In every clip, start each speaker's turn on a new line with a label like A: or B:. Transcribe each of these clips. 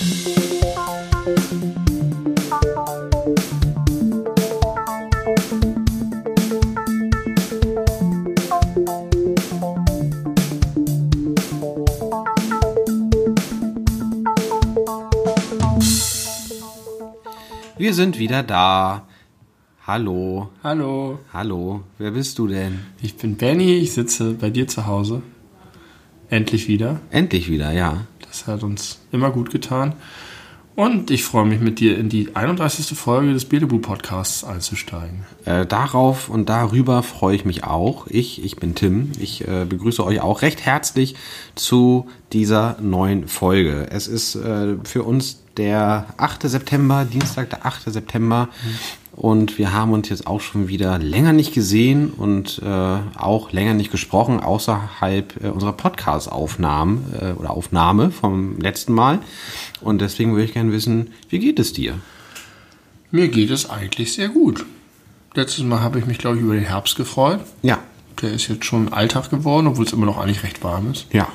A: Wir sind wieder da. Hallo.
B: Hallo,
A: Hallo. Wer bist du denn?
B: ich bin Benny, ich sitze bei dir zu Hause. Endlich wieder.
A: Endlich wieder, ja.
B: Das hat uns immer gut getan. Und ich freue mich mit dir in die 31. Folge des Belebu Podcasts einzusteigen.
A: Äh, darauf und darüber freue ich mich auch. Ich, ich bin Tim. Ich äh, begrüße euch auch recht herzlich zu dieser neuen Folge. Es ist äh, für uns der 8. September, Dienstag, der 8. September. Und wir haben uns jetzt auch schon wieder länger nicht gesehen und äh, auch länger nicht gesprochen, außerhalb äh, unserer Podcast-Aufnahmen äh, oder Aufnahme vom letzten Mal. Und deswegen würde ich gerne wissen, wie geht es dir?
B: Mir geht es eigentlich sehr gut. Letztes Mal habe ich mich, glaube ich, über den Herbst gefreut.
A: Ja,
B: Der ist jetzt schon Alltag geworden, obwohl es immer noch eigentlich recht warm ist.
A: ja.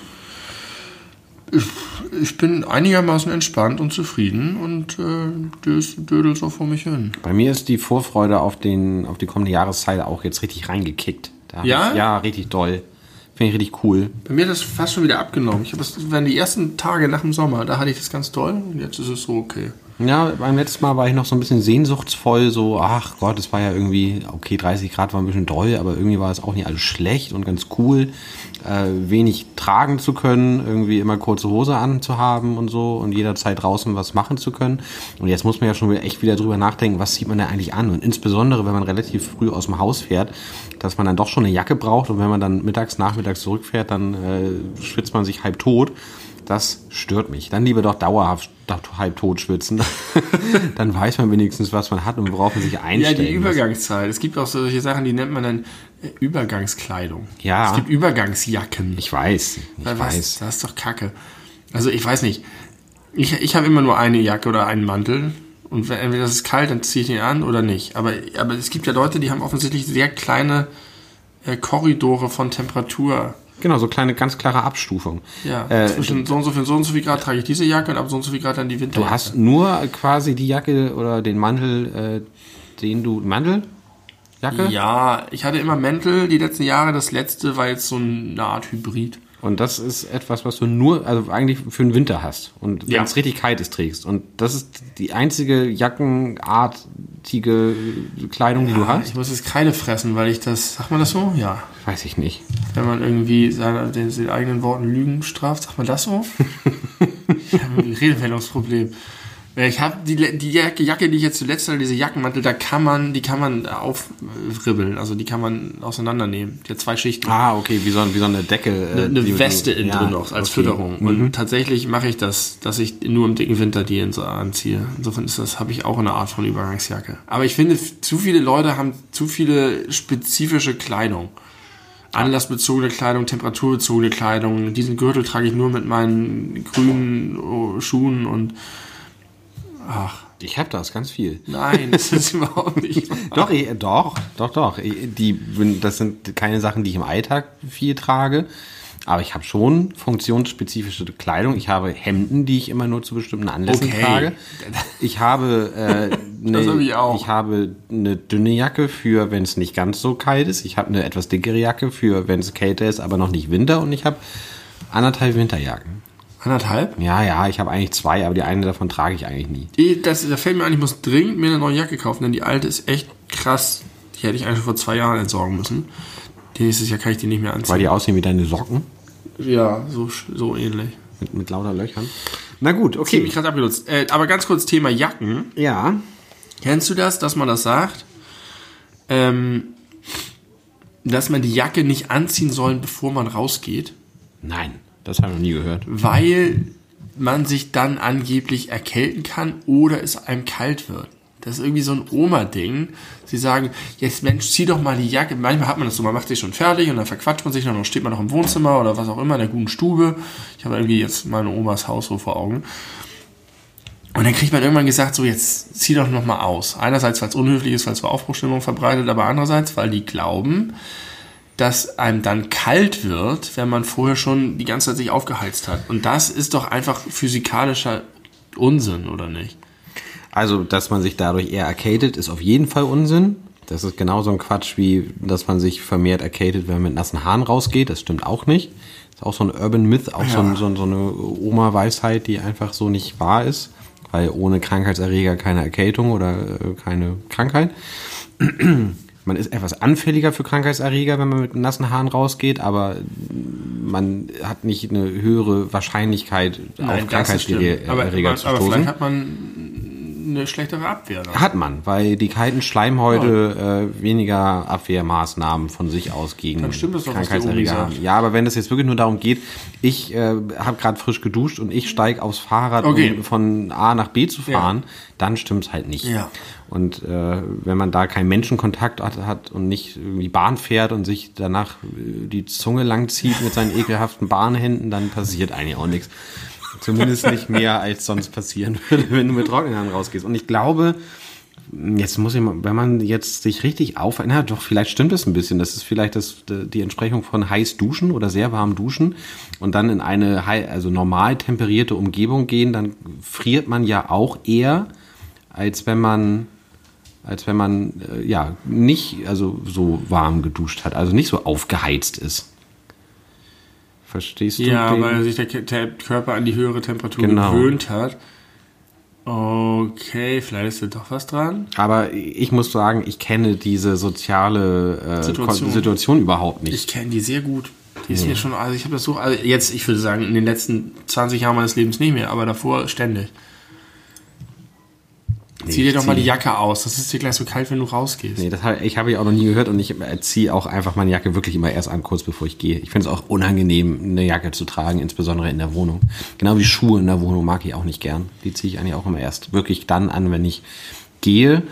B: Ich bin einigermaßen entspannt und zufrieden und äh, das dödel so vor mich hin.
A: Bei mir ist die Vorfreude auf, den, auf die kommende Jahreszeit auch jetzt richtig reingekickt. Da
B: Ja?
A: Ich, ja, richtig doll. Finde ich richtig cool.
B: Bei mir hat das fast schon wieder abgenommen. Ich habe das waren die ersten Tage nach dem Sommer, da hatte ich das ganz toll und jetzt ist es so okay.
A: Ja, beim letzten Mal war ich noch so ein bisschen sehnsuchtsvoll, so, ach Gott, es war ja irgendwie, okay, 30 Grad war ein bisschen doll, aber irgendwie war es auch nicht alles schlecht und ganz cool, äh, wenig tragen zu können, irgendwie immer kurze Hose anzuhaben und so und jederzeit draußen was machen zu können. Und jetzt muss man ja schon wieder echt wieder drüber nachdenken, was zieht man da eigentlich an? Und insbesondere, wenn man relativ früh aus dem Haus fährt, dass man dann doch schon eine Jacke braucht und wenn man dann mittags, nachmittags zurückfährt, dann äh, schwitzt man sich halb tot. Das stört mich. Dann lieber doch dauerhaft halb tot schwitzen. dann weiß man wenigstens, was man hat und worauf man sich
B: Ja,
A: einstellen
B: die
A: muss.
B: Übergangszeit. Es gibt auch solche Sachen, die nennt man dann Übergangskleidung.
A: Ja.
B: Es gibt Übergangsjacken.
A: Ich weiß, ich
B: Was?
A: weiß.
B: Das ist doch Kacke. Also ich weiß nicht. Ich, ich habe immer nur eine Jacke oder einen Mantel. Und wenn, entweder es ist kalt, dann ziehe ich ihn an oder nicht. Aber, aber es gibt ja Leute, die haben offensichtlich sehr kleine äh, Korridore von Temperatur.
A: Genau, so kleine, ganz klare Abstufung.
B: Ja,
A: Äh,
B: zwischen so und so viel, so und so viel Grad trage ich diese Jacke und ab so und so viel Grad dann die Winterjacke.
A: Du hast nur quasi die Jacke oder den Mantel, äh, den du. Mantel? Jacke?
B: Ja, ich hatte immer Mäntel die letzten Jahre. Das letzte war jetzt so eine Art Hybrid.
A: Und das ist etwas, was du nur, also eigentlich für den Winter hast. Und wenn
B: Ja.
A: es richtig kalt ist, trägst. Und das ist die einzige Jackenartige Kleidung, die du hast?
B: Ich muss jetzt Kreide fressen, weil ich das, sagt man das so? Ja.
A: Weiß ich nicht.
B: Wenn man irgendwie seine, den, den eigenen Worten Lügen straft, sagt man das so? ich habe ein Redewendungsproblem. Äh, Ich habe die, die Jacke, die ich jetzt zuletzt hatte, diese Jackenmantel, da kann man, die kann man aufribbeln, also die kann man auseinandernehmen. Die hat zwei Schichten.
A: Ah, okay, wie so, wie so eine Decke. äh,
B: eine
A: die-
B: Weste innen
A: ja,
B: drin noch als
A: okay. Mhm.
B: Fütterung. Und tatsächlich mache ich das, dass ich nur im dicken Winter die in so anziehe. Insofern ist das, habe ich auch eine Art von Übergangsjacke. Aber ich finde, zu viele Leute haben zu viele spezifische Kleidung. Anlassbezogene Kleidung, temperaturbezogene Kleidung. Diesen Gürtel trage ich nur mit meinen grünen oh, Schuhen und ach,
A: Ich habe das ganz viel.
B: nein, das ist überhaupt nicht.
A: Doch, ich, doch, doch, doch. Ich, die, das sind keine Sachen, die ich im Alltag viel trage. Aber ich habe schon funktionsspezifische Kleidung. Ich habe Hemden, die ich immer nur zu bestimmten Anlässen
B: Okay.
A: trage. Ich habe, äh,
B: Das hab ich
A: ich habe eine dünne Jacke für, wenn es nicht ganz so kalt ist. Ich habe eine etwas dickere Jacke für, wenn es kälter ist, aber noch nicht Winter. Und ich habe anderthalb Winterjacken.
B: Anderthalb?
A: Ja, ja, ich habe eigentlich zwei, aber die eine davon trage ich eigentlich nie.
B: Das, da fällt mir ein, ich muss dringend mir eine neue Jacke kaufen, denn die alte ist echt krass. Die hätte ich eigentlich schon vor zwei Jahren entsorgen müssen. Nächstes Jahr kann ich die nicht mehr anziehen.
A: Weil die aussehen wie deine Socken
B: ja, so, so ähnlich.
A: mit, mit lauter Löchern. Na gut,
B: Okay,
A: okay.
B: mich gerade abgenutzt. Äh, aber ganz kurz Thema Jacken.
A: Ja,
B: Kennst du das, dass man das sagt? Ähm, dass man die Jacke nicht anziehen soll, bevor man rausgeht,
A: Nein, das habe ich noch nie gehört.
B: weil man sich dann angeblich erkälten kann oder es einem kalt wird. Das ist irgendwie so ein Oma-Ding. Sie sagen, jetzt Mensch, zieh doch mal die Jacke. Manchmal hat man das so, man macht sich schon fertig und dann verquatscht man sich noch, dann steht man noch im Wohnzimmer oder was auch immer, in der guten Stube. Ich habe irgendwie jetzt meine Omas Haus so vor Augen. Und dann kriegt man irgendwann gesagt, so jetzt zieh doch noch mal aus. Einerseits, weil es unhöflich ist, weil es Aufbruchstimmung verbreitet, aber andererseits, weil die glauben, dass einem dann kalt wird, wenn man vorher schon die ganze Zeit sich aufgeheizt hat. Und das ist doch einfach physikalischer Unsinn, oder nicht?
A: Also, dass man sich dadurch eher arcadet, ist auf jeden Fall Unsinn. Das ist genauso ein Quatsch, wie dass man sich vermehrt arcadet, wenn man mit nassen Haaren rausgeht. Das stimmt auch nicht. Das ist auch so ein Urban Myth, auch so, ein, so, so eine Oma-Weisheit, die einfach so nicht wahr ist. Weil ohne Krankheitserreger keine Erkältung oder äh, keine Krankheit. Man ist etwas anfälliger für Krankheitserreger, wenn man mit nassen Haaren rausgeht, aber man hat nicht eine höhere Wahrscheinlichkeit, auf Krankheitserreger
B: aber, aber,
A: zu
B: aber
A: stoßen.
B: vielleicht hat man eine schlechtere Abwehr. dann.
A: Hat man, weil die kalten Schleimhäute äh, weniger Abwehrmaßnahmen von sich aus gegen
B: Dann stimmt das doch, was die
A: Krankheitserreger haben. Ja, aber wenn es jetzt wirklich nur darum geht, ich äh, habe gerade frisch geduscht und ich steige aufs Fahrrad,
B: Okay.
A: um von A nach B zu fahren, dann stimmt's halt nicht.
B: Ja.
A: Und äh, wenn man da keinen Menschenkontakt hat, hat und nicht irgendwie Bahn fährt und sich danach äh, die Zunge langzieht mit seinen ekelhaften Bahnhänden, dann passiert eigentlich auch nichts. Zumindest nicht mehr, als sonst passieren würde, wenn du mit trockenen Haaren rausgehst. Und ich glaube, jetzt muss ich mal, wenn man jetzt sich richtig auf, na doch, vielleicht stimmt es ein bisschen. Das ist vielleicht das, die Entsprechung von heiß duschen oder sehr warm duschen und dann in eine also normal temperierte Umgebung gehen, dann friert man ja auch eher, als wenn man als wenn man äh, ja nicht also so warm geduscht hat, also nicht so aufgeheizt ist. Verstehst du?
B: Ja,
A: den-
B: weil sich der Körper an die höhere Temperatur
A: Genau.
B: gewöhnt hat. Okay, vielleicht ist da doch was dran.
A: Aber ich muss sagen, ich kenne diese soziale äh,
B: Situation.
A: Situation. Überhaupt nicht.
B: Ich kenne die sehr gut. Die ist mir schon, also ich habe das so, also jetzt, ich würde sagen, in den letzten 20 Jahren meines Lebens nicht mehr, aber davor ständig. Zieh dir doch mal die Jacke aus. Das ist dir gleich so kalt, wenn du rausgehst.
A: Nee, das hab, ich habe ich auch noch nie gehört und ich äh, ziehe auch einfach meine Jacke wirklich immer erst an, kurz bevor ich gehe. Ich finde es auch unangenehm, eine Jacke zu tragen, insbesondere in der Wohnung. Genau wie Schuhe in der Wohnung mag ich auch nicht gern. Die ziehe ich eigentlich auch immer erst wirklich dann an, wenn ich gehe.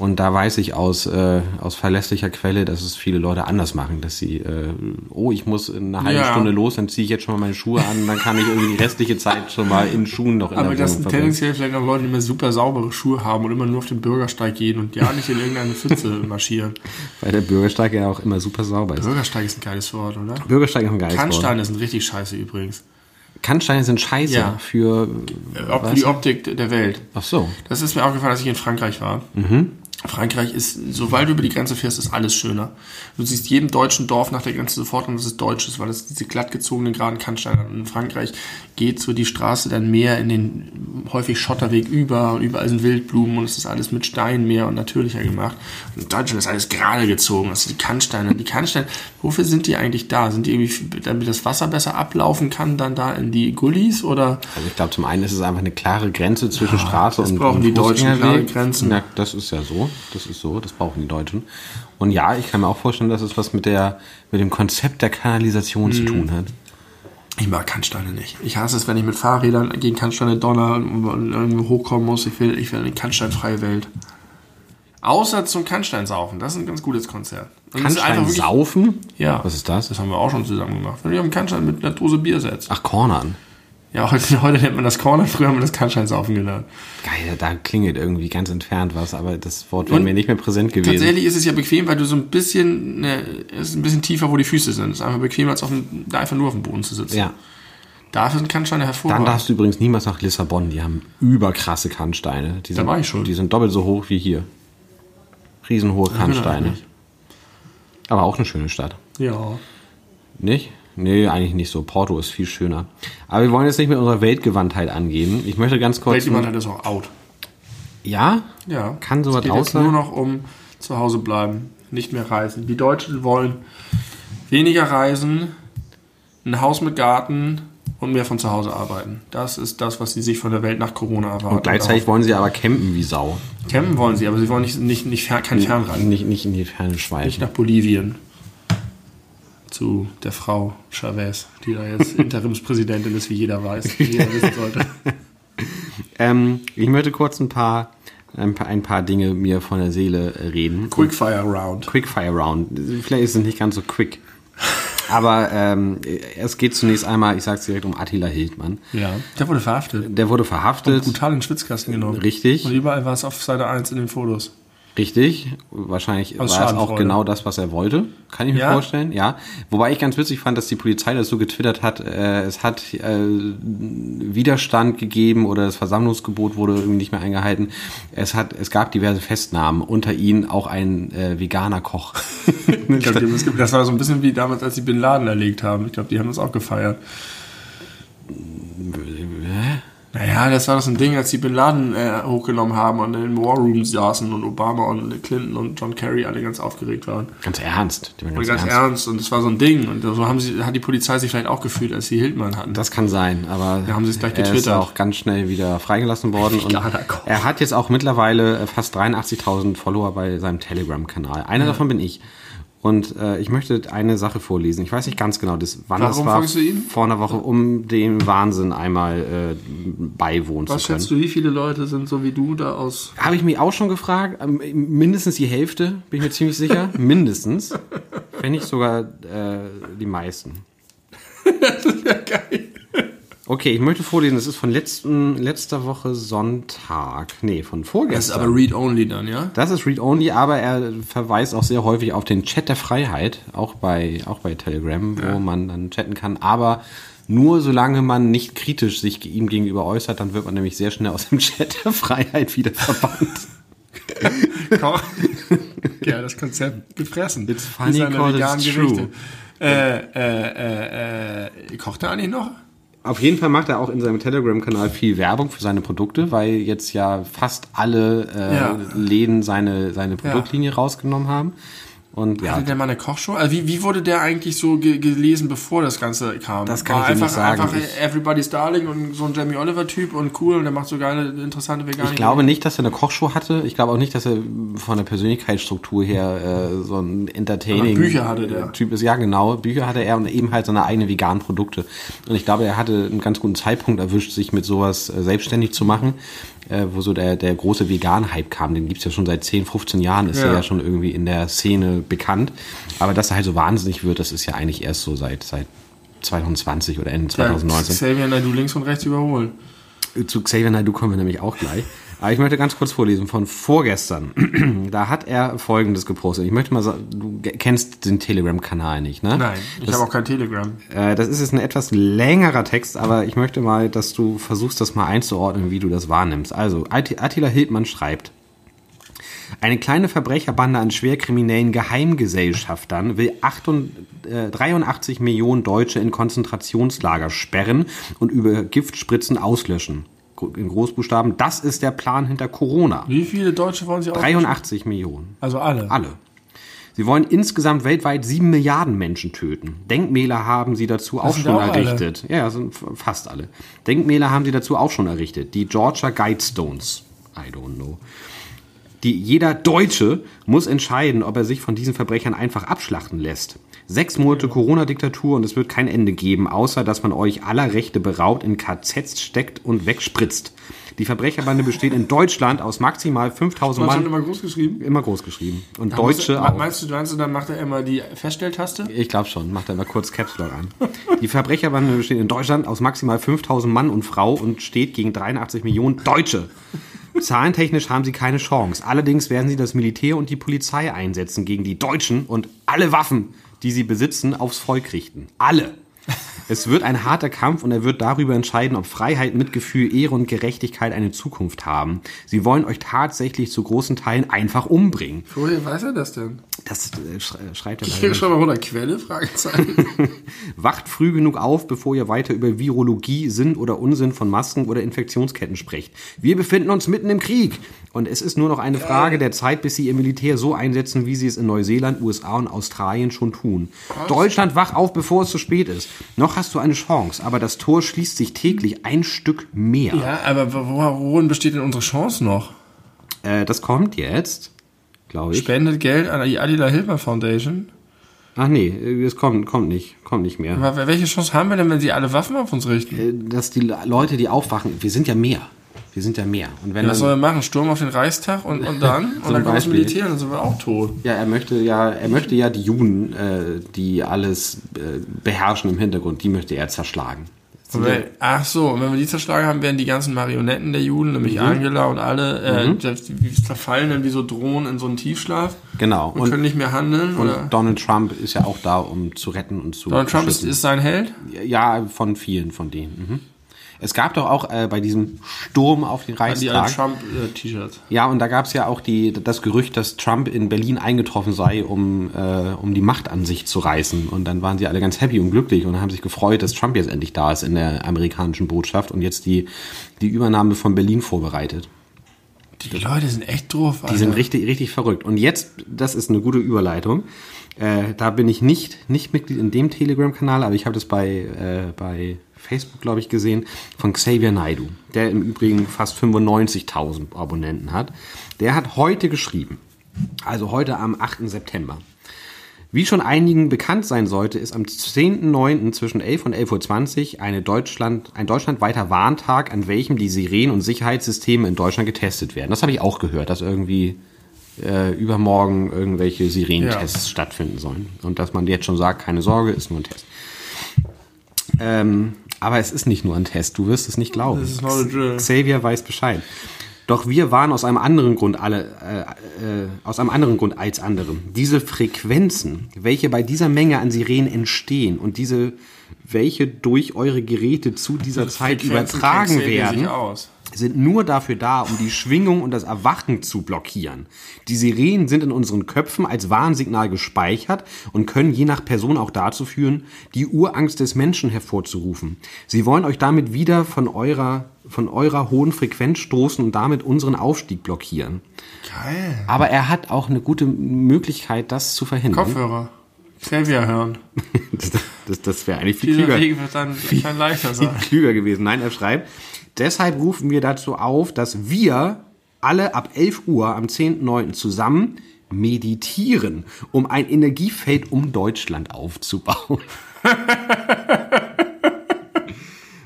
A: Und da weiß ich aus, äh, aus verlässlicher Quelle, dass es viele Leute anders machen, dass sie, äh, oh, ich muss in einer halben
B: Ja.
A: Stunde los, dann ziehe ich jetzt schon mal meine Schuhe an, dann kann ich irgendwie die restliche Zeit schon mal in Schuhen noch in
B: Aber das sind tendenziell vielleicht auch Leute, die immer super saubere Schuhe haben und immer nur auf den Bürgersteig gehen und ja nicht in irgendeine Pfütze marschieren.
A: Weil der Bürgersteig ja auch immer super sauber ist.
B: Bürgersteig ist ein geiles Wort, oder?
A: Bürgersteig ist ein geiles Wort.
B: Kannsteine sind richtig scheiße übrigens.
A: Kannsteine sind scheiße
B: Ja.
A: für.
B: Ob für die Optik der Welt.
A: Ach so.
B: Das ist mir aufgefallen, als ich in Frankreich war. Frankreich ist, sobald du über die Grenze fährst, ist alles schöner. Du siehst jedem deutschen Dorf nach der Grenze sofort dass es deutsch ist, weil es diese glatt gezogenen geraden Kannsteine hat. Und in Frankreich geht so die Straße dann mehr in den häufig Schotterweg über und überall sind Wildblumen und es ist alles mit Stein mehr und natürlicher gemacht. Und in Deutschland ist alles gerade gezogen. Das sind die Kannsteine. Die Kannsteine, wofür sind die eigentlich da? Sind die irgendwie, damit das Wasser besser ablaufen kann, dann da in die Gullis oder?
A: Also ich glaube, zum einen ist es einfach eine klare Grenze zwischen Straße
B: das
A: und
B: brauchen
A: und
B: die Deutschen, klare Grenzen.
A: Ja, das ist ja so. Das ist so. Das brauchen die Deutschen. Und ja, ich kann mir auch vorstellen, dass es was mit der mit dem Konzept der Kanalisation
B: Mhm.
A: zu tun hat.
B: Ich mag Kannsteine nicht. Ich hasse es, wenn ich mit Fahrrädern gegen Kannsteine donner und irgendwo hochkommen muss. Ich will, ich will eine kannsteinfreie Welt. Außer zum Kannsteinsaufen. Das ist ein ganz gutes Konzert. Und
A: Kannstein
B: wirklich-
A: saufen?
B: Ja.
A: Was ist das?
B: Das haben wir auch schon zusammen gemacht. Wenn du einen Kannstein mit einer Dose Bier setzt.
A: Ach, Cornern.
B: Ja, heute, heute nennt man das Corner, früher haben wir das Kannsteinsaufen genannt.
A: Geil, da klingelt irgendwie ganz entfernt was, aber das Wort wäre mir nicht mehr präsent gewesen.
B: Tatsächlich ist es ja bequem, weil du so ein bisschen, ne, es ist ein bisschen tiefer, wo die Füße sind. Es ist einfach bequemer, als auf dem, da einfach nur auf dem Boden zu sitzen.
A: Ja.
B: Dafür sind Kannsteine
A: Dann
B: hervorragend.
A: darfst du übrigens niemals nach Lissabon. Die haben überkrasse Kannsteine. Die sind,
B: war ich schon.
A: Die sind doppelt so hoch wie hier. Riesenhohe Kannsteine.
B: nicht.
A: Aber auch eine schöne Stadt.
B: ja.
A: Nicht? Nee, eigentlich nicht so. Porto ist viel schöner. Aber wir wollen jetzt nicht mit unserer Weltgewandtheit angeben. Ich möchte ganz kurz.
B: Weltjemand ist auch out.
A: Ja?
B: Ja.
A: Kann sowas
B: es geht
A: sein?
B: nur noch um zu Hause bleiben, nicht mehr reisen. Die Deutschen wollen weniger reisen, ein Haus mit Garten und mehr von zu Hause arbeiten. Das ist das, was sie sich von der Welt nach Corona erwarten.
A: Und gleichzeitig wollen sie aber campen wie Sau.
B: Campen wollen sie, aber sie wollen nicht, nicht, nicht fer kein Fernreisen.
A: Nicht, nicht in die Ferne
B: Nicht
A: schweifen.
B: nach Bolivien. Zu der Frau Chavez, die da jetzt Interimspräsidentin ist, wie jeder weiß, wie jeder wissen sollte.
A: Ähm, ich möchte kurz ein paar, ein paar, ein paar Dinge mir von der Seele reden.
B: Quickfire Round.
A: Quickfire Round. Vielleicht ist es nicht ganz so quick. Aber ähm, es geht zunächst einmal, ich sag's direkt, um Attila Hildmann.
B: Ja. Der wurde verhaftet.
A: Der wurde verhaftet.
B: Brutal in den Schwitzkasten genommen.
A: Richtig.
B: Und überall war es auf Seite 1 in den Fotos.
A: Richtig, wahrscheinlich
B: Aus
A: war es auch genau das, was er wollte, kann ich mir
B: Ja?
A: vorstellen, ja. Wobei ich ganz witzig fand, dass die Polizei das so getwittert hat, äh, es hat äh, Widerstand gegeben oder das Versammlungsgebot wurde irgendwie nicht mehr eingehalten. Es hat, es gab diverse Festnahmen, unter ihnen auch ein äh, veganer Koch.
B: Ich glaub, das war so ein bisschen wie damals, als sie Bin Laden erlegt haben. Ich glaube, die haben das auch gefeiert. Naja, das war doch so ein Ding, als sie Bin Laden äh, hochgenommen haben und in den War Rooms saßen und Obama und Clinton und John Kerry alle ganz aufgeregt waren.
A: ganz ernst. Die waren ganz,
B: ganz
A: ernst.
B: ernst. Und das war so ein Ding. Und so haben sie, hat die Polizei sich vielleicht auch gefühlt, als sie Hildmann hatten.
A: Das kann sein, aber
B: Da haben sie es gleich
A: er ist
B: getwittert.
A: auch ganz schnell wieder freigelassen worden. Und er hat jetzt auch mittlerweile äh, fast 83.000 Follower bei seinem Telegram-Kanal. Einer davon bin ich. Und äh, ich möchte eine Sache vorlesen. Ich weiß nicht ganz genau, das, wann das
B: Warum
A: war.
B: du ihm?
A: Vor einer Woche, um dem Wahnsinn einmal äh, beiwohnen
B: Was
A: zu können.
B: schätzt du, wie viele Leute sind so wie du da aus?
A: Habe ich mich auch schon gefragt. Ähm, Mindestens die Hälfte, bin ich mir ziemlich sicher. Mindestens. Wenn nicht sogar äh, die meisten.
B: Ja, geil.
A: Okay, ich möchte vorlesen, das ist von letzten, letzter Woche Sonntag. Nee, von
B: Das ist
A: vorgestern.
B: aber Read-Only dann, ja?
A: Das ist Read-Only, aber er verweist auch sehr häufig auf den Chat der Freiheit, auch bei, auch bei Telegram, wo man dann chatten kann. Aber nur solange man nicht kritisch sich ihm gegenüber äußert, dann wird man nämlich sehr schnell aus dem Chat der Freiheit wieder verbannt.
B: Ja, das Konzept gefressen.
A: It's funny 'cause it's
B: Gerichte.
A: true.
B: Äh, äh, äh, äh, kocht er eigentlich noch?
A: Auf jeden Fall macht er auch in seinem Telegram-Kanal viel Werbung für seine Produkte, weil jetzt ja fast alle äh,
B: Ja.
A: Läden seine, seine Produktlinie rausgenommen haben. Und ja,
B: Hatte der mal eine Kochshow? Also wie, wie wurde der eigentlich so ge gelesen, bevor das Ganze kam?
A: Das kann
B: War
A: ich
B: einfach,
A: nicht sagen.
B: Einfach
A: Ich-
B: Everybody's Darling und so ein Jamie Oliver-Typ und cool und der macht so geile, interessante vegane
A: Ich glaube nicht, dass er eine Kochshow hatte. Ich glaube auch nicht, dass er von der Persönlichkeitsstruktur her äh, so ein entertaining
B: Aber Bücher hatte der.
A: Typ ist. Ja, genau. Bücher hatte er und eben halt seine eigenen veganen Produkte. Und ich glaube, er hatte einen ganz guten Zeitpunkt erwischt, sich mit sowas äh, selbstständig zu machen, äh, wo so der, der große Vegan-Hype kam. Den gibt's ja schon seit 10, 15 Jahren, ist
B: Ja.
A: er ja schon irgendwie in der Szene bekannt. Aber dass er halt so wahnsinnig wird, das ist ja eigentlich erst so seit, seit 2020 oder Ende
B: Ja,
A: 2019.
B: Xavier Naidoo links und rechts überholen.
A: Zu Xavier Naidoo kommen wir nämlich auch gleich. Aber ich möchte ganz kurz vorlesen von vorgestern. da hat er Folgendes gepostet. Ich möchte mal sagen, du kennst den Telegram-Kanal nicht, ne?
B: Nein, ich habe auch kein Telegram.
A: äh, das ist jetzt ein etwas längerer Text, aber ich möchte mal, dass du versuchst, das mal einzuordnen, wie du das wahrnimmst. Also, Atti- Attila Hildmann schreibt, eine kleine Verbrecherbande an schwerkriminellen Geheimgesellschaftern will 88, äh, 83 Millionen Deutsche in Konzentrationslager sperren und über Giftspritzen auslöschen. In Großbuchstaben, das ist der Plan hinter Corona.
B: Wie viele Deutsche wollen sie auch?
A: 83 Millionen.
B: Also alle.
A: Alle. Sie wollen insgesamt weltweit sieben Milliarden Menschen töten. Denkmäler haben sie dazu auch
B: sind
A: schon
B: auch alle.
A: errichtet. Ja, das sind fast alle. Denkmäler haben sie dazu auch schon errichtet. Die Georgia Guidestones. I don't know. Die, jeder Deutsche muss entscheiden, ob er sich von diesen Verbrechern einfach abschlachten lässt. Sechs Monate Corona-Diktatur und es wird kein Ende geben, außer dass man euch aller Rechte beraubt, in KZs steckt und wegspritzt. Die Verbrecherbande besteht in Deutschland aus maximal 5000
B: Hast du
A: Mann.
B: immer groß geschrieben?
A: Immer groß geschrieben. Und
B: Da
A: Deutsche
B: er-
A: auch.
B: Meinst du, meinst du, dann macht er immer die Feststelltaste?
A: Ich glaube schon, macht er mal kurz Caps Lock an. Die Verbrecherbande besteht in Deutschland aus maximal 5000 Mann und Frau und steht gegen 83 Millionen Deutsche. Zahlentechnisch haben sie keine Chance. Allerdings werden sie das Militär und die Polizei einsetzen gegen die Deutschen und alle Waffen, die sie besitzen, aufs Volk richten. Alle. Es wird ein harter Kampf und er wird darüber entscheiden, ob Freiheit, Mitgefühl, Ehre und Gerechtigkeit eine Zukunft haben. Sie wollen euch tatsächlich zu großen Teilen einfach umbringen.
B: Woher weiß er das denn?
A: Das äh, äh, schreibt er
B: Ich
A: leider
B: schon mal 100 Quelle, Fragezeichen.
A: Wacht früh genug auf, bevor ihr weiter über Virologie, Sinn oder Unsinn von Masken oder Infektionsketten sprecht. Wir befinden uns mitten im Krieg. Und es ist nur noch eine Frage der Zeit, bis sie ihr Militär so einsetzen, wie sie es in Neuseeland, USA und Australien schon tun. Deutschland, wach auf, bevor es zu spät ist. Noch hast du eine Chance, aber das Tor schließt sich täglich ein Stück mehr.
B: ja, aber wo- worin besteht denn unsere Chance noch?
A: Äh, das kommt jetzt, glaube ich.
B: Spendet Geld an die Adila Hilfer Foundation.
A: Ach nee, äh, es kommt, kommt nicht, kommt nicht mehr.
B: Aber welche Chance haben wir denn, wenn sie alle Waffen auf uns richten?
A: Äh, Dass die Leute, die aufwachen, wir sind ja mehr. Wir sind ja mehr. Und wenn
B: Was
A: dann-
B: soll er machen? Sturm auf den Reichstag und, und dann? Und dann kommt das. Militär und dann sind wir auch tot.
A: Ja, er möchte ja, er möchte ja die Juden, äh, die alles äh, beherrschen im Hintergrund, die möchte er zerschlagen.
B: Wenn, ach so, und wenn wir die zerschlagen haben, werden die ganzen Marionetten der Juden, nämlich
A: Mhm.
B: Angela und alle, äh, die zerfallen dann wie so Drohnen in so einen Tiefschlaf
A: Genau.
B: und,
A: Und,
B: können nicht mehr handeln.
A: und
B: oder?
A: Donald Trump ist ja auch da, um zu retten und zu
B: Donald Trump ist, ist sein Held.
A: Ja, von vielen von denen. Mhm. Es gab doch auch äh, bei diesem Sturm auf den
B: Die
A: Reichstag.
B: Trump-T-Shirts.
A: Ja, und da gab es ja auch die, das Gerücht, dass Trump in Berlin eingetroffen sei, um, äh, um die Macht an sich zu reißen. Und dann waren sie alle ganz happy und glücklich und haben sich gefreut, dass Trump jetzt endlich da ist in der amerikanischen Botschaft und jetzt die, die Übernahme von Berlin vorbereitet.
B: Die Leute sind echt doof.
A: Die sind richtig, richtig verrückt. Und jetzt, das ist eine gute Überleitung. Äh, da bin ich nicht, nicht Mitglied in dem Telegram-Kanal, aber ich habe das bei, äh, bei Facebook, glaube ich, gesehen, von Xavier Naidu, der im Übrigen fast 95.000 Abonnenten hat. Der hat heute geschrieben, also heute am 8. September. Wie schon einigen bekannt sein sollte, ist am 10.09. zwischen 11 und 11.20 Uhr eine Deutschland, ein deutschlandweiter Warntag, an welchem die Sirenen- und Sicherheitssysteme in Deutschland getestet werden. Das habe ich auch gehört, dass irgendwie äh, übermorgen irgendwelche Sirenentests
B: Ja.
A: stattfinden sollen. Und dass man jetzt schon sagt, keine Sorge, ist nur ein Test. Ähm, aber es ist nicht nur ein Test, du wirst es nicht glauben. Xavier weiß Bescheid. Doch wir waren aus einem anderen Grund alle, äh, äh, aus einem anderen Grund als andere. Diese Frequenzen, welche bei dieser Menge an Sirenen entstehen und diese, welche durch eure Geräte zu dieser Zeit
B: Frequenzen
A: übertragen
B: Xavier sich
A: werden,
B: Aus.
A: Sind nur dafür da, um die Schwingung und das Erwachen zu blockieren. Die Sirenen sind in unseren Köpfen als Warnsignal gespeichert und können je nach Person auch dazu führen, die Urangst des Menschen hervorzurufen. Sie wollen euch damit wieder von eurer, von eurer hohen Frequenz stoßen und damit unseren Aufstieg blockieren.
B: Geil.
A: Aber er hat auch eine gute Möglichkeit, das zu verhindern.
B: Kopfhörer. Xavier hören.
A: Das, das, wäre eigentlich viel
B: Dieser
A: klüger.
B: Weg wird dann kein leichter sein.
A: klüger gewesen. Nein, er schreibt, deshalb rufen wir dazu auf, dass wir alle ab 11 Uhr am 10.9. zusammen meditieren, um ein Energiefeld um Deutschland aufzubauen.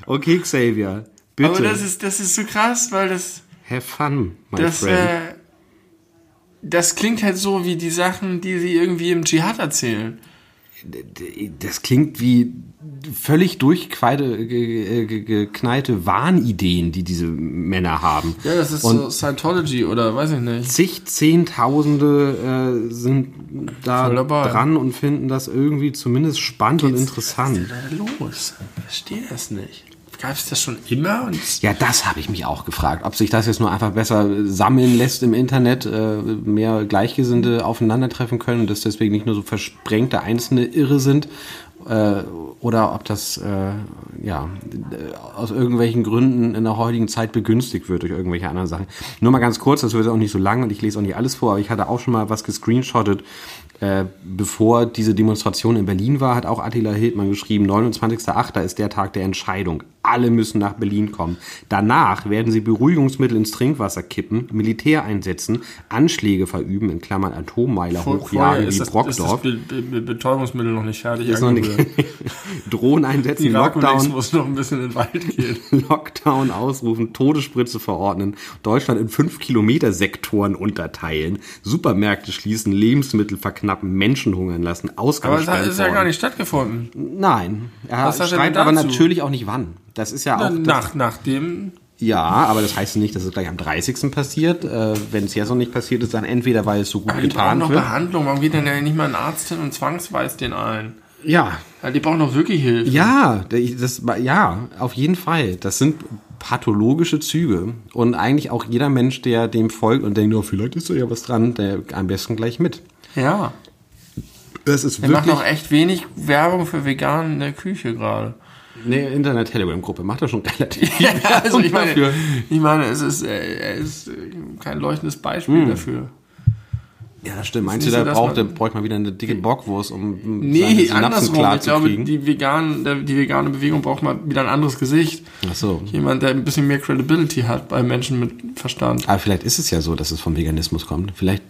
A: okay, Xavier, bitte.
B: Aber das ist, das ist so krass, weil das,
A: Have fun, my
B: das,
A: friend.
B: äh, das klingt halt so wie die Sachen, die sie irgendwie im Dschihad erzählen.
A: Das klingt wie völlig durchgeknallte ge- ge- geknallte Wahnideen, die diese Männer haben.
B: Ja, das ist
A: Und
B: so Scientology oder weiß ich nicht.
A: zig Zehntausende äh, sind da dran und finden das irgendwie zumindest spannend und interessant.
B: Was ist denn da los? Ich verstehe das nicht. Gab es das schon immer?
A: Ja, das habe ich mich auch gefragt, ob sich das jetzt nur einfach besser sammeln lässt im Internet, äh, mehr Gleichgesinnte aufeinandertreffen können und dass deswegen nicht nur so versprengte einzelne Irre sind äh, oder ob das äh, ja äh, aus irgendwelchen Gründen in der heutigen Zeit begünstigt wird durch irgendwelche anderen Sachen. Nur mal ganz kurz, das wird auch nicht so lang und ich lese auch nicht alles vor, aber ich hatte auch schon mal was gescreenshottet. Äh, bevor diese Demonstration in Berlin war, hat auch Attila Hildmann geschrieben, 29.08. ist der Tag der Entscheidung. Alle müssen nach Berlin kommen. Danach werden sie Beruhigungsmittel ins Trinkwasser kippen, Militär einsetzen, Anschläge verüben, in Klammern Atommeiler
B: vor-
A: hochjagen wie
B: das, ist das
A: Brockdorf,
B: Be Be Be Betäubungsmittel noch nicht fertig
A: ist noch nicht. Drohnen einsetzen, Lockdown,
B: muss noch ein bisschen in den Wald gehen.
A: Lockdown ausrufen, Todesspritze verordnen, Deutschland in 5-Kilometer-Sektoren unterteilen, Supermärkte schließen, Lebensmittel verknappen, Menschen hungern lassen,
B: Aber es hat,
A: Ausgangssperren
B: ist ja gar nicht stattgefunden.
A: Nein, er
B: Was
A: schreibt aber
B: dazu?
A: natürlich auch nicht wann. Das ist ja auch... das,
B: Nach, nach dem
A: ja, aber das heißt nicht, dass es gleich am 30. passiert. Äh, Wenn es jetzt noch nicht passiert ist, dann entweder, weil es so gut
B: Die brauchen
A: getan
B: noch
A: wird.
B: Behandlung. Warum geht denn ja nicht mal ein Arzt hin und zwangsweist den ein?
A: Ja,
B: Ja, die brauchen doch wirklich Hilfe.
A: Ja, das, ja, auf jeden Fall. Das sind pathologische Züge. Und eigentlich auch jeder Mensch, der dem folgt und denkt, oh, vielleicht ist da ja was dran, der am besten gleich mit.
B: Ja.
A: Das ist
B: Wir machen
A: wirklich
B: auch echt wenig Werbung für vegan in der Küche gerade.
A: Eine Internet-Telegram-Gruppe. Macht das schon relativ viel.
B: Ja, also ich meine,
A: dafür.
B: ich meine, es ist, äh, er ist äh, kein leuchtendes Beispiel dafür.
A: Ja, das stimmt. Meinst du, da braucht,
B: man-
A: bräuchte mal wieder eine dicke Bockwurst, um
B: Nee, andersrum.
A: klar
B: Ich
A: zu
B: glaube,
A: kriegen?
B: die, vegan, der, die vegane Bewegung braucht mal wieder ein anderes Gesicht.
A: Ach so.
B: Jemand, der ein bisschen mehr Credibility hat bei Menschen mit Verstand.
A: Aber vielleicht ist es ja so, dass es vom Veganismus kommt. Vielleicht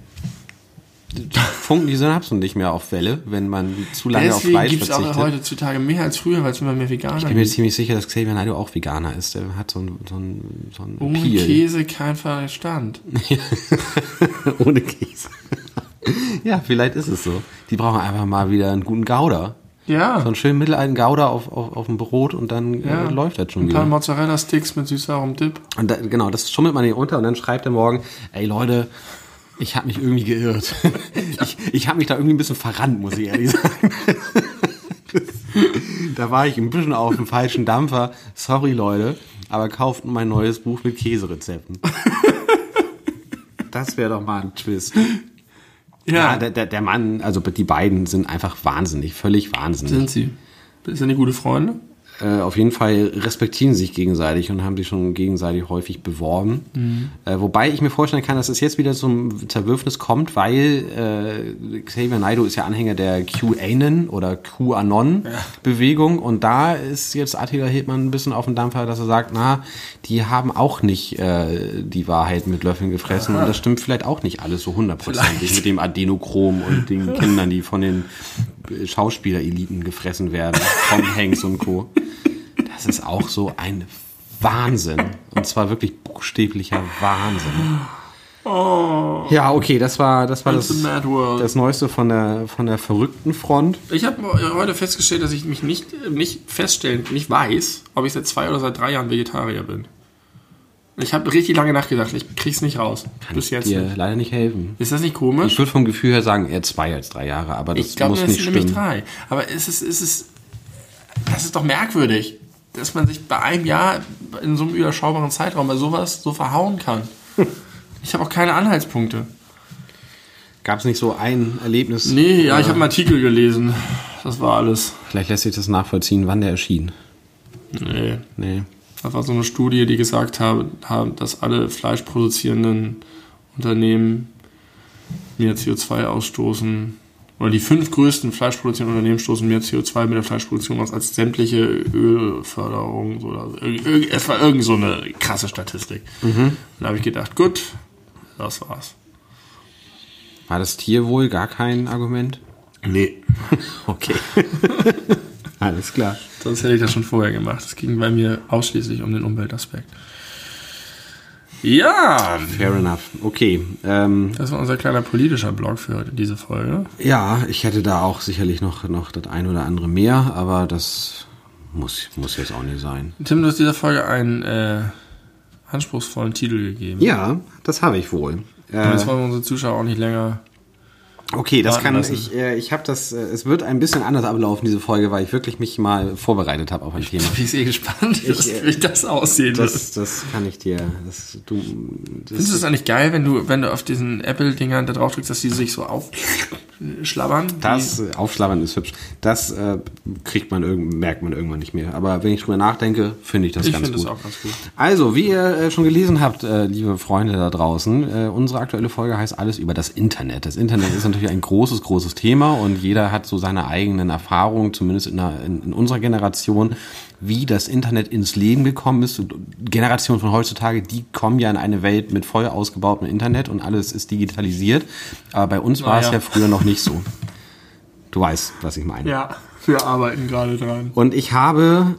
A: funken die Synapsen nicht mehr auf Welle, wenn man zu lange auf
B: Deswegen
A: Fleisch
B: gibt es auch
A: verzichtet.
B: heutzutage mehr als früher, weil es immer mehr Veganer
A: Ich bin mir ziemlich sicher, dass Xavier Naidoo auch Veganer ist. Der hat so einen so einen, so einen
B: Ohne
A: Peel.
B: Käse kein Verstand.
A: Ohne Käse. ja, vielleicht ist es so. Die brauchen einfach mal wieder einen guten Gouda.
B: Ja.
A: So einen schönen mittelalten Gouda auf, auf, auf dem Brot und dann
B: Ja.
A: äh, läuft das schon
B: Ein paar
A: wieder.
B: Mozzarella-Sticks mit süß-saurem Dip.
A: Und da, genau, das schummelt man nicht runter und dann schreibt er morgen, ey Leute, ich habe mich irgendwie geirrt. ich ich habe mich da irgendwie ein bisschen verrannt, muss ich ehrlich sagen. da war ich ein bisschen auf dem falschen Dampfer. Sorry Leute, aber kauft mein neues Buch mit Käserezepten. das wäre doch mal ein Twist. Ja, der, der, der Mann, also die beiden sind einfach wahnsinnig, völlig wahnsinnig.
B: sind sie. Sind die gute Freunde?
A: Äh, auf jeden Fall respektieren sie sich gegenseitig und haben sich schon gegenseitig häufig beworben.
B: Mhm.
A: Äh, wobei ich mir vorstellen kann, dass es jetzt wieder zum Zerwürfnis kommt, weil äh, Xavier Naidoo ist ja Anhänger der QAnon oder QAnon-Bewegung und da ist jetzt Attila Hildmann ein bisschen auf dem Dampfer, dass er sagt, na, die haben auch nicht äh, die Wahrheit mit Löffeln gefressen und das stimmt vielleicht auch nicht alles so hundertprozentig mit dem Adenochrom und den Kindern, die von den Schauspielereliten gefressen werden, Tom Hanks und Co. Das ist auch so ein Wahnsinn. Und zwar wirklich buchstäblicher Wahnsinn. Ja, okay, das war das war das, das Neueste von der von der verrückten Front.
B: Ich habe heute festgestellt, dass ich mich nicht, nicht feststellen, nicht weiß, ob ich seit zwei oder seit drei Jahren Vegetarier bin. Ich habe richtig lange nachgedacht, ich krieg's nicht raus. bis jetzt
A: Dir
B: nicht.
A: leider nicht helfen.
B: Ist das nicht komisch?
A: Ich würde vom Gefühl her sagen, eher zwei als drei Jahre, aber das
B: Ich glaube,
A: muss
B: das
A: nicht
B: sind nämlich
A: stimmen.
B: drei. Aber es ist, es ist, das ist doch merkwürdig, dass man sich bei einem Jahr in so einem überschaubaren Zeitraum bei sowas so verhauen kann. Ich habe auch keine Anhaltspunkte.
A: Gab es nicht so ein Erlebnis?
B: Nee, ja, ich
A: Äh,
B: habe einen Artikel gelesen. Das war alles.
A: Vielleicht lässt sich das nachvollziehen, wann der erschien.
B: Nee.
A: Nee.
B: Das war so eine Studie, die gesagt haben, haben, dass alle fleischproduzierenden Unternehmen mehr CO2 ausstoßen. Oder die fünf größten fleischproduzierenden Unternehmen stoßen mehr CO2 mit der Fleischproduktion aus als sämtliche Ölförderung. Oder irg- es war irgend so eine krasse Statistik. Und da habe ich gedacht, gut, das war's.
A: War das Tierwohl gar kein Argument?
B: Nee.
A: Okay. Alles klar.
B: Sonst hätte ich das schon vorher gemacht. Es ging bei mir ausschließlich um den Umweltaspekt. Ja,
A: Fair enough. Okay. Ähm,
B: das war unser kleiner politischer Blog für diese Folge.
A: ja, ich hätte da auch sicherlich noch, noch das ein oder andere mehr, aber das muss, muss jetzt auch nicht sein.
B: Tim, du hast dieser Folge einen äh, anspruchsvollen Titel gegeben.
A: Ja, das habe ich wohl.
B: Und
A: Äh,
B: jetzt wollen wir unsere Zuschauer auch nicht länger.
A: Okay, das kann
B: lassen.
A: ich. Äh, ich habe das. Äh, es wird ein bisschen anders ablaufen diese Folge, weil ich wirklich mich mal vorbereitet habe auf ein Thema.
B: Ich bin sehr gespannt,
A: Ich, äh,
B: wie das aussehen wird.
A: Das, das kann ich dir. Das, du, das,
B: Findest du es eigentlich geil, wenn du, wenn du auf diesen Apple-Dingern da drauf drückst, dass die sich so aufschlabbern?
A: Das äh, Aufschlabbern ist hübsch. Das äh, kriegt man merkt man irgendwann nicht mehr. Aber wenn ich drüber nachdenke, finde ich das
B: ich
A: ganz
B: finde
A: gut.
B: es auch ganz gut.
A: Also, wie ihr äh, schon gelesen habt, äh, liebe Freunde da draußen, äh, unsere aktuelle Folge heißt alles über das Internet. Das Internet ist natürlich ein großes, großes Thema und jeder hat so seine eigenen Erfahrungen, zumindest in, der, in, in unserer Generation, wie das Internet ins Leben gekommen ist. Generationen von heutzutage, die kommen ja in eine Welt mit voll ausgebautem Internet und alles ist digitalisiert. Aber bei uns war es
B: Naja.
A: ja früher noch nicht so. Du weißt, was ich meine.
B: Ja, wir arbeiten gerade dran.
A: Und ich habe,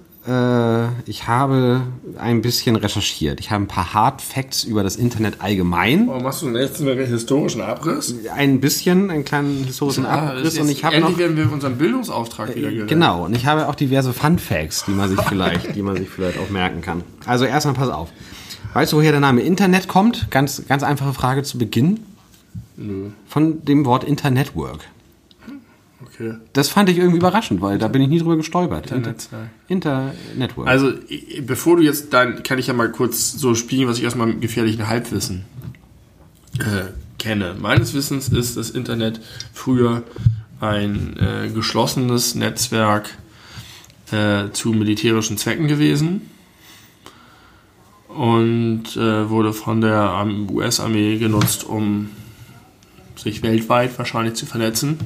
A: ich habe ein bisschen recherchiert. Ich habe ein paar Hard Facts über das Internet allgemein.
B: Warum machst du denn jetzt einen historischen Abriss?
A: Ein bisschen, einen kleinen historischen Abriss. Und ich habe
B: endlich
A: noch,
B: werden wir unserem Bildungsauftrag wieder gerecht.
A: genau, und ich habe auch diverse Fun Facts, die man sich vielleicht, die man sich vielleicht auch merken kann. Also erstmal pass auf. Weißt du, woher der Name Internet kommt? Ganz, ganz einfache Frage zu Beginn. Von dem Wort Internetwork.
B: Okay.
A: Das fand ich irgendwie überraschend, weil da bin ich nie drüber gestolpert. Internetwork.
B: Also, bevor du jetzt dein, kann ich ja mal kurz so spielen, was ich aus meinem gefährlichen Halbwissen äh, kenne. Meines Wissens ist das Internet früher ein äh, geschlossenes Netzwerk äh, zu militärischen Zwecken gewesen und äh, wurde von der US-Armee genutzt, um sich weltweit wahrscheinlich zu vernetzen.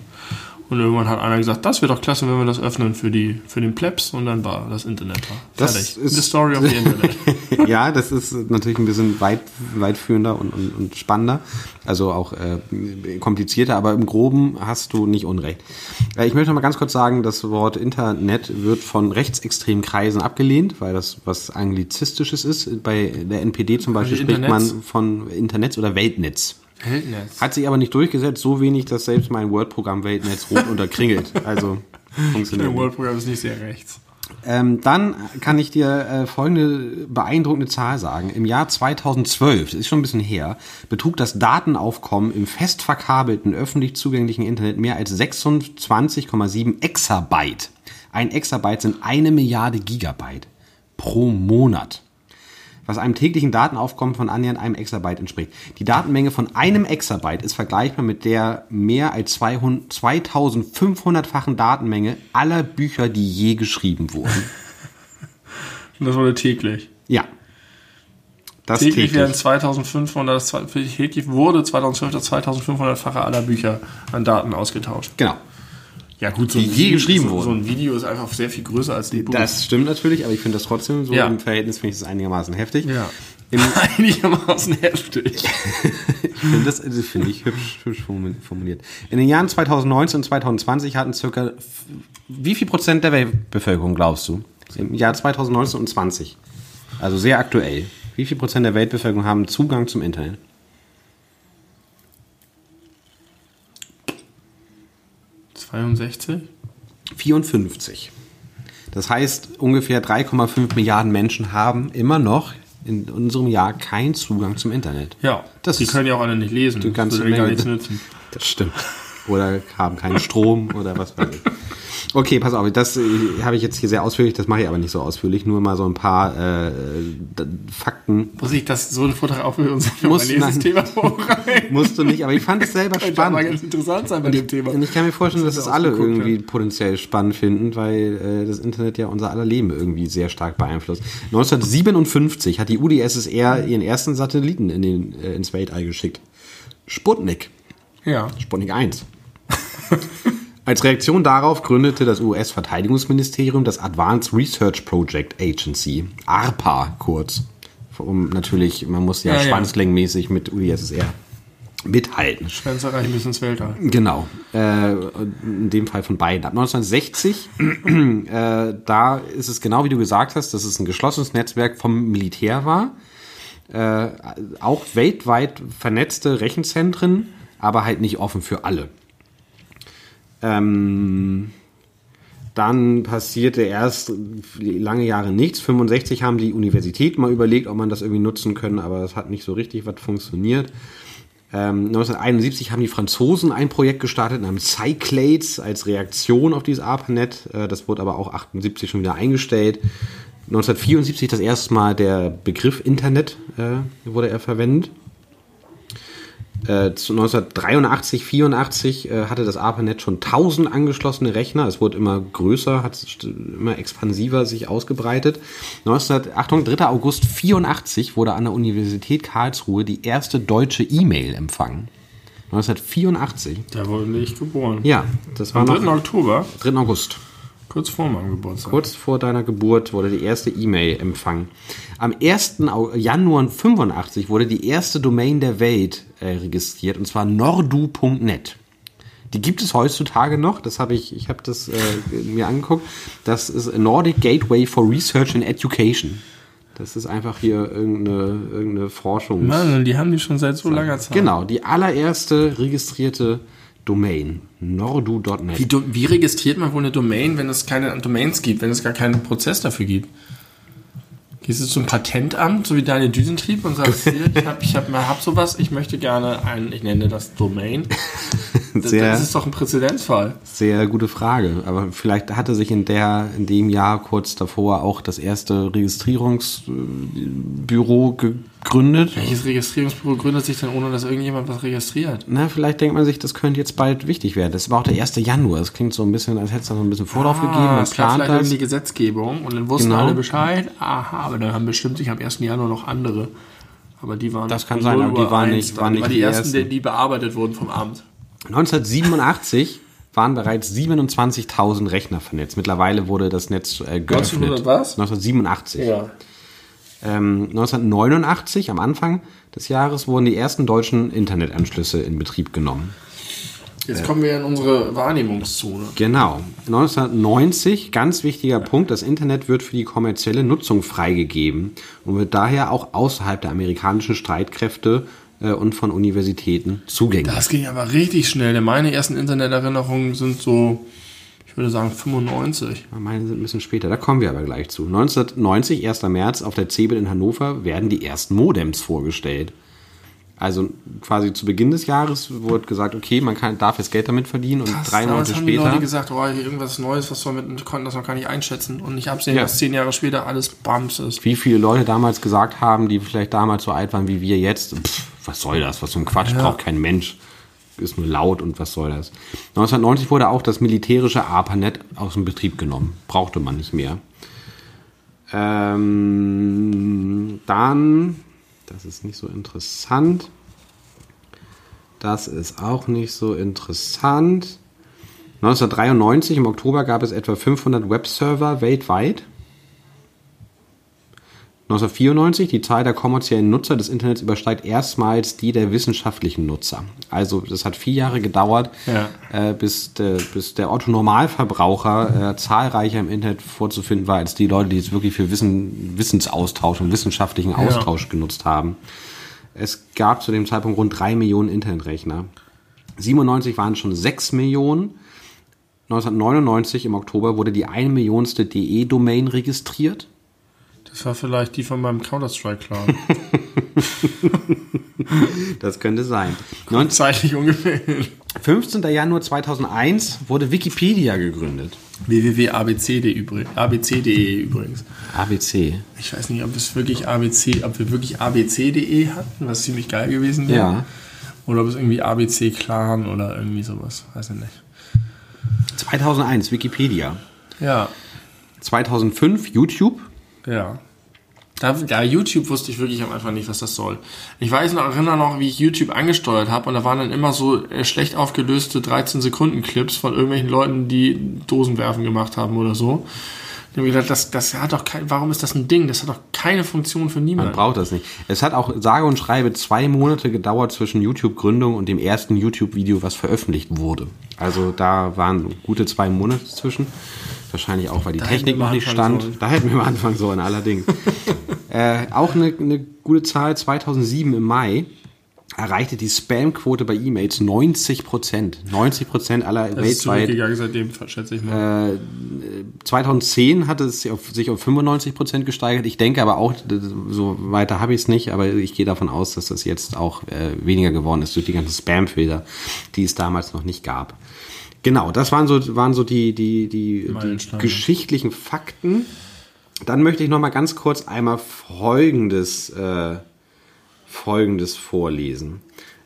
B: Und irgendwann hat einer gesagt, das wäre doch klasse, wenn wir das öffnen für, die, für den Plebs. Und dann war das Internet da.
A: Das
B: Fertig.
A: ist-
B: The story of the Internet.
A: ja, das ist natürlich ein bisschen weit, weitführender und, und, und spannender, also auch äh, komplizierter, aber im Groben hast du nicht Unrecht. Äh, ich möchte noch mal ganz kurz sagen, das Wort Internet wird von rechtsextremen Kreisen abgelehnt, weil das was Anglizistisches ist. Bei der NPD zum Beispiel spricht man von Internets oder Weltnetz.
B: Weltnetz.
A: Hat sich aber nicht durchgesetzt, so wenig, dass selbst mein Word-Programm Weltnetz rot unterkringelt. Also funktioniert.
B: Der World-Programm ist nicht sehr rechts.
A: Ähm, dann kann ich dir äh, folgende beeindruckende Zahl sagen. Im Jahr 2012, das ist schon ein bisschen her, betrug das Datenaufkommen im fest verkabelten öffentlich zugänglichen Internet mehr als 26,7 Exabyte. Ein Exabyte sind eine Milliarde Gigabyte pro Monat was einem täglichen Datenaufkommen von annähernd einem Exabyte entspricht. Die Datenmenge von einem Exabyte ist vergleichbar mit der mehr als 200, 2500-fachen Datenmenge aller Bücher, die je geschrieben wurden.
B: Und das wurde täglich.
A: Ja.
B: Das täglich, täglich. werden 2500, täglich wurde 2012 das 2500-fache aller Bücher an Daten ausgetauscht.
A: Genau.
B: Ja gut,
A: so die je geschrieben
B: so,
A: wurden.
B: So ein Video ist einfach sehr viel größer als die
A: Buch. Das stimmt natürlich, aber ich finde das trotzdem so
B: ja.
A: im Verhältnis finde ich das einigermaßen heftig.
B: Ja. Im einigermaßen heftig.
A: ich finde das also finde ich hübsch, hübsch formuliert. In den Jahren 2019 und 2020 hatten circa wie viel Prozent der Weltbevölkerung glaubst du? Im Jahr 2019 und 20. Also sehr aktuell. Wie viel Prozent der Weltbevölkerung haben Zugang zum Internet?
B: 62?
A: 54. Das heißt, ungefähr 3,5 Milliarden Menschen haben immer noch in unserem Jahr keinen Zugang zum Internet.
B: Ja,
A: das
B: die können ja auch alle nicht lesen.
A: Die ganze
B: das
A: Menge.
B: gar nichts nützen.
A: Das stimmt. Oder haben keinen Strom oder was weiß ich. Okay, pass auf, das äh, habe ich jetzt hier sehr ausführlich, das mache ich aber nicht so ausführlich, nur mal so ein paar äh, Fakten.
B: Muss ich das so ein Vortrag auch für uns
A: Muss,
B: nächstes Thema vorbereiten?
A: Musst du nicht, aber ich fand es selber spannend.
B: aber ganz interessant sein bei
A: und
B: dem Thema.
A: Und ich kann mir vorstellen, dass
B: das
A: das alle irgendwie
B: hat.
A: potenziell spannend finden, weil äh, das Internet ja unser aller Leben irgendwie sehr stark beeinflusst. 1957 hat die UdSSR ihren ersten Satelliten in den, äh, ins Weltall geschickt. Sputnik.
B: Ja.
A: Sputnik 1. Als Reaktion darauf gründete das US-Verteidigungsministerium das Advanced Research Project Agency, ARPA kurz. Um natürlich, man muss ja,
B: Ja, ja.
A: schwanzlängenmäßig mit UdSSR mithalten.
B: Schwänze reichen bis ins Weltall.
A: Genau, äh, in dem Fall von beiden. Ab 1960, äh, da ist es genau wie du gesagt hast, dass es ein geschlossenes Netzwerk vom Militär war. Äh, auch weltweit vernetzte Rechenzentren, aber halt nicht offen für alle. Ähm, dann passierte erst lange Jahre nichts. 65 haben die Universitäten mal überlegt, ob man das irgendwie nutzen können, aber es hat nicht so richtig was funktioniert. Ähm, 1971 haben die Franzosen ein Projekt gestartet namens Cyclades als Reaktion auf dieses ARPANET. Äh, das wurde aber auch 78 schon wieder eingestellt. 1974 das erste Mal der Begriff Internet äh, wurde er verwendet. Äh, zu 1983, 84 äh, hatte das ARPANET schon 1000 angeschlossene Rechner. Es wurde immer größer, hat immer expansiver sich ausgebreitet. 19, Achtung, 3. August 84 wurde an der Universität Karlsruhe die erste deutsche E-Mail empfangen. 1984.
B: Da wurde ich geboren.
A: Ja, das war
B: Am 3.
A: noch
B: Oktober,
A: 3. August.
B: Kurz vor meinem Geburtstag.
A: Kurz vor deiner Geburt wurde die erste E-Mail empfangen. Am 1. Au- Januar 85 wurde die erste Domain der Welt äh, registriert, und zwar nordu.net. Die gibt es heutzutage noch, das habe ich, ich habe das äh, mir angeguckt. Das ist Nordic Gateway for Research and Education. Das ist einfach hier irgendeine, irgendeine Forschung.
B: Mann, die haben die schon seit so langer Zeit.
A: Genau, die allererste registrierte Domain. Nordu.net.
B: Wie, wie registriert man wohl eine Domain, wenn es keine Domains gibt, wenn es gar keinen Prozess dafür gibt? Gehst du zum Patentamt, so wie deine Düsentrieb, und sagst, hier, ich hab, ich hab, hab sowas, ich möchte gerne ein, ich nenne das Domain. Das,
A: Sehr-
B: das ist doch ein Präzedenzfall.
A: Sehr gute Frage. Aber vielleicht hatte sich in der, in dem Jahr kurz davor auch das erste Registrierungsbüro gegründet.
B: Welches Registrierungsbüro gründet sich denn, ohne dass irgendjemand was registriert?
A: Na, vielleicht denkt man sich, das könnte jetzt bald wichtig werden. Das war auch der 1. Januar. Das klingt so ein bisschen, als hätte es da so ein bisschen Vorlauf gegeben. Man
B: Ah, es
A: plant
B: vielleicht
A: das.
B: die Gesetzgebung und dann wussten
A: Genau.
B: alle Bescheid. Aha, aber dann haben bestimmt sich am 1. Januar noch andere. Aber die waren
A: Das kann sein, aber die waren nicht- waren
B: die,
A: nicht
B: die,
A: die
B: ersten,
A: ersten.
B: die, bearbeitet wurden vom Amt.
A: 1987 waren bereits 27.000 Rechner vernetzt. Mittlerweile wurde das Netz äh, geöffnet.
B: 1900 was?
A: 1987. Ähm, 1989, am Anfang des Jahres, wurden die ersten deutschen Internetanschlüsse in Betrieb genommen.
B: Jetzt kommen wir in unsere Wahrnehmungszone.
A: Genau. 1990, ganz wichtiger Punkt, das Internet wird für die kommerzielle Nutzung freigegeben und wird daher auch außerhalb der amerikanischen Streitkräfte äh, und von Universitäten zugänglich.
B: Das ging aber richtig schnell, denn meine ersten Interneterinnerungen sind so Ich würde sagen 95.
A: Meine sind ein bisschen später, da kommen wir aber gleich zu. 1990, 1. März, auf der CeBIT in Hannover werden die ersten Modems vorgestellt. Also quasi zu Beginn des Jahres wurde gesagt, okay, man kann, darf jetzt Geld damit verdienen und drei
B: Damals
A: Monate
B: haben die
A: später.
B: Leute gesagt, oh, hier irgendwas Neues, was wir mit konnten das noch gar nicht einschätzen und nicht absehen,
A: Ja.
B: dass zehn Jahre später alles Bums ist.
A: wie viele Leute damals gesagt haben, die vielleicht damals so alt waren wie wir jetzt, pff, was soll das, was so ein Quatsch,
B: Ja.
A: braucht kein Mensch, ist nur laut und was soll das. 1990 wurde auch das militärische ARPANET aus dem Betrieb genommen, brauchte man nicht mehr. Ähm, dann, das ist nicht so interessant, das ist auch nicht so interessant. 1993 im Oktober gab es etwa 500 Webserver weltweit. 1994, die Zahl der kommerziellen Nutzer des Internets übersteigt erstmals die der wissenschaftlichen Nutzer. Also das hat vier Jahre gedauert,
B: Ja.
A: äh, bis, der, bis der Otto-Normalverbraucher äh, zahlreicher im Internet vorzufinden war, als die Leute, die es wirklich für Wissen, Wissensaustausch und wissenschaftlichen Austausch genutzt haben. Es gab zu dem Zeitpunkt rund drei Millionen Internetrechner. 97 waren schon sechs Millionen. 1999 im Oktober wurde die 1 Millionste DE-Domain registriert.
B: Das war vielleicht die von meinem Counter-Strike-Clan.
A: Das könnte sein. 19
B: Zeitlich ungefähr.
A: 15. Januar 2001 wurde Wikipedia gegründet.
B: www.abc.de übrig, abc.de übrigens.
A: ABC.
B: Ich weiß nicht, ob es wirklich ABC, ob wir wirklich abc.de hatten, was ziemlich geil gewesen wäre.
A: Ja.
B: Oder ob es irgendwie ABC Clan oder irgendwie sowas. Weiß ich nicht.
A: 2001 Wikipedia.
B: Ja,
A: 2005 YouTube.
B: Ja. Da, da YouTube wusste ich wirklich am Anfang nicht, was das soll. Ich weiß noch, erinnere noch, wie ich YouTube angesteuert habe und da waren dann immer so äh, schlecht aufgelöste 13 Sekunden Clips von irgendwelchen Leuten, die Dosenwerfen gemacht haben oder so. Ich habe gedacht, das, das hat doch kein, warum ist das ein Ding? Das hat doch keine Funktion für
A: Man
B: niemanden.
A: braucht das nicht. Es hat auch sage und schreibe zwei Monate gedauert zwischen YouTube-Gründung und dem ersten YouTube-Video, was veröffentlicht wurde. Also da waren gute zwei Monate zwischen. Wahrscheinlich auch, weil die
B: hätten
A: Technik noch nicht stand.
B: sollen.
A: Da hätten wir mal anfangen sollen, allerdings. äh, auch eine, eine gute Zahl, 2007 im Mai erreichte die Spam-Quote bei E-Mails 90 Prozent. 90 Prozent aller
B: Das ist
A: weltweit
B: zurückgegangen seitdem, schätze ich mal.
A: 2010 hatte es sich auf, sich auf 95 Prozent gesteigert. Ich denke aber auch, so weiter habe ich es nicht, aber ich gehe davon aus, dass das jetzt auch äh, weniger geworden ist durch die ganzen Spam-Filter, die es damals noch nicht gab. Genau, das waren so, waren so die, die, die, die geschichtlichen Fakten. Dann möchte ich noch mal ganz kurz einmal Folgendes, äh, Folgendes vorlesen.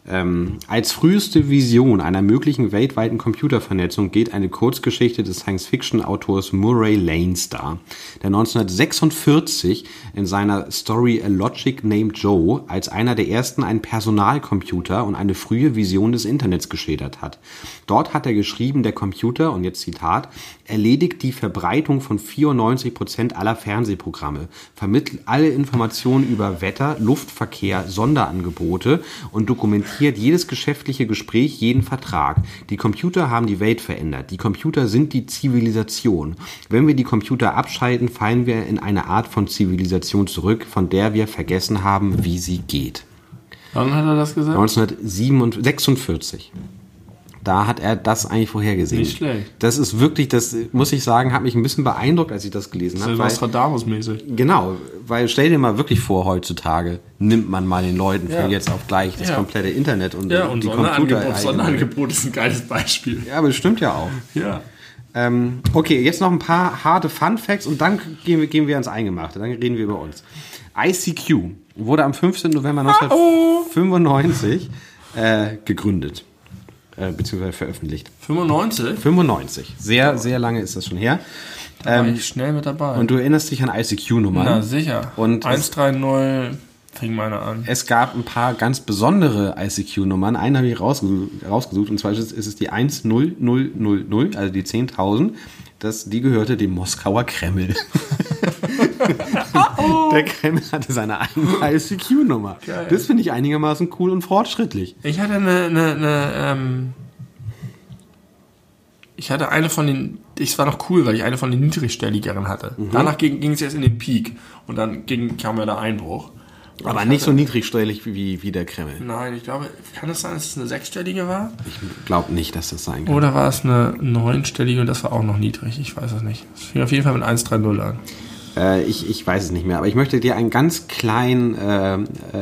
A: Ähm, als früheste Vision einer möglichen weltweiten Computervernetzung geht eine Kurzgeschichte des Science-Fiction-Autors Murray Lanes dar, der 1946 in seiner Story A Logic Named Joe als einer der ersten einen Personalcomputer und eine frühe Vision des Internets geschildert hat. Dort hat er geschrieben, der Computer, und jetzt Zitat, erledigt die Verbreitung von 94 Prozent aller Fernsehprogramme, vermittelt alle Informationen über Wetter, Luftverkehr, Sonderangebote und dokumentiert jedes geschäftliche Gespräch, jeden Vertrag. Die Computer haben die Welt verändert. Die Computer sind die Zivilisation. Wenn wir die Computer abschalten, fallen wir in eine Art von Zivilisation zurück, von der wir vergessen haben, wie sie geht.
B: Wann hat er das gesagt?
A: 1946. Da hat er das eigentlich vorhergesehen.
B: Nicht schlecht.
A: Das ist wirklich, das muss ich sagen, hat mich ein bisschen beeindruckt, als ich das gelesen habe.
B: Nostradamus-mäßig.
A: genau, weil stell dir mal wirklich vor, heutzutage nimmt man mal den Leuten
B: Ja.
A: von jetzt auf gleich das
B: Ja.
A: komplette Internet und,
B: Ja, und
A: die
B: Sonderangebot,
A: Computer.
B: Sonderangebot ist ein geiles Beispiel.
A: Ja, aber das stimmt ja auch.
B: Ja.
A: Ähm, okay, jetzt noch ein paar harte Fun Facts und dann gehen wir, gehen wir ans Eingemachte. Dann reden wir über uns. ICQ wurde am 15. November 1995 äh, gegründet. Äh, beziehungsweise veröffentlicht.
B: 95?
A: 95. Sehr, sehr lange ist das schon her.
B: War ich schnell mit dabei.
A: Und du erinnerst dich an ICQ-Nummern.
B: Na, sicher.
A: Und es,
B: 130 fing meine an.
A: es gab ein paar ganz besondere ICQ-Nummern. Einen habe ich rausgesucht, rausgesucht und zwar ist es, die 10000, also die 10.000. Das, die gehörte dem Moskauer Kreml. Der Kreml hatte seine eigene ICQ-Nummer. Das finde ich einigermaßen cool und fortschrittlich.
B: Ich hatte eine, eine, eine ähm, ich hatte eine von den, ich war noch cool, weil ich eine von den niedrigstelligeren hatte.
A: Mhm.
B: Danach ging, es jetzt in den Peak und dann ging, kam ja der Einbruch.
A: Aber
B: Ich
A: nicht so niedrigstellig wie, wie der Kreml.
B: Nein, ich glaube, kann es sein, dass es eine sechsstellige war?
A: Ich glaube nicht, dass das sein kann.
B: Oder war es eine neunstellige und das war auch noch niedrig? Ich weiß es nicht. Es fing auf jeden Fall mit 130 an.
A: Äh, ich, ich weiß es nicht mehr, aber ich möchte dir einen ganz kleinen, äh,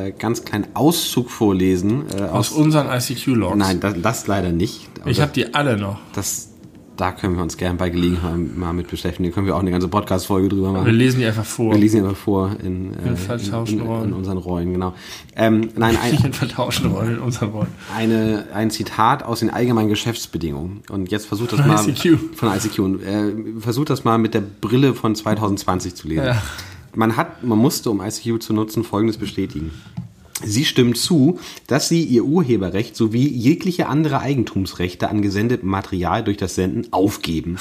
A: äh, ganz kleinen Auszug vorlesen. Äh,
B: Aus
A: aus,
B: unseren ICQ-Logs.
A: nein, das, das leider nicht. Aber
B: Ich habe die alle noch.
A: das, da können wir uns gern bei Gelegenheit mal mit beschäftigen. Da können wir auch eine ganze Podcast-Folge drüber machen.
B: Wir lesen die einfach vor.
A: Wir lesen ihn aber vor in, äh,
B: In vertauschten
A: in, in, in unseren Rollen, genau. Ähm, nein, ein,
B: Nicht in vertauschten Rollen in unseren Rollen.
A: eine, ein Zitat aus den allgemeinen Geschäftsbedingungen. Und jetzt versucht das
B: Von
A: mal
B: ICQ.
A: von ICQ. Und, äh, versucht das mal mit der Brille von 2020 zu lesen.
B: Ja.
A: Man hat, man musste, um ICQ zu nutzen, Folgendes bestätigen. Sie stimmt zu, dass sie ihr Urheberrecht sowie jegliche andere Eigentumsrechte an gesendetem Material durch das Senden aufgeben.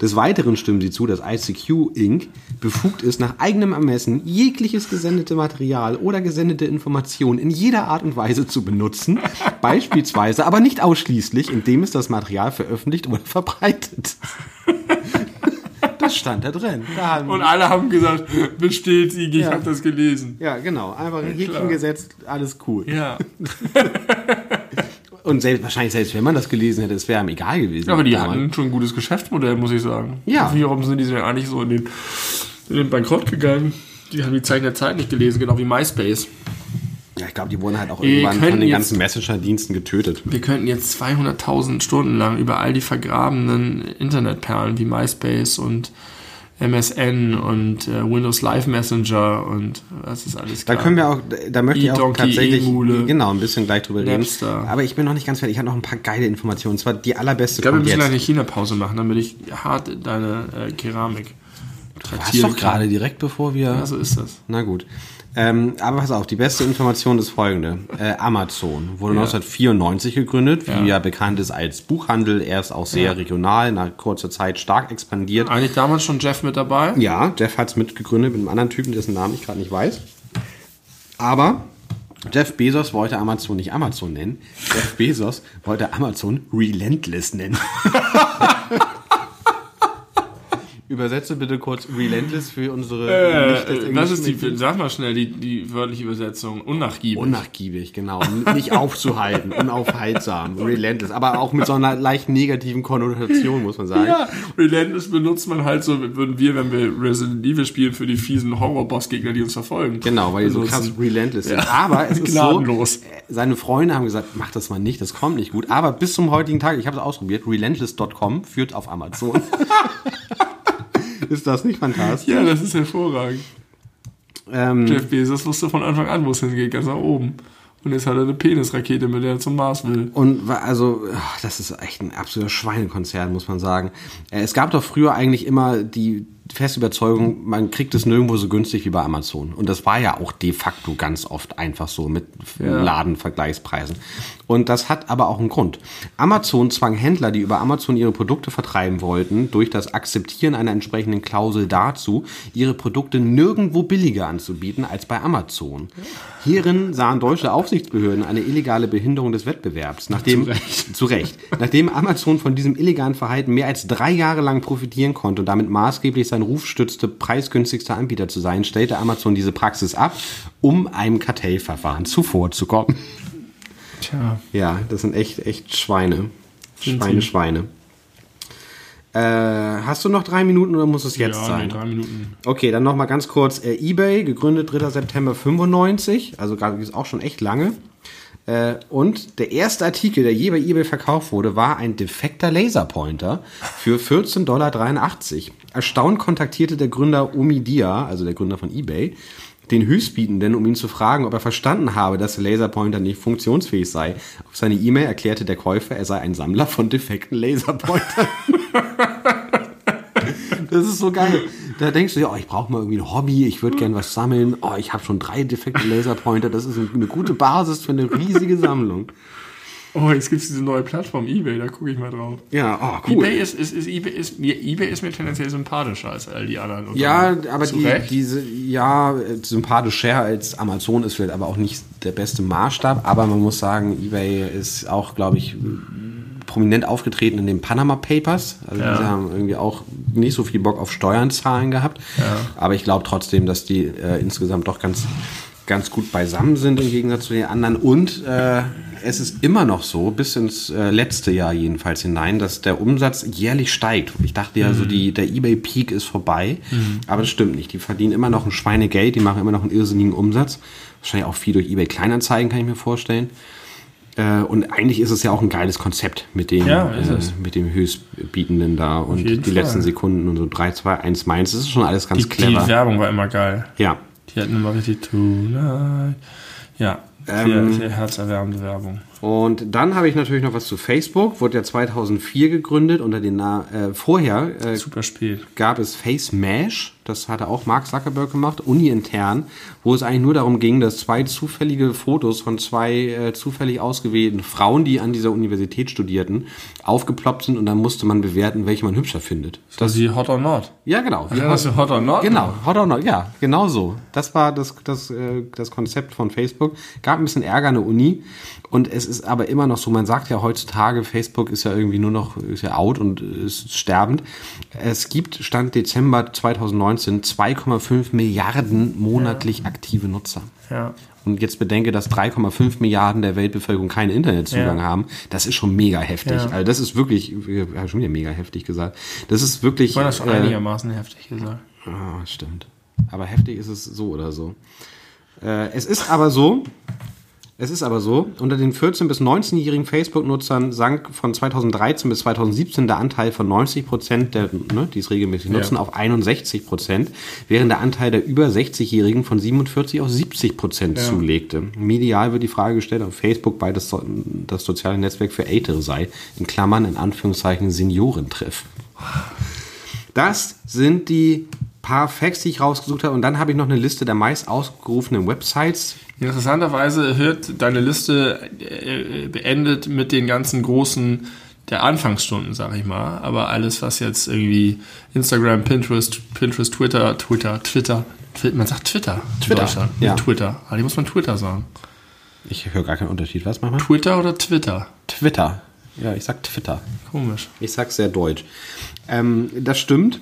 A: Des Weiteren stimmen sie zu, dass ICQ Inc. befugt ist, nach eigenem Ermessen jegliches gesendete Material oder gesendete Informationen in jeder Art und Weise zu benutzen, beispielsweise, aber nicht ausschließlich, indem es das Material veröffentlicht oder verbreitet. Das stand da drin. Da
B: Und alle haben gesagt, bestätige, ich
A: Ja.
B: habe das gelesen.
A: ja, genau. Einfach ein Häkchen gesetzt, alles cool.
B: Ja.
A: Und selbst, wahrscheinlich selbst wenn man das gelesen hätte, es wäre ihm egal gewesen.
B: Aber die
A: damals.
B: hatten schon ein gutes Geschäftsmodell, muss ich sagen.
A: Ja.
B: Wie warum sind die denn eigentlich so in den, in den Bankrott gegangen? Die haben die Zeichen der Zeit nicht gelesen, genau wie MySpace.
A: Ja, ich glaube, die wurden halt auch
B: Wir
A: irgendwann von den
B: jetzt-
A: ganzen Messenger-Diensten getötet.
B: Wir könnten jetzt 200.000 Stunden lang über all die vergrabenen Internetperlen wie MySpace und MSN und äh, Windows Live Messenger und was ist alles
A: Da
B: klar.
A: können wir auch, da möchte ich auch tatsächlich
B: E-Mule.
A: genau ein bisschen gleich drüber reden.
B: Napster.
A: Aber ich bin noch nicht ganz fertig. Ich habe noch ein paar geile Informationen. Und zwar die allerbeste
B: ich glaube, wir müssen
A: jetzt.
B: eine China-Pause machen, damit ich hart deine äh, Keramik traktieren
A: doch gerade direkt bevor wir.
B: Ja, so ist das.
A: Na gut. Ähm, aber pass auf, die beste Information ist folgende. Äh, Amazon wurde 1994 gegründet, wie ja.
B: Ja.
A: bekannt ist als Buchhandel, erst auch sehr regional, nach kurzer Zeit stark expandiert.
B: Eigentlich damals schon Jeff mit dabei.
A: Ja, Jeff hat es mitgegründet mit einem anderen Typen, dessen Namen ich gerade nicht weiß. Aber Jeff Bezos wollte Amazon nicht Amazon nennen. Jeff Bezos wollte Amazon Relentless nennen. Übersetze bitte kurz Relentless für unsere nicht
B: Äh, was ist die, sag mal schnell die, die wörtliche Übersetzung, unnachgiebig.
A: Unnachgiebig, genau. Nicht aufzuhalten, unaufhaltsam, relentless, aber auch mit so einer leicht negativen Konnotation, muss man sagen.
B: Ja, Relentless benutzt man halt so, würden wir, wenn wir Resident Evil spielen, für die fiesen Horror-Boss-Gegner, die uns verfolgen.
A: Genau, weil die so krass relentless sind.
B: Ja.
A: Aber es ist
B: Gnadenlos.
A: so, äh, seine Freunde haben gesagt, mach das mal nicht, das kommt nicht gut. Aber bis zum heutigen Tag, ich habe es ausprobiert, relentless.com führt auf Amazon. ist das nicht fantastisch?
B: Ja, das ist hervorragend.
A: Ähm,
B: Jeff Bezos wusste von Anfang an, wo es hingeht, ganz nach oben. Und jetzt hat er eine Penisrakete, mit der er zum Mars will.
A: Und also, das ist echt ein absoluter Schweinekonzern, muss man sagen. Äh, Es gab doch früher eigentlich immer die feste Überzeugung, man kriegt es nirgendwo so günstig wie bei Amazon. Und das war ja auch de facto ganz oft einfach so mit
B: Ja.
A: Ladenvergleichspreisen. Und das hat aber auch einen Grund. Amazon zwang Händler, die über Amazon ihre Produkte vertreiben wollten, durch das Akzeptieren einer entsprechenden Klausel dazu, ihre Produkte nirgendwo billiger anzubieten als bei Amazon. Hierin sahen deutsche Aufsichtsbehörden eine illegale Behinderung des Wettbewerbs. Nachdem,
B: Zu Recht.
A: zu Recht. Nachdem Amazon von diesem illegalen Verhalten mehr als drei Jahre lang profitieren konnte und damit maßgeblich seinen Ruf stützte, preisgünstigster Anbieter zu sein, stellte Amazon diese Praxis ab, um einem Kartellverfahren zuvorzukommen.
B: Tja.
A: Ja, das sind echt, echt Schweine.
B: Sind
A: Schweine,
B: sie.
A: Schweine. Äh, hast du noch drei Minuten oder muss es jetzt
B: ja,
A: sein?
B: nee, drei Minuten.
A: Okay, dann noch mal ganz kurz. Äh, eBay, gegründet 3. September 95, also ist auch schon echt lange. Äh, und der erste Artikel, der je bei eBay verkauft wurde, war ein defekter Laserpointer für 14,83 Dollar. Erstaunt kontaktierte der Gründer Omidia, also der Gründer von eBay, den Höchstbietenden, um ihn zu fragen, ob er verstanden habe, dass der Laserpointer nicht funktionsfähig sei. Auf seine E-Mail erklärte der Käufer, er sei ein Sammler von defekten Laserpointern. Das ist so geil. Da denkst du ja, oh, ich brauche mal irgendwie ein Hobby, ich würde gern was sammeln. Oh, ich habe schon drei defekte Laserpointer. Das ist eine gute Basis für eine riesige Sammlung.
B: Oh, jetzt gibt's diese neue Plattform eBay, da gucke ich mal drauf.
A: Ja, oh, cool.
B: eBay ist, ist, ist, eBay ist, mir, eBay ist mir tendenziell sympathischer als all die anderen.
A: Ja, aber die, diese, ja, sympathischer als Amazon ist vielleicht aber auch nicht der beste Maßstab. Aber man muss sagen, eBay ist auch, glaube ich, prominent aufgetreten in den Panama Papers. Also
B: Ja.
A: die haben irgendwie auch nicht so viel Bock auf Steuern zahlen gehabt.
B: Ja.
A: Aber ich glaube trotzdem, dass die äh, insgesamt doch ganz ganz gut beisammen sind im Gegensatz zu den anderen. Und äh, es ist immer noch so, bis ins äh, letzte Jahr jedenfalls hinein, dass der Umsatz jährlich steigt. Ich dachte ja, so die, der eBay-Peak ist vorbei, aber das stimmt nicht. Die verdienen immer noch ein Schweinegeld, die machen immer noch einen irrsinnigen Umsatz. Wahrscheinlich auch viel durch eBay Kleinanzeigen, kann ich mir vorstellen. Äh, und eigentlich ist es ja auch ein geiles Konzept mit dem,
B: Ja,
A: äh, mit dem Höchstbietenden da und die letzten
B: Fall.
A: Sekunden und so 3, 2, 1 meins. Das ist schon alles ganz
B: Die, die
A: clever.
B: Werbung war immer geil.
A: ja.
B: Die hatten immer richtig Tonight. Ja,
A: Ähm,
B: sehr, sehr herzerwärmende Werbung.
A: Und dann habe ich natürlich noch was zu Facebook. Wurde ja 2004 gegründet unter den Na äh, vorher äh,
B: Super
A: gab es Face Mash, das hatte auch Mark Zuckerberg gemacht, uni-intern, wo es eigentlich nur darum ging, dass zwei zufällige Fotos von zwei äh, zufällig ausgewählten Frauen, die an dieser Universität studierten, aufgeploppt sind und dann musste man bewerten, welche man hübscher findet.
B: Das ist Hot or Not.
A: Ja, genau.
B: Ja, das ist Hot or Not?
A: Genau, Hot or Not, ja, genau so. Das war das, das, äh, das Konzept von Facebook. Gab ein bisschen Ärger an der Uni und es ist aber immer noch so, man sagt ja heutzutage, Facebook ist ja irgendwie nur noch, ist ja out und ist sterbend. Es gibt, Stand Dezember 2019, 2,5 Milliarden monatlich aktive Nutzer.
B: Ja.
A: Und jetzt bedenke, dass 3,5 Milliarden der Weltbevölkerung keinen Internetzugang
B: Ja.
A: haben. Das ist schon mega heftig.
B: Ja.
A: Also das ist wirklich, ich habe schon wieder mega heftig gesagt. Das ist wirklich.
B: Ich war das schon
A: äh,
B: einigermaßen heftig gesagt.
A: Ah, stimmt. Aber heftig ist es so oder so. Äh, es ist aber so, es ist aber so, unter den 14- bis 19-jährigen Facebook-Nutzern sank von 2013 bis 2017 der Anteil von 90 Prozent, der, ne, die es regelmäßig nutzen, auf 61 Prozent, während der Anteil der über 60-Jährigen von 47 auf 70 Prozent zulegte. Medial wird die Frage gestellt, ob Facebook bei das, so- das soziale Netzwerk für Ältere sei, in Klammern, in Anführungszeichen Senioren-Treff. Das sind die paar Facts, die ich rausgesucht habe. Und dann habe ich noch eine Liste der meist ausgerufenen Websites.
B: Interessanterweise hört deine Liste äh, beendet mit den ganzen großen der Anfangsstunden, sag ich mal. Aber alles, was jetzt irgendwie Instagram, Pinterest, Pinterest, Twitter, Twitter, Twitter, Twi- man sagt Twitter.
A: Twitter,
B: Deutschland.
A: ja.
B: Twitter. Aber die muss man Twitter sagen.
A: Ich höre gar keinen Unterschied. Was machen wir?
B: Twitter oder Twitter?
A: Twitter. Ja, ich sag Twitter.
B: Komisch.
A: Ich sag's sehr deutsch. Ähm, das stimmt.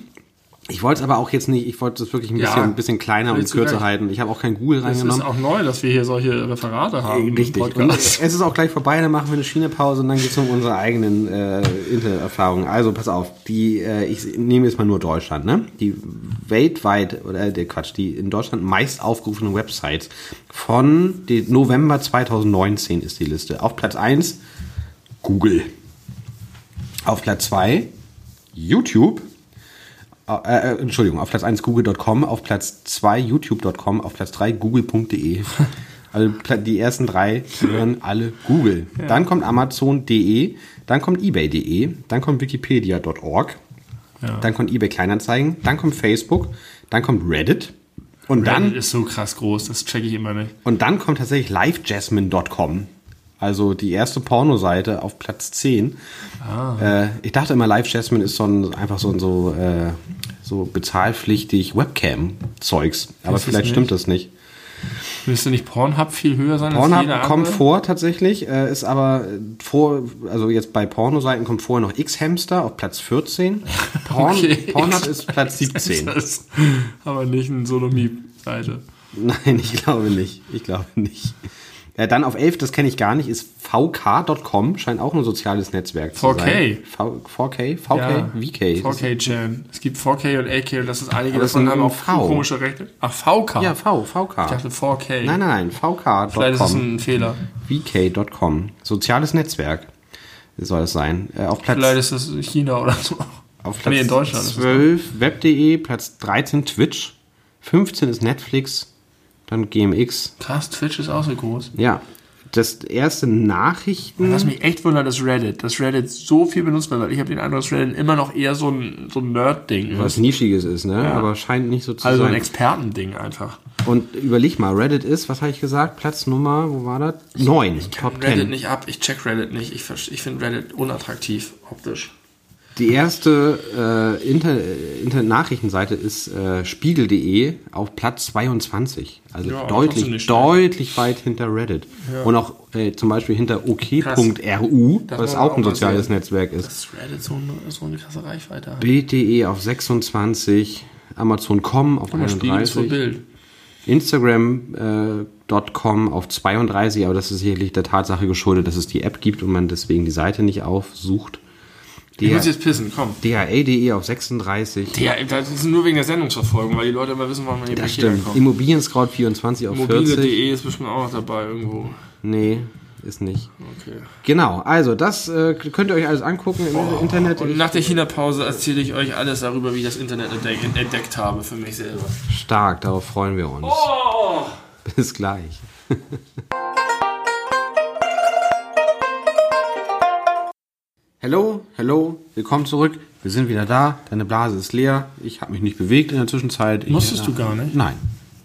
A: Ich wollte es aber auch jetzt nicht, ich wollte es wirklich ein
B: Ja,
A: bisschen, ein bisschen kleiner und kürzer halten. Ich habe auch kein Google
B: Es ist
A: reingenommen.
B: auch neu, dass wir hier solche Referate haben. im
A: Richtig. Und es ist auch gleich vorbei, dann machen wir eine Schienepause und dann geht es um unsere eigenen äh, Interneterfahrungen. Also pass auf, die, äh, ich nehme jetzt mal nur Deutschland, ne? Die weltweit, oder äh, der Quatsch, die in Deutschland meist aufgerufenen Websites von November 2019 ist die Liste. Auf Platz 1 Google. Auf Platz 2 YouTube. Äh, äh, Entschuldigung, auf Platz 1 google.com, auf Platz 2 youtube.com, auf Platz 3 google.de. Also die ersten drei gehören alle Google. Dann kommt amazon.de, dann kommt ebay.de, dann kommt wikipedia.org, dann kommt eBay Kleinanzeigen, dann kommt Facebook, dann kommt Reddit und
B: Reddit
A: dann
B: ist so krass groß, das checke ich immer nicht.
A: und dann kommt tatsächlich livejasmine.com. Also die erste Pornoseite auf Platz 10. Äh, ich dachte immer, Live Jasmine ist so ein, einfach so ein so, äh, so bezahlpflichtig Webcam-Zeugs. Aber
B: Ist
A: vielleicht stimmt das nicht.
B: Müsste nicht Pornhub viel höher sein als
A: Pornhub kommt vor tatsächlich, äh, ist aber äh, vor, also jetzt bei Pornoseiten kommt vorher noch X-Hamster auf Platz 14. Porn,
B: Okay.
A: Pornhub ist Platz 17.
B: Das ist aber nicht eine Sodomie-Seite.
A: Nein, ich glaube nicht. Ich glaube nicht. Ja, dann auf 11, das kenne ich gar nicht, ist vk.com, scheint auch ein soziales Netzwerk zu
B: 4K.
A: sein. V, 4K? VK?
B: Ja.
A: VK. Das-
B: 4K-Gen. Es gibt 4K und 8K und das ist einige
A: Aber das
B: davon haben auch
A: V.
B: komische Rechte. Ach, VK.
A: Ja, V, VK.
B: Ich dachte 4K.
A: Nein, nein, nein,
B: Vielleicht ist es
A: vk.com.
B: ein Fehler.
A: vk.com. Soziales Netzwerk soll es sein. Äh, auf Platz,
B: Vielleicht ist es China oder so.
A: auf Platz
B: nee, in Deutschland ist es
A: 12 web.de, Platz 13 Twitch, 15 ist Netflix, dann GMX.
B: Krass, Twitch ist auch so groß.
A: Ja, das erste Nachrichten.
B: Was mich echt wundert, ist Reddit. Dass Reddit so viel benutzt wird. Ich habe den Eindruck, dass Reddit immer noch eher so ein, so ein Nerd-Ding
A: was
B: ist.
A: Nischiges ist, ne? Aber scheint nicht so zu
B: Also ein
A: sein.
B: Expertending einfach.
A: Und überleg mal, Reddit ist, was habe ich gesagt? Platz Nummer, wo war das? Neun, Top
B: Reddit
A: 10.
B: nicht ab. Ich check Reddit nicht. Ich, ich finde Reddit unattraktiv optisch.
A: Die erste äh, Inter äh, Internet-Nachrichtenseite ist äh, spiegel.de auf Platz 22. Also
B: Ja,
A: deutlich, deutlich weit hinter Reddit. Und auch äh, zum Beispiel hinter ok.ru, was auch ein soziales
B: sehen.
A: Netzwerk ist.
B: Dass Reddit so eine, so eine krasse Reichweite hat.
A: Bild.de auf 26, Amazon.com auf
B: Guck mal, Spiegel ist vor
A: 31.
B: Bild.
A: Instagram, äh, auf 32, aber das ist sicherlich der Tatsache geschuldet, dass es die App gibt und man deswegen die Seite nicht aufsucht.
B: Ich muss jetzt pissen, komm.
A: DHA.de auf 36.
B: Ja, das ist nur wegen der Sendungsverfolgung, weil die Leute immer wissen, wann man hier
A: Das stimmt.
B: kommt.
A: Immobilienscout 24 auf 40.
B: Mobile.de ist bestimmt auch noch dabei irgendwo.
A: Nee, ist nicht.
B: Okay.
A: Genau, also das äh, könnt ihr euch alles angucken im Internet.
B: Und nach der China-Pause erzähle ich euch alles darüber, wie ich das Internet entdeck entdeckt habe für mich selber.
A: Stark, darauf freuen wir uns.
B: Oh!
A: Bis gleich. Hello, hello, willkommen zurück. Wir sind wieder da. Deine Blase ist leer. Ich habe mich nicht bewegt in der Zwischenzeit. Ich,
B: Musstest du gar nicht?
A: Nein.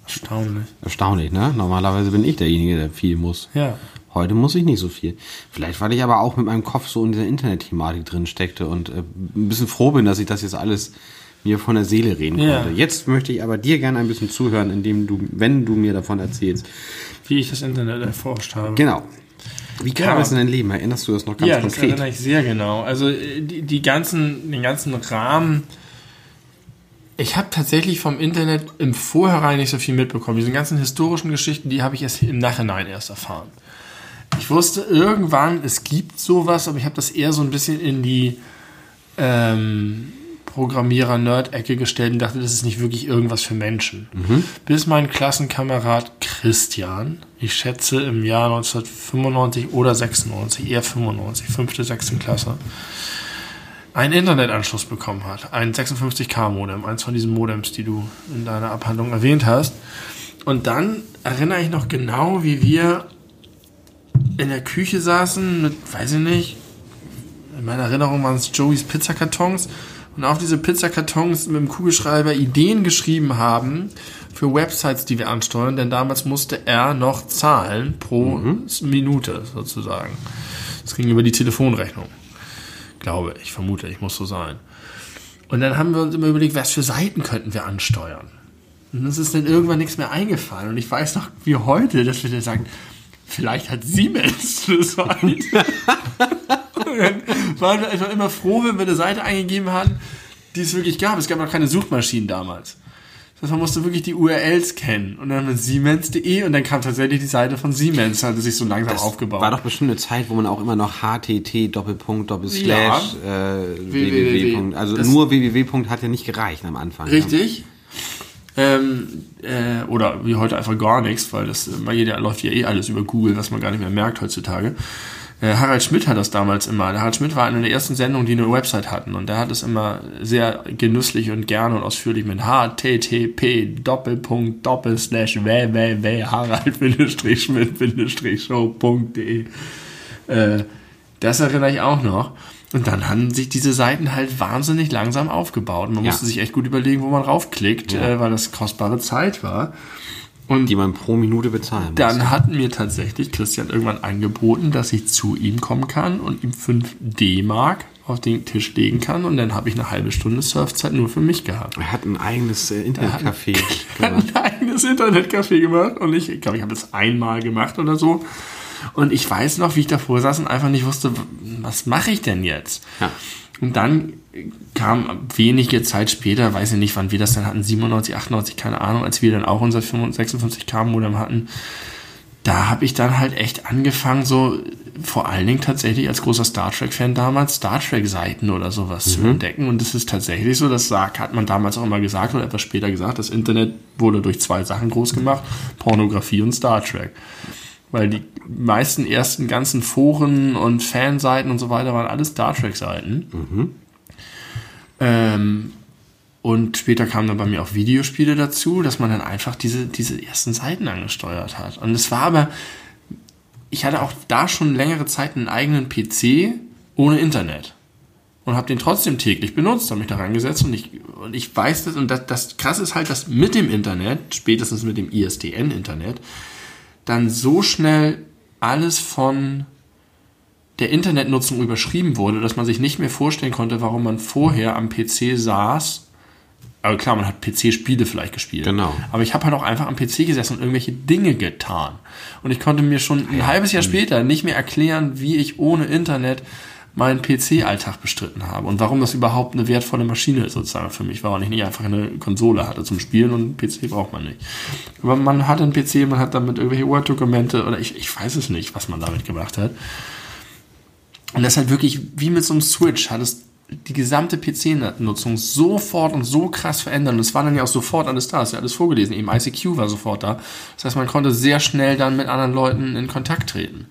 B: Erstaunlich.
A: Erstaunlich, ne? Normalerweise bin ich derjenige, der viel muss.
B: Ja.
A: Heute muss ich nicht so viel. Vielleicht, weil ich aber auch mit meinem Kopf so in dieser Internet-Thematik drin steckte und äh, ein bisschen froh bin, dass ich das jetzt alles mir von der Seele reden
B: Ja.
A: konnte. Jetzt möchte ich aber dir gerne ein bisschen zuhören, indem du, wenn du mir davon erzählst.
B: Wie ich das Internet erforscht habe.
A: Genau. Wie kam
B: Ja.
A: es in dein Leben? Erinnerst du das noch ganz
B: ja, das
A: konkret?
B: erinnere ich sehr genau. Also äh, die, die ganzen, den ganzen Rahmen. Ich habe tatsächlich vom Internet im Vorhinein nicht so viel mitbekommen. Diese ganzen historischen Geschichten, die habe ich erst im Nachhinein erst erfahren. Ich wusste irgendwann, es gibt sowas, aber ich habe das eher so ein bisschen in die ähm, Programmierer-Nerd-Ecke gestellt und dachte, das ist nicht wirklich irgendwas für Menschen. Bis mein Klassenkamerad Christian, ich schätze im Jahr 1995 oder 96, eher 95, fünfte, sechste Klasse, einen Internetanschluss bekommen hat. Ein 56K-Modem, eins von diesen Modems, die du in deiner Abhandlung erwähnt hast. Und dann erinnere ich noch genau, wie wir in der Küche saßen mit, weiß ich nicht, in meiner Erinnerung waren es Joeys Pizzakartons und auf diese Pizzakartons mit dem Kugelschreiber Ideen geschrieben haben für Websites, die wir ansteuern, denn damals musste er noch zahlen pro Minute sozusagen. Das ging über die Telefonrechnung. Glaube ich, vermute, ich muss so sein. Und dann haben wir uns immer überlegt, was für Seiten könnten wir ansteuern. Und uns ist dann irgendwann nichts mehr eingefallen. Und ich weiß noch, wie heute, dass wir dann sagen, vielleicht hat Siemens eine Seite. Und dann waren wir einfach immer froh, wenn wir eine Seite eingegeben hatten, die es wirklich gab. Es gab noch keine Suchmaschinen damals. Das heißt, man musste wirklich die URLs kennen. Und dann haben wir Siemens.de und dann kam tatsächlich die Seite von Siemens, hatte sich so langsam aufgebaut.
A: War doch bestimmt eine Zeit, wo man auch immer noch HTT Doppelpunkt Doppelslash äh,
B: www.
A: Also
B: Das-
A: nur www. hat ja nicht gereicht am Anfang.
B: Richtig. Ähm, äh, oder wie heute einfach gar nichts, weil das äh, jeder läuft ja eh alles über Google, was man gar nicht mehr merkt heutzutage. Äh, Harald Schmidt hat das damals immer. Der Harald Schmidt war eine der ersten Sendungen, die eine Website hatten und der hat es immer sehr genüsslich und gerne und ausführlich mit http Doppelpunkt Doppelslash harald-schmidt-show.de äh, das erinnere ich auch noch. Und dann haben sich diese Seiten halt wahnsinnig langsam aufgebaut. Man
A: Ja.
B: musste sich echt gut überlegen, wo man raufklickt,
A: Ja.
B: äh, weil das kostbare Zeit war. Und
A: Die man pro Minute bezahlen muss.
B: dann hat mir tatsächlich Christian irgendwann angeboten, dass ich zu ihm kommen kann und ihm 5 D-Mark auf den Tisch legen kann. Und dann habe ich eine halbe Stunde Surfzeit nur für mich gehabt.
A: Er hat ein eigenes äh, Internetcafé.
B: Er hat ein eigenes Internetcafé gemacht und ich, ich glaube, ich habe das einmal gemacht oder so. Und ich weiß noch, wie ich davor saß und einfach nicht wusste, was mache ich denn jetzt?
A: Ja.
B: Und dann kam wenige Zeit später, weiß ich nicht, wann wir das dann hatten, 97, 98, keine Ahnung, als wir dann auch unser 56K-Modem hatten, da habe ich dann halt echt angefangen, so vor allen Dingen tatsächlich als großer Star Trek-Fan damals Star Trek-Seiten oder sowas zu entdecken. Und es ist tatsächlich so, das hat man damals auch immer gesagt oder etwas später gesagt, das Internet wurde durch zwei Sachen groß gemacht, Pornografie und Star Trek. Weil die meisten ersten ganzen Foren und Fanseiten und so weiter waren alles Star Trek-Seiten. Ähm, und später kamen dann bei mir auch Videospiele dazu, dass man dann einfach diese, diese ersten Seiten angesteuert hat. Und es war aber, ich hatte auch da schon längere Zeit einen eigenen PC ohne Internet. Und habe den trotzdem täglich benutzt, habe mich da reingesetzt und ich, und ich weiß das, und das, das krasse ist halt, dass mit dem Internet, spätestens mit dem ISDN-Internet, dann so schnell alles von der Internetnutzung überschrieben wurde, dass man sich nicht mehr vorstellen konnte, warum man vorher am PC saß. Aber klar, man hat PC-Spiele vielleicht gespielt.
A: Genau.
B: Aber ich habe halt auch einfach am PC gesessen und irgendwelche Dinge getan. Und ich konnte mir schon ein halbes Jahr später nicht mehr erklären, wie ich ohne Internet meinen PC-Alltag bestritten habe und warum das überhaupt eine wertvolle Maschine sozusagen für mich war ich nicht einfach eine Konsole hatte zum Spielen und PC braucht man nicht. Aber man hat einen PC, man hat damit irgendwelche Word-Dokumente oder ich, ich weiß es nicht, was man damit gemacht hat. Und das ist halt wirklich wie mit so einem Switch, hat es die gesamte PC-Nutzung sofort und so krass verändern. Und es war dann ja auch sofort alles da, es ist ja alles vorgelesen. Eben ICQ war sofort da. Das heißt, man konnte sehr schnell dann mit anderen Leuten in Kontakt treten.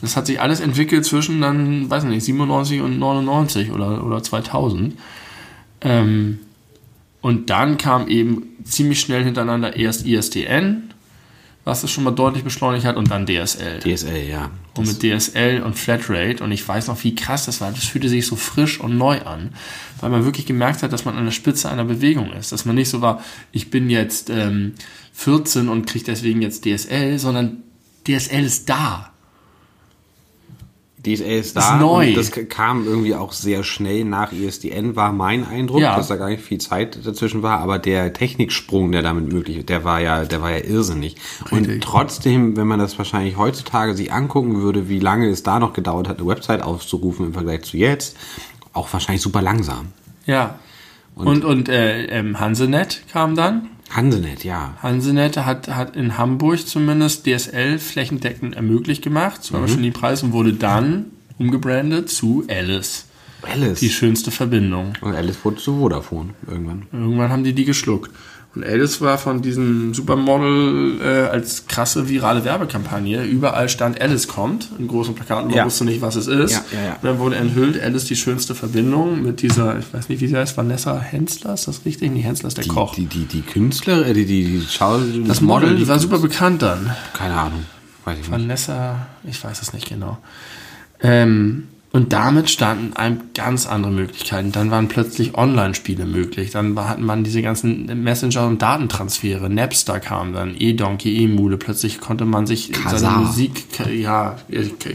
B: Das hat sich alles entwickelt zwischen dann, weiß nicht, 97 und 99 oder, oder 2000. Ähm, und dann kam eben ziemlich schnell hintereinander erst ISDN, was es schon mal deutlich beschleunigt hat, und dann DSL.
A: DSL, ja.
B: Und mit DSL und Flatrate, und ich weiß noch, wie krass das war, das fühlte sich so frisch und neu an, weil man wirklich gemerkt hat, dass man an der Spitze einer Bewegung ist. Dass man nicht so war, ich bin jetzt ähm, 14 und kriege deswegen jetzt DSL, sondern DSL ist da.
A: DSL ist da.
B: Ist neu.
A: Und das kam irgendwie auch sehr schnell nach ISDN, war mein Eindruck,
B: Ja.
A: dass da gar nicht viel Zeit dazwischen war. Aber der Techniksprung, der damit möglich ist, der war ja, der war ja irrsinnig. Und
B: Richtig.
A: trotzdem, wenn man das wahrscheinlich heutzutage sich angucken würde, wie lange es da noch gedauert hat, eine Website aufzurufen im Vergleich zu jetzt, auch wahrscheinlich super langsam.
B: Ja. Und, und, äh, ähm, Hansenet kam dann.
A: Hansenet, ja.
B: Hansenet hat, hat in Hamburg zumindest DSL flächendeckend ermöglicht gemacht, zwar schon die Preis und wurde dann umgebrandet zu Alice.
A: Alice.
B: Die schönste Verbindung.
A: Und Alice wurde zu Vodafone irgendwann.
B: Irgendwann haben die die geschluckt. Und Alice war von diesem Supermodel äh, als krasse virale Werbekampagne. Überall stand Alice kommt, in großen Plakaten, man
A: Ja.
B: wusste nicht, was es ist.
A: Ja, ja, ja.
B: Und dann wurde enthüllt, Alice die schönste Verbindung mit dieser, ich weiß nicht, wie sie heißt, Vanessa Hensler, ist das richtig? Nee, Hensler ist der
A: Die,
B: Koch.
A: die, die, die Künstler, äh, die, die, die Schau
B: das Model, die war super bekannt dann.
A: Keine Ahnung. Weiß ich nicht.
B: Vanessa, ich weiß es nicht genau. Ähm, und damit standen einem ganz andere Möglichkeiten. Dann waren plötzlich Online-Spiele möglich. Dann hatten man diese ganzen Messenger- und Datentransfere. Napster kam dann, E-Donkey, E-Mule. Plötzlich konnte man sich
A: Kazaa.
B: seine Musik, ja,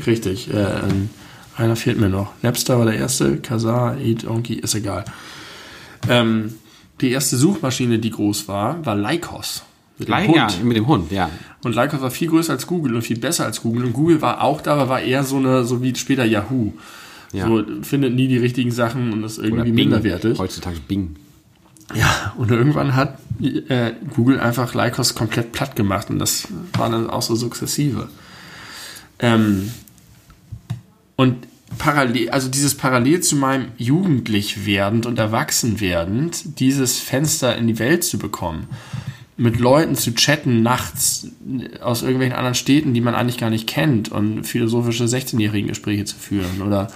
B: richtig. Äh, ähm, einer fehlt mir noch. Napster war der erste, Kazaa, E-Donkey, ist egal. Ähm, die erste Suchmaschine, die groß war, war Lycos. Mit dem
A: Gleich, ja, mit dem Hund, ja.
B: und Lycos war viel größer als Google und viel besser als Google. Und Google war auch da, aber war eher so eine, so wie später Yahoo.
A: Ja.
B: So, findet nie die richtigen Sachen und ist irgendwie minderwertig.
A: Heutzutage Bing.
B: Ja, und irgendwann hat äh, Google einfach Lycos komplett platt gemacht und das war dann auch so sukzessive. Ähm, und parallel, also dieses parallel zu meinem jugendlich werdend und erwachsen werdend, dieses Fenster in die Welt zu bekommen, mit Leuten zu chatten nachts aus irgendwelchen anderen Städten, die man eigentlich gar nicht kennt und philosophische 16-jährigen Gespräche zu führen oder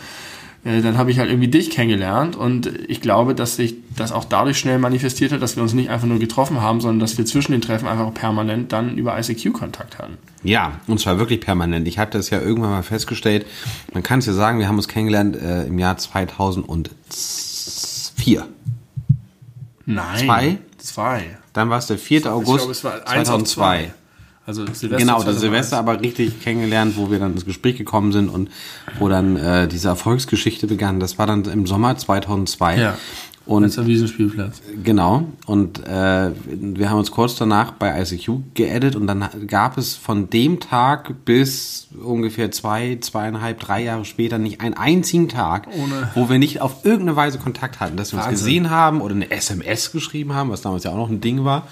B: äh, dann habe ich halt irgendwie dich kennengelernt und ich glaube, dass sich das auch dadurch schnell manifestiert hat, dass wir uns nicht einfach nur getroffen haben, sondern dass wir zwischen den Treffen einfach permanent dann über ICQ Kontakt hatten.
A: Ja, und zwar wirklich permanent. Ich hatte das ja irgendwann mal festgestellt. Man kann es ja sagen, wir haben uns kennengelernt äh, im Jahr 2004.
B: Nein.
A: Zwei?
B: Zwei.
A: Dann war es der 4. August
B: glaube, es war eins auf
A: 2002.
B: Also Silvester
A: Genau, das
B: 2001.
A: Silvester aber richtig kennengelernt, wo wir dann ins Gespräch gekommen sind und wo dann äh, diese Erfolgsgeschichte begann. Das war dann im Sommer 2002.
B: Ja.
A: Und
B: Als am Wiesenspielplatz.
A: Genau. Und äh, wir haben uns kurz danach bei ICQ geedit und dann gab es von dem Tag bis ungefähr zwei, zweieinhalb, drei Jahre später nicht einen einzigen Tag,
B: Ohne-
A: wo wir nicht auf irgendeine Weise Kontakt hatten, dass wir uns
B: Wahnsinn.
A: gesehen haben oder eine SMS geschrieben haben, was damals ja auch noch ein Ding war.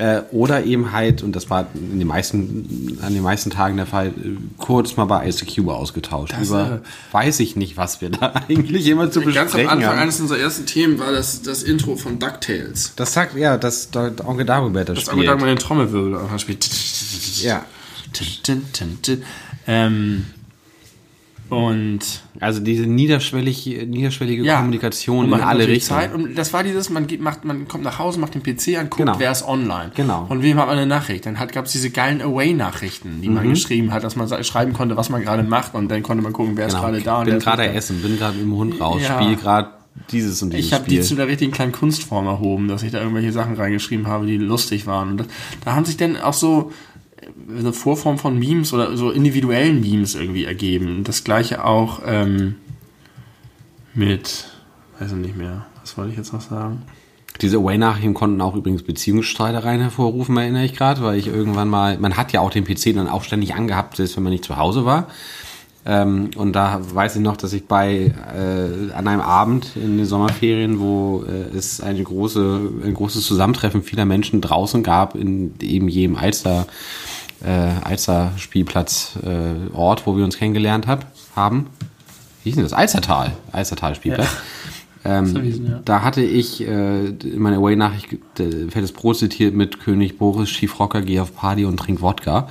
A: Äh, oder eben halt, und das war in den meisten, an den meisten Tagen der Fall, kurz mal bei ICQ ausgetauscht.
B: Das,
A: Über
B: äh,
A: weiß ich nicht, was wir da eigentlich immer zu
B: Ganz am
A: besprechen
B: Anfang
A: haben.
B: eines unserer ersten Themen war das, das Intro von DuckTales.
A: Das sagt, ja, das Onkel Dagobert das
B: Das
A: spielt.
B: aber da mal den Trommelwirbel spielt.
A: Ja.
B: Ähm, und
A: Also diese niederschwellig, niederschwellige
B: ja,
A: Kommunikation
B: und man
A: in alle Richtungen.
B: Zeit. Und das war dieses, man, geht, macht, man kommt nach Hause, macht den PC an, guckt,
A: Genau.
B: wer ist online.
A: Genau.
B: Von wem hat man eine Nachricht? Dann gab es diese geilen Away-Nachrichten, die
A: Mhm.
B: man geschrieben hat, dass man schreiben konnte, was man gerade macht. Und dann konnte man gucken, wer ist
A: Genau.
B: gerade da. Und
A: bin gerade
B: ist
A: essen, bin gerade mit dem Hund raus,
B: Ja.
A: spiele gerade dieses und dieses
B: Ich habe die
A: Spiel.
B: zu der richtigen kleinen Kunstform erhoben, dass ich da irgendwelche Sachen reingeschrieben habe, die lustig waren. Und da, da haben sich dann auch so eine Vorform von Memes oder so individuellen Memes irgendwie ergeben. Das gleiche auch ähm, mit, weiß ich nicht mehr, was wollte ich jetzt noch sagen?
A: Diese Away-Nachrichten konnten auch übrigens Beziehungsstreitereien hervorrufen, erinnere ich gerade, weil ich irgendwann mal, man hat ja auch den PC dann auch ständig angehabt, selbst wenn man nicht zu Hause war. Ähm, und da weiß ich noch, dass ich bei äh, an einem Abend in den Sommerferien, wo äh, es eine große, ein großes Zusammentreffen vieler Menschen draußen gab, in eben jedem Alster, äh, Alster Spielplatz äh, Ort, wo wir uns kennengelernt hab, haben. Wie hieß denn das? Alstertal. Alstertal Spielplatz. Ähm,
B: Verwiesen, ja.
A: Da hatte ich äh, in meiner Away-Nachricht äh, fettes Brot zitiert mit König Boris, Schiefrocker, geh auf Party und trink Wodka.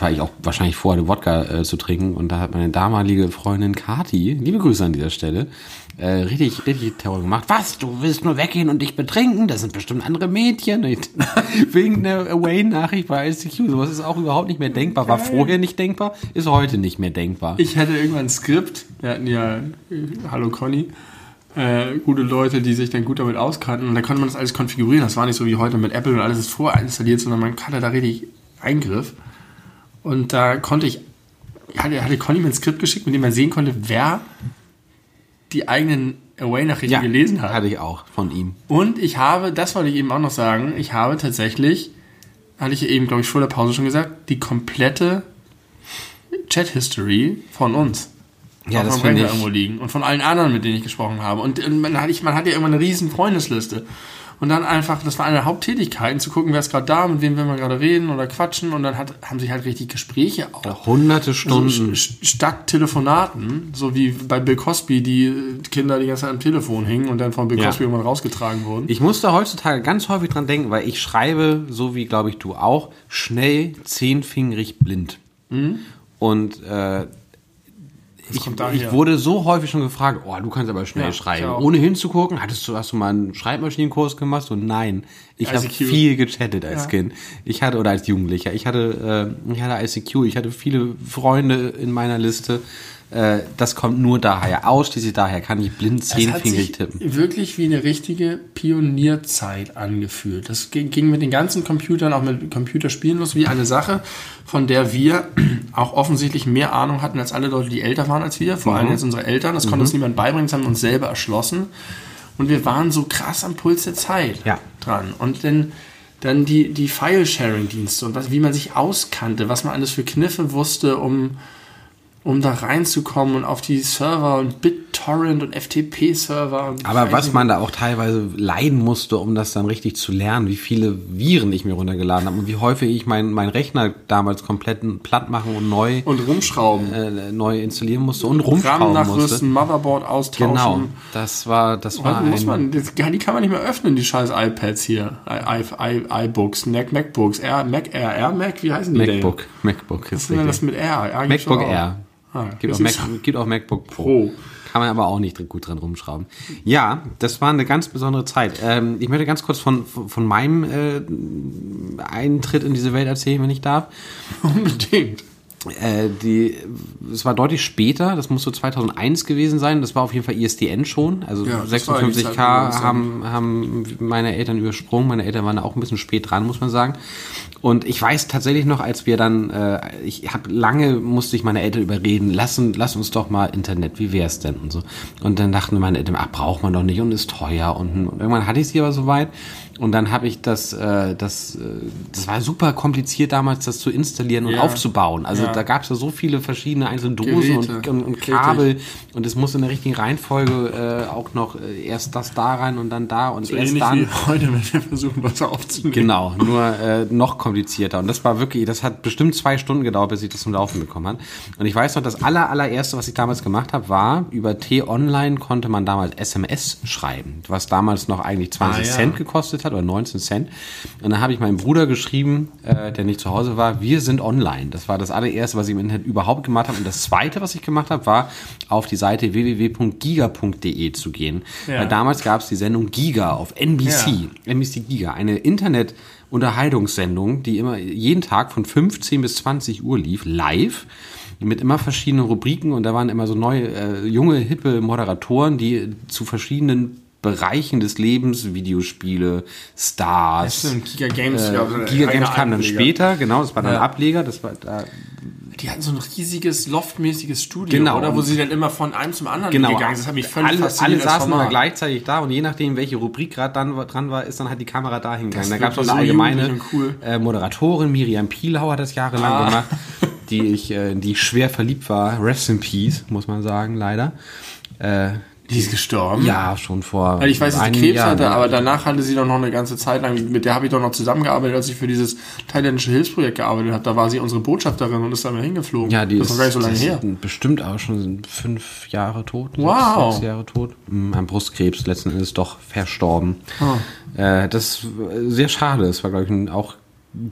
A: Weil ich auch wahrscheinlich vorhatte, Wodka äh, zu trinken. Und da hat meine damalige Freundin Kati, liebe Grüße an dieser Stelle, äh, richtig, richtig Terror gemacht. Was, du willst nur weggehen und dich betrinken? Das sind bestimmt andere Mädchen. Wegen einer Away-Nachricht bei ICQ. Sowas ist auch überhaupt nicht mehr denkbar. War vorher nicht denkbar, ist heute nicht mehr denkbar.
B: Ich hatte irgendwann ein Skript, wir hatten ja, äh, hallo Conny, äh, gute Leute, die sich dann gut damit auskannten und da konnte man das alles konfigurieren. Das war nicht so wie heute mit Apple und alles ist vorinstalliert, sondern man hatte da richtig Eingriff. Und da konnte ich, hatte, hatte Conny mir ein Skript geschickt, mit dem man sehen konnte, wer die eigenen Away-Nachrichten gelesen hat.
A: hatte ich auch von ihm.
B: Und ich habe, das wollte ich eben auch noch sagen, ich habe tatsächlich, hatte ich eben, glaube ich, vor der Pause schon gesagt, die komplette Chat-History von uns.
A: Ja, das finde ich-
B: irgendwo liegen. Und von allen anderen, mit denen ich gesprochen habe. Und äh, man hat, ich, man hat ja immer eine riesen Freundesliste. Und dann einfach, das war eine der Haupttätigkeiten, zu gucken, wer ist gerade da, mit wem will man gerade reden oder quatschen. Und dann hat, haben sich halt richtig Gespräche auch.
A: Hunderte Stunden.
B: Also, st- statt Telefonaten, so wie bei Bill Cosby, die äh, Kinder die ganze Zeit am Telefon hingen und dann von Bill
A: Ja.
B: Cosby irgendwann rausgetragen wurden.
A: Ich musste heutzutage ganz häufig dran denken, weil ich schreibe, so wie glaube ich du auch, schnell zehnfingerig blind. Und äh, ich, ich wurde so häufig schon gefragt, oh, du kannst aber schnell
B: Ja,
A: schreiben. Ohne hinzugucken, hattest du, hast du mal einen Schreibmaschinenkurs gemacht? So, nein. Ich habe viel gechattet als
B: Ja.
A: Kind. Ich hatte, oder als Jugendlicher, ich hatte, äh, ich hatte ICQ, ich hatte viele Freunde in meiner Liste. Äh, das kommt nur daher, ausschließlich daher kann ich blind zehnfingerig
B: sich
A: tippen.
B: wirklich wie eine richtige Pionierzeit angefühlt. Das ging ging mit den ganzen Computern, auch mit Computerspielen los, wie eine Sache, von der wir auch offensichtlich mehr Ahnung hatten als alle Leute, die älter waren als wir. Vor allem jetzt unsere Eltern. Das konnte uns niemand beibringen, das haben wir uns selber erschlossen. Und wir waren so krass am Puls der Zeit
A: Ja.
B: dran. Und dann, dann die, die File-Sharing-Dienste und was, wie man sich auskannte, was man alles für Kniffe wusste, um um da reinzukommen und auf die Server und BitTorrent und FTP-Server.
A: Aber was man da auch teilweise leiden musste, um das dann richtig zu lernen, wie viele Viren ich mir runtergeladen habe und wie häufig ich meinen mein Rechner damals komplett platt machen und neu,
B: Und rumschrauben.
A: äh, neu installieren musste und
B: RAM
A: rumschrauben musste.
B: nachrüsten, Motherboard austauschen.
A: Genau, das war, das war
B: Heute muss
A: ein,
B: man, das, die kann man nicht mehr öffnen, die scheiß iPads hier. I, I, I, iBooks, Mac, MacBooks, Air, Mac Air, Air Mac, wie heißen die
A: MacBook, MacBook
B: Was
A: ist
B: denn das mit R? R gibt's
A: MacBook. Air.
B: Ah,
A: Gibt auch, Mac, gibt auch MacBook Pro.
B: Pro.
A: Kann man aber auch nicht gut dran rumschrauben. Ja, das war eine ganz besondere Zeit. Ähm, ich möchte ganz kurz von, von von meinem äh, Eintritt in diese Welt erzählen, wenn ich darf.
B: Unbedingt.
A: Äh, die, es war deutlich später, das muss so 2001 gewesen sein. Das war auf jeden Fall ISDN schon. Also
B: Ja, das war die Zeit,
A: 56k
B: wo wir uns
A: haben, haben meine Eltern übersprungen. Meine Eltern waren auch ein bisschen spät dran, muss man sagen. Und ich weiß tatsächlich noch, als wir dann, äh, ich habe lange musste ich meine Eltern überreden, lassen, lass uns doch mal Internet, wie wär's denn und so. Und dann dachten meine Eltern, ach braucht man doch nicht und ist teuer und, und irgendwann hatte ich sie aber soweit und dann habe ich das, äh, das, äh, das war super kompliziert damals, das zu installieren und
B: Ja.
A: aufzubauen. Also
B: Ja.
A: da gab es ja so viele verschiedene einzelne Dosen und, und, und. Kabel und es musste in der richtigen Reihenfolge äh, auch noch äh, erst das da rein und dann da und
B: So
A: erst
B: ähnlich
A: dann.
B: wie heute, wenn wir versuchen, Wasser aufzunehmen.
A: Genau, nur äh, noch komplizierter. Und das war wirklich, das hat bestimmt zwei Stunden gedauert, bis ich das zum Laufen bekommen habe. Und ich weiß noch, das aller, allererste, was ich damals gemacht habe, war, über T-Online konnte man damals SMS schreiben, was damals noch eigentlich 20
B: Ah, ja.
A: Cent gekostet hat oder 19 Cent. Und dann habe ich meinem Bruder geschrieben, äh, der nicht zu Hause war, wir sind online. Das war das allererste, was ich im Internet überhaupt gemacht habe. Und das zweite, was ich gemacht habe, war, auf die Seite www.giga.de zu gehen.
B: Ja.
A: Weil damals gab es die Sendung Giga auf NBC. NBC Giga, eine Internet-Unterhaltungssendung, die immer jeden Tag von 15 bis 20 Uhr lief, live, mit immer verschiedenen Rubriken und da waren immer so neue, äh, junge, hippe Moderatoren, die zu verschiedenen Bereichen des Lebens, Videospiele, Stars,
B: Stimmt, Giga Games,
A: äh,
B: so
A: Giga Games kam dann
B: Ableger.
A: später, genau, das war dann
B: Ja.
A: Ableger, das war da,
B: Die hatten so ein riesiges, loftmäßiges Studio,
A: Genau.
B: oder? Wo sie dann immer von einem zum anderen
A: Genau,
B: gegangen sind. Das hat mich völlig
A: alle, alle
B: das
A: saßen immer gleichzeitig da und je nachdem, welche Rubrik gerade dran war, ist dann halt die Kamera dahin gegangen.
B: Das
A: Da gab es auch eine allgemeine
B: cool.
A: äh, Moderatorin, Miriam Pielhau hat das jahrelang
B: Ah.
A: gemacht. die ich, äh, die ich schwer verliebt war. Rest in Peace, muss man sagen, leider. Äh,
B: Die ist gestorben?
A: ja, schon vor.
B: Weil ich weiß, dass sie Krebs
A: Jahren.
B: hatte, aber danach hatte sie doch noch eine ganze Zeit lang, mit der habe ich doch noch zusammengearbeitet, als ich für dieses thailändische Hilfsprojekt gearbeitet habe. Da war sie unsere Botschafterin und ist da mal hingeflogen.
A: Ja, die
B: das ist noch gar nicht so lange her.
A: ist bestimmt auch schon fünf Jahre tot.
B: Wow.
A: Sechs, Jahre tot. Mm, An Brustkrebs letzten Endes doch verstorben. Äh, das ist sehr schade. Es war, glaube ich, ein auch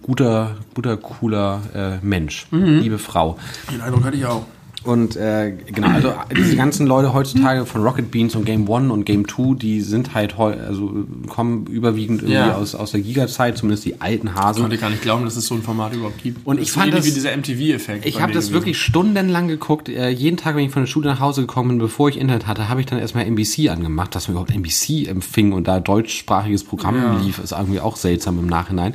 A: guter, guter, cooler äh, Mensch.
B: Mhm.
A: Liebe Frau.
B: Den Eindruck hatte ich auch.
A: Und äh, genau, also diese ganzen Leute heutzutage von Rocket Beans und Game One und Game Two, die sind halt heu also kommen überwiegend irgendwie
B: Ja.
A: aus, aus der Giga-Zeit, zumindest die alten Hasen.
B: konnte gar nicht glauben, dass es so ein Format überhaupt gibt.
A: Und
B: Das
A: ich fand das-
B: wie dieser MTV-Effekt.
A: Ich habe das
B: gewesen.
A: wirklich stundenlang geguckt. Äh, jeden Tag, wenn ich von der Schule nach Hause gekommen bin, bevor ich Internet hatte, habe ich dann erstmal NBC angemacht, dass man überhaupt NBC empfing und da deutschsprachiges Programm
B: Ja.
A: lief. Ist irgendwie auch seltsam im Nachhinein.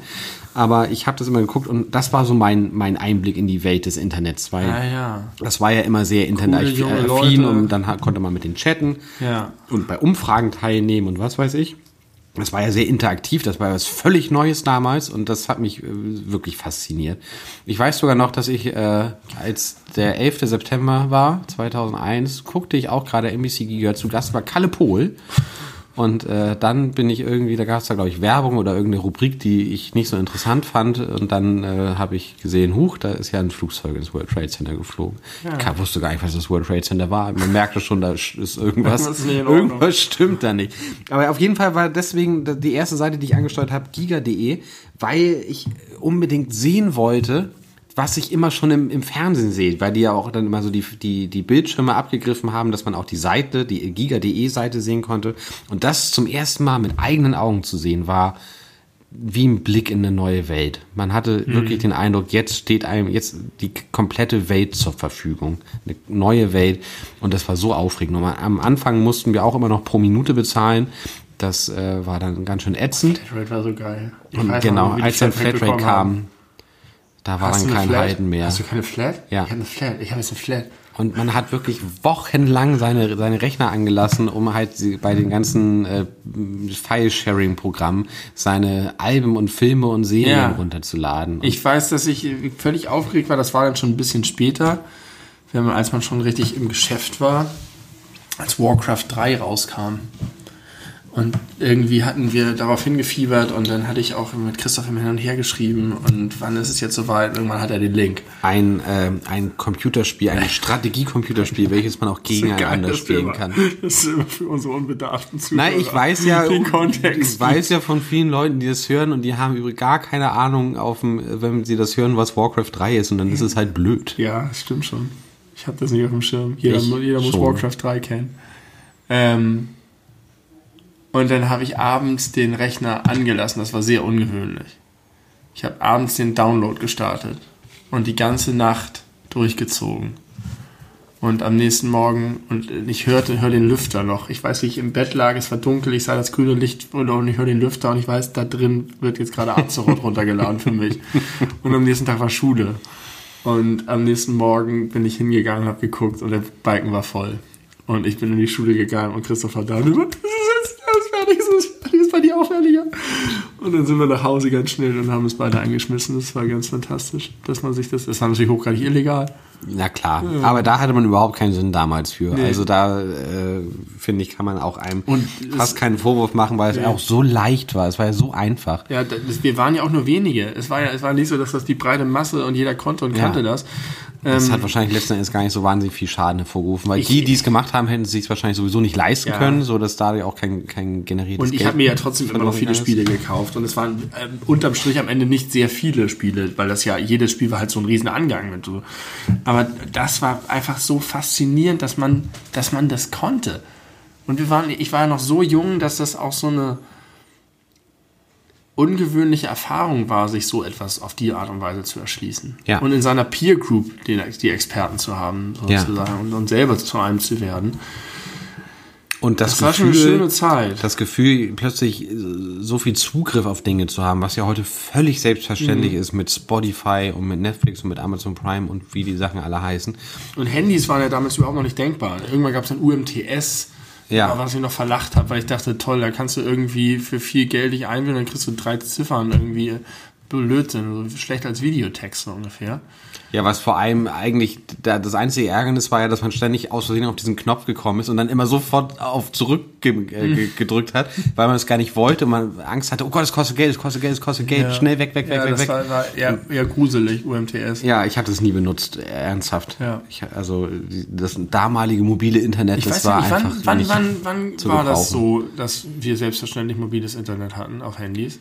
A: Aber ich habe das immer geguckt und das war so mein, mein Einblick in die Welt des Internets. Weil
B: Ah, ja.
A: Das war ja immer sehr internetaffin
B: Leute.
A: und dann konnte man mit den chatten
B: Ja.
A: und bei Umfragen teilnehmen und was weiß ich. Das war ja sehr interaktiv, das war was völlig Neues damals und das hat mich äh, wirklich fasziniert. Ich weiß sogar noch, dass ich, äh, als der 11. September war, 2001, guckte ich auch gerade NBC Giga zu Gast war Kalle Pohl. Und äh, dann bin ich irgendwie, da gab es da glaube ich Werbung oder irgendeine Rubrik, die ich nicht so interessant fand. Und dann äh, habe ich gesehen, huch, da ist ja ein Flugzeug ins World Trade Center geflogen. Ich wusste gar nicht, was das World Trade Center war. Man merkte schon, da ist irgendwas,
B: ist
A: irgendwas stimmt da nicht. Aber auf jeden Fall war deswegen die erste Seite, die ich angesteuert habe, giga.de, weil ich unbedingt sehen wollte, was ich immer schon im, im Fernsehen sehe, weil die ja auch dann immer so die, die, die Bildschirme abgegriffen haben, dass man auch die Seite, die giga.de Seite sehen konnte. Und das zum ersten Mal mit eigenen Augen zu sehen war, wie ein Blick in eine neue Welt. Man hatte wirklich den Eindruck, jetzt steht einem jetzt die komplette Welt zur Verfügung. Eine neue Welt. Und das war so aufregend. Und am Anfang mussten wir auch immer noch pro Minute bezahlen. Das äh, war dann ganz schön ätzend.
B: Flatrate war so geil. Ich
A: Und genau, als dann
B: Flatrate bekommen haben.
A: Da war
B: Hast
A: dann kein
B: Flat?
A: Halten mehr.
B: Hast du keine Flat?
A: Ja.
B: Ich habe eine Flat. Ich habe jetzt eine Flat.
A: Und man hat wirklich wochenlang seine, seine Rechner angelassen, um halt bei den ganzen äh, File-Sharing-Programmen seine Alben und Filme und Serien
B: Ja.
A: runterzuladen.
B: Ich weiß, dass ich völlig aufgeregt war. Das war dann schon ein bisschen später, wenn man, als man schon richtig im Geschäft war, als Warcraft 3 rauskam. Und irgendwie hatten wir darauf hingefiebert und dann hatte ich auch mit Christoph im Hin und Her geschrieben und wann ist es jetzt soweit? Irgendwann hat er den Link.
A: ein, ähm, ein Computerspiel, ein Strategie-Computerspiel, welches man auch gegeneinander
B: Geil,
A: spielen kann.
B: Das ist immer für unsere unbedarften Zuhörer.
A: Nein, ich weiß ja,
B: den Kontext.
A: ich weiß ja von vielen Leuten, die das hören und die haben übrigens gar keine Ahnung, auf dem, wenn sie das hören, was Warcraft 3 ist und dann ist es halt blöd.
B: Ja, das stimmt schon. Ich habe das nicht auf dem Schirm. Jeder, jeder muss. Warcraft 3 kennen. Ähm, und dann habe ich abends den Rechner angelassen. Das war sehr ungewöhnlich. Ich habe abends den Download gestartet und die ganze Nacht durchgezogen. Und am nächsten Morgen, und ich hörte, hör den Lüfter noch. Ich weiß, wie ich im Bett lag, es war dunkel, ich sah das grüne Licht und ich höre den Lüfter und ich weiß, da drin wird jetzt gerade Azeroth runtergeladen für mich. Und am nächsten Tag war Schule. Und am nächsten Morgen bin ich hingegangen habe geguckt und der Balken war voll. Und ich bin in die Schule gegangen und Christoph war da. Das ist fertig, das ist fertig, das war die. Und dann sind wir nach Hause ganz schnell und haben es beide eingeschmissen. Das war ganz fantastisch, dass man sich das, das war natürlich hochgradig illegal.
A: Na klar, aber da hatte man überhaupt keinen Sinn damals für.
B: Nee.
A: Also da äh, finde ich, kann man auch einem
B: Und
A: fast keinen Vorwurf machen, weil es
B: Nee.
A: auch so leicht war. Es war ja so einfach.
B: Ja, das, wir waren ja auch nur wenige. Es war ja, es war nicht so, dass das die breite Masse und jeder konnte und
A: Ja.
B: kannte das.
A: Das
B: Ähm,
A: hat wahrscheinlich letzten Endes gar nicht so wahnsinnig viel Schaden hervorgerufen, weil
B: Ich-
A: die, die es gemacht haben, hätten es sich wahrscheinlich sowieso nicht leisten
B: Ja.
A: können, so dass da auch kein, kein generiertes
B: Und ich habe mir ja trotzdem immer noch viele
A: ist.
B: Spiele gekauft und es waren ähm, unterm Strich am Ende nicht sehr viele Spiele, weil das ja jedes Spiel war halt so ein riesen Angang mit so. Aber das war einfach so faszinierend, dass man, dass man das konnte. Und wir waren, ich war ja noch so jung, dass das auch so eine ungewöhnliche Erfahrung war, sich so etwas auf die Art und Weise zu erschließen.
A: Ja.
B: Und in seiner Peer Group die, die Experten zu haben,
A: Ja.
B: sozusagen, und, und selber zu einem zu werden.
A: Und das,
B: Das war schon
A: Gefühl,
B: eine schöne Zeit.
A: das Gefühl, plötzlich so viel Zugriff auf Dinge zu haben, was ja heute völlig selbstverständlich
B: Mhm.
A: ist mit Spotify und mit Netflix und mit Amazon Prime und wie die Sachen alle heißen.
B: Und Handys waren ja damals überhaupt noch nicht denkbar. Irgendwann gab es ein UMTS,
A: Ja.
B: was ich noch verlacht habe, weil ich dachte, toll, da kannst du irgendwie für viel Geld dich einwählen, dann kriegst du drei Ziffern irgendwie Blödsinn, so schlechter als Videotext so ungefähr.
A: Ja, was vor allem eigentlich, da- das einzige Ärgernis war ja, dass man ständig aus Versehen auf diesen Knopf gekommen ist und dann immer sofort auf zurück ge äh, ge gedrückt hat, weil man es gar nicht wollte und man Angst hatte, oh Gott, es kostet Geld, es kostet Geld, es kostet Geld, schnell weg, weg, weg,
B: ja,
A: weg,
B: das
A: weg.
B: war, war eher, eher gruselig, UMTS.
A: Ja, ich hatte es nie benutzt, ernsthaft.
B: Ja.
A: Ich, also das damalige mobile Internet,
B: Ich
A: das
B: weiß
A: war
B: nicht, wann,
A: einfach
B: wann,
A: nicht
B: wann, wann
A: zu
B: war das so, dass wir selbstverständlich mobiles Internet hatten auf Handys?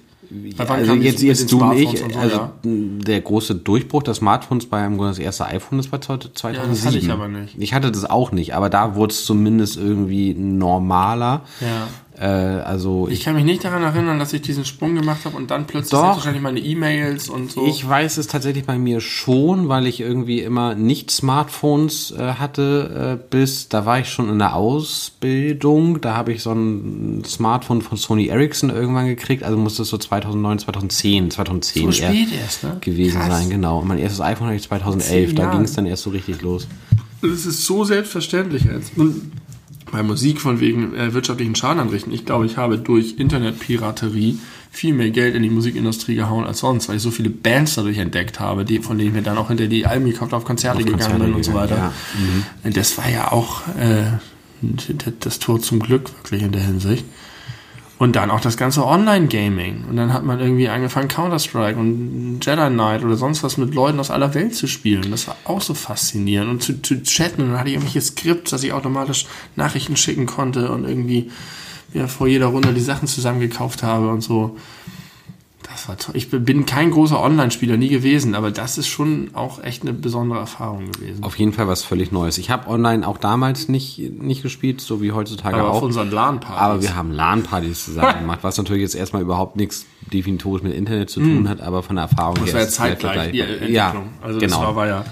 B: Wann
A: Also jetzt, jetzt du und ich,
B: so,
A: also
B: ja?
A: der große Durchbruch des Smartphones bei einem das erste iPhone, das war 2007.
B: Ja, das hatte ich aber nicht.
A: Ich hatte das auch nicht, aber da wurde es zumindest irgendwie normaler.
B: Ja.
A: Äh, also
B: Ich
A: ich,
B: kann mich nicht daran erinnern, dass ich diesen Sprung gemacht habe und dann plötzlich
A: Doch.
B: selbstverständlich meine E-Mails und so.
A: ich weiß es tatsächlich bei mir schon, weil ich irgendwie immer nicht Smartphones äh, hatte, äh, bis da war ich schon in der Ausbildung. Da habe ich so ein Smartphone von Sony Ericsson irgendwann gekriegt. Also muss das so 2009, 2010, 2010
B: so spät erst, ne?
A: gewesen
B: Krass.
A: sein, genau. Und mein erstes iPhone hatte ich 2011,
B: Zehn
A: da ging es dann erst so richtig los.
B: Das ist so selbstverständlich jetzt. Und bei Musik von wegen äh, wirtschaftlichen Schaden anrichten. Ich glaube, ich habe durch Internetpiraterie viel mehr Geld in die Musikindustrie gehauen als sonst, weil ich so viele Bands dadurch entdeckt habe, die, von denen ich mir dann auch hinter die Alben gekauft habe, auf Konzerte
A: Auf
B: gegangen
A: Konzerte
B: bin und so weiter.
A: ja.
B: Und Das war ja auch äh, das Tor zum Glück wirklich in der Hinsicht. Und dann auch das ganze Online-Gaming. Und dann hat man irgendwie angefangen, Counter-Strike und Jedi Knight oder sonst was mit Leuten aus aller Welt zu spielen. Das war auch so faszinierend. Und zu, zu chatten. Und dann hatte ich irgendwelche Skripts, dass ich automatisch Nachrichten schicken konnte und irgendwie ja, vor jeder Runde die Sachen zusammengekauft habe und so. Das war toll. Ich bin kein großer Online-Spieler, nie gewesen, aber das ist schon auch echt eine besondere Erfahrung gewesen.
A: Auf jeden Fall was völlig Neues. Ich habe online auch damals nicht, nicht gespielt, so wie heutzutage
B: aber
A: auch.
B: auf unseren LAN-Partys.
A: aber wir haben LAN-Partys zusammen gemacht, was natürlich jetzt erstmal überhaupt nichts definitorisch mit Internet zu tun hat, aber von der Erfahrung
B: Hm. das
A: her
B: war ja zeitgleich, die. Entwicklung.
A: Ja,
B: also
A: genau.
B: das war, war ja...